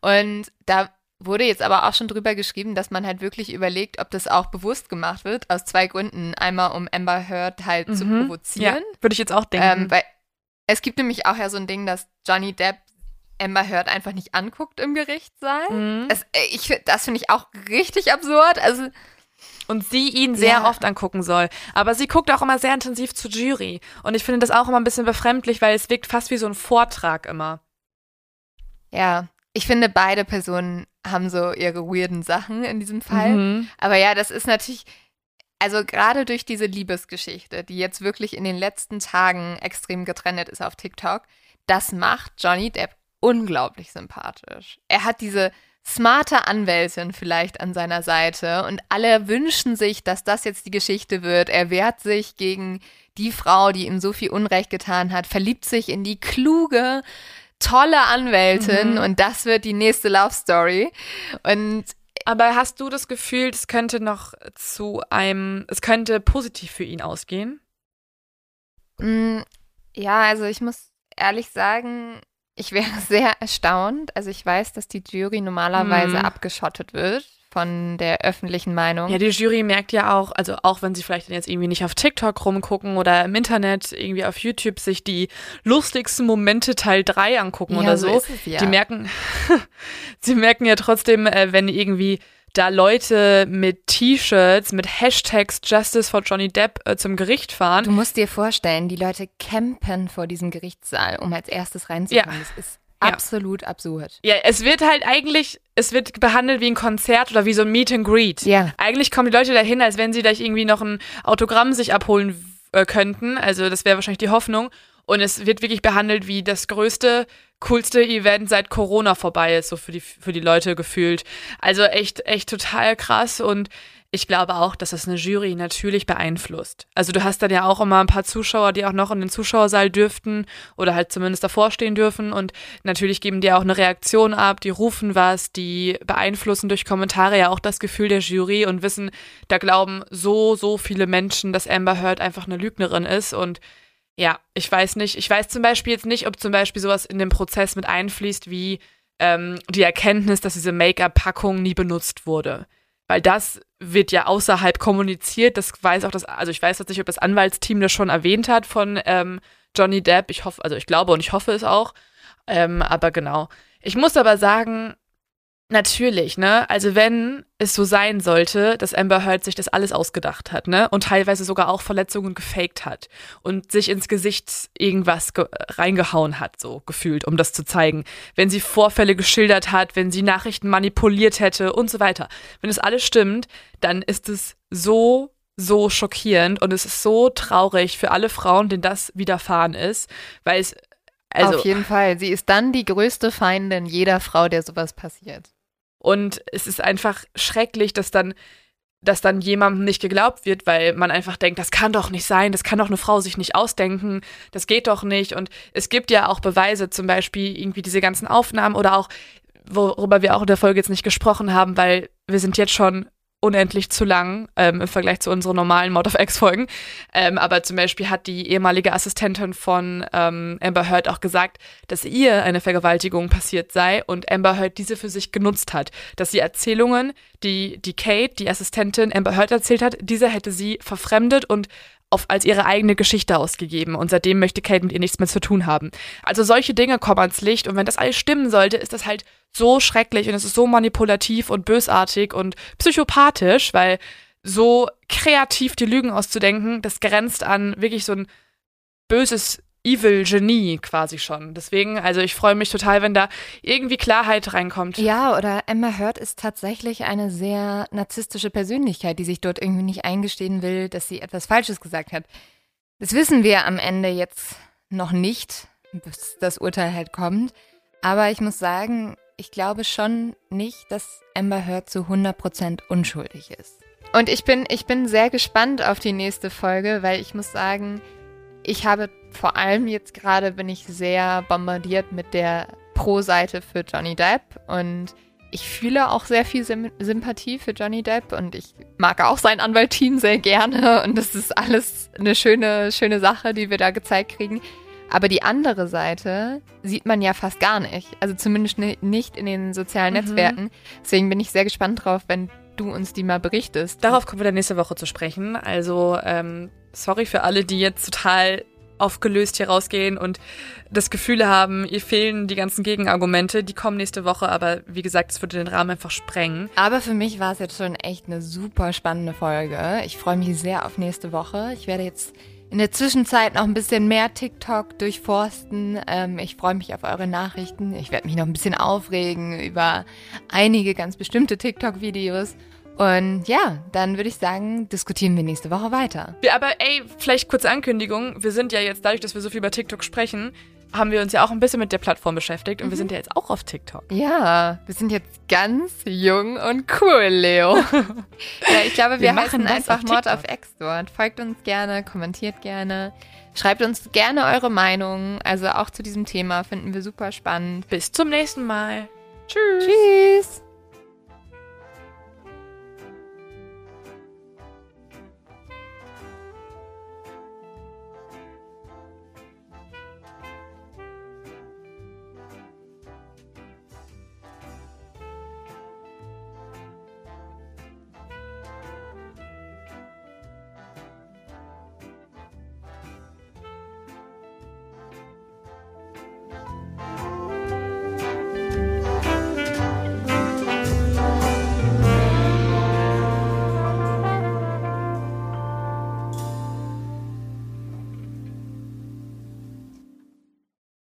Und da wurde jetzt aber auch schon drüber geschrieben, dass man halt wirklich überlegt, ob das auch bewusst gemacht wird, aus zwei Gründen. Einmal, um Amber Heard halt mhm. zu provozieren. Ja, würde ich jetzt auch denken. Ähm, weil es gibt nämlich auch ja so ein Ding, dass Johnny Depp Amber Heard einfach nicht anguckt im Gerichtssaal. Mhm. Äh, ich, das finde ich auch richtig absurd. Also und sie ihn sehr ja. oft angucken soll. Aber sie guckt auch immer sehr intensiv zur Jury. Und ich finde das auch immer ein bisschen befremdlich, weil es wirkt fast wie so ein Vortrag immer. Ja, ich finde, beide Personen haben so ihre weirden Sachen in diesem Fall. Mhm. Aber ja, das ist natürlich, also gerade durch diese Liebesgeschichte, die jetzt wirklich in den letzten Tagen extrem getrennt ist auf TikTok, das macht Johnny Depp unglaublich sympathisch. Er hat diese smarte Anwältin vielleicht an seiner Seite und alle wünschen sich, dass das jetzt die Geschichte wird. Er wehrt sich gegen die Frau, die ihm so viel Unrecht getan hat, verliebt sich in die kluge, tolle Anwältin mhm. und das wird die nächste Love Story. Und aber hast du das Gefühl, es könnte noch zu einem, es könnte positiv für ihn ausgehen? Mm, ja, also ich muss ehrlich sagen, ich wäre sehr erstaunt. Also ich weiß, dass die Jury normalerweise mhm. abgeschottet wird von der öffentlichen Meinung. Ja, die Jury merkt ja auch, also auch wenn sie vielleicht jetzt irgendwie nicht auf TikTok rumgucken oder im Internet irgendwie auf YouTube sich die lustigsten Momente Teil 3 angucken ja, oder so, so es, ja. die merken, sie merken ja trotzdem, äh, wenn irgendwie da Leute mit T-Shirts, mit Hashtags Justice for Johnny Depp äh, zum Gericht fahren. Du musst dir vorstellen, die Leute campen vor diesem Gerichtssaal, um als erstes reinzukommen. Ja. Das ist absolut ja. absurd. Ja, es wird halt eigentlich, es wird behandelt wie ein Konzert oder wie so ein Meet and Greet. Ja. Eigentlich kommen die Leute dahin, als wenn sie da irgendwie noch ein Autogramm sich abholen äh, könnten. Also das wäre wahrscheinlich die Hoffnung. Und es wird wirklich behandelt wie das größte, coolste Event seit Corona vorbei ist, so für die, für die Leute gefühlt. Also echt, echt total krass und ich glaube auch, dass das eine Jury natürlich beeinflusst. Also du hast dann ja auch immer ein paar Zuschauer, die auch noch in den Zuschauersaal dürften oder halt zumindest davor stehen dürfen und natürlich geben die auch eine Reaktion ab, die rufen was, die beeinflussen durch Kommentare ja auch das Gefühl der Jury und wissen, da glauben so, so viele Menschen, dass Amber Heard einfach eine Lügnerin ist und ja, ich weiß nicht. Ich weiß zum Beispiel jetzt nicht, ob zum Beispiel sowas in den Prozess mit einfließt, wie ähm, die Erkenntnis, dass diese Make-up-Packung nie benutzt wurde. Weil das wird ja außerhalb kommuniziert. Das weiß auch das, also ich weiß jetzt nicht, ob das Anwaltsteam das schon erwähnt hat von ähm, Johnny Depp. Ich hoffe, also ich glaube und ich hoffe es auch. Ähm, aber genau. Ich muss aber sagen, Natürlich, ne? Also wenn es so sein sollte, dass Amber Heard sich das alles ausgedacht hat, ne? Und teilweise sogar auch Verletzungen gefaked hat und sich ins Gesicht irgendwas ge reingehauen hat, so gefühlt, um das zu zeigen. Wenn sie Vorfälle geschildert hat, wenn sie Nachrichten manipuliert hätte und so weiter. Wenn es alles stimmt, dann ist es so so schockierend und es ist so traurig für alle Frauen, denen das widerfahren ist, weil es also, Auf jeden Fall. Sie ist dann die größte Feindin jeder Frau, der sowas passiert. Und es ist einfach schrecklich, dass dann, dass dann jemandem nicht geglaubt wird, weil man einfach denkt, das kann doch nicht sein, das kann doch eine Frau sich nicht ausdenken, das geht doch nicht. Und es gibt ja auch Beweise, zum Beispiel irgendwie diese ganzen Aufnahmen oder auch, worüber wir auch in der Folge jetzt nicht gesprochen haben, weil wir sind jetzt schon unendlich zu lang ähm, im Vergleich zu unseren normalen Mord of X-Folgen. Ähm, aber zum Beispiel hat die ehemalige Assistentin von ähm, Amber Heard auch gesagt, dass ihr eine Vergewaltigung passiert sei und Amber Heard diese für sich genutzt hat. Dass sie Erzählungen, die, die Kate, die Assistentin Amber Heard erzählt hat, diese hätte sie verfremdet und auf, als ihre eigene Geschichte ausgegeben und seitdem möchte Kate mit ihr nichts mehr zu tun haben. Also solche Dinge kommen ans Licht und wenn das alles stimmen sollte, ist das halt so schrecklich und es ist so manipulativ und bösartig und psychopathisch, weil so kreativ die Lügen auszudenken, das grenzt an wirklich so ein böses Evil-Genie quasi schon. Deswegen, also ich freue mich total, wenn da irgendwie Klarheit reinkommt. Ja, oder Emma Hurt ist tatsächlich eine sehr narzisstische Persönlichkeit, die sich dort irgendwie nicht eingestehen will, dass sie etwas Falsches gesagt hat. Das wissen wir am Ende jetzt noch nicht, bis das Urteil halt kommt. Aber ich muss sagen, ich glaube schon nicht, dass Amber Heard zu 100% unschuldig ist. Und ich bin, ich bin sehr gespannt auf die nächste Folge, weil ich muss sagen, ich habe vor allem jetzt gerade bin ich sehr bombardiert mit der Pro-Seite für Johnny Depp und ich fühle auch sehr viel Sim Sympathie für Johnny Depp und ich mag auch sein Anwaltteam sehr gerne und das ist alles eine schöne, schöne Sache, die wir da gezeigt kriegen. Aber die andere Seite sieht man ja fast gar nicht. Also zumindest nicht in den sozialen mhm. Netzwerken. Deswegen bin ich sehr gespannt drauf, wenn du uns die mal berichtest. Darauf kommen wir dann nächste Woche zu sprechen. Also ähm, sorry für alle, die jetzt total aufgelöst hier rausgehen und das Gefühl haben, ihr fehlen die ganzen Gegenargumente. Die kommen nächste Woche, aber wie gesagt, es würde den Rahmen einfach sprengen. Aber für mich war es jetzt schon echt eine super spannende Folge. Ich freue mich sehr auf nächste Woche. Ich werde jetzt in der Zwischenzeit noch ein bisschen mehr TikTok durchforsten. Ähm, ich freue mich auf eure Nachrichten. Ich werde mich noch ein bisschen aufregen über einige ganz bestimmte TikTok-Videos. Und ja, dann würde ich sagen, diskutieren wir nächste Woche weiter. Ja, aber ey, vielleicht kurze Ankündigung. Wir sind ja jetzt dadurch, dass wir so viel über TikTok sprechen, haben wir uns ja auch ein bisschen mit der Plattform beschäftigt und mhm. wir sind ja jetzt auch auf TikTok. Ja, wir sind jetzt ganz jung und cool, Leo. ja, ich glaube, wir, wir heißen einfach auf Mord auf Ex dort. Folgt uns gerne, kommentiert gerne. Schreibt uns gerne eure Meinung. Also auch zu diesem Thema finden wir super spannend. Bis zum nächsten Mal. Tschüss. Tschüss.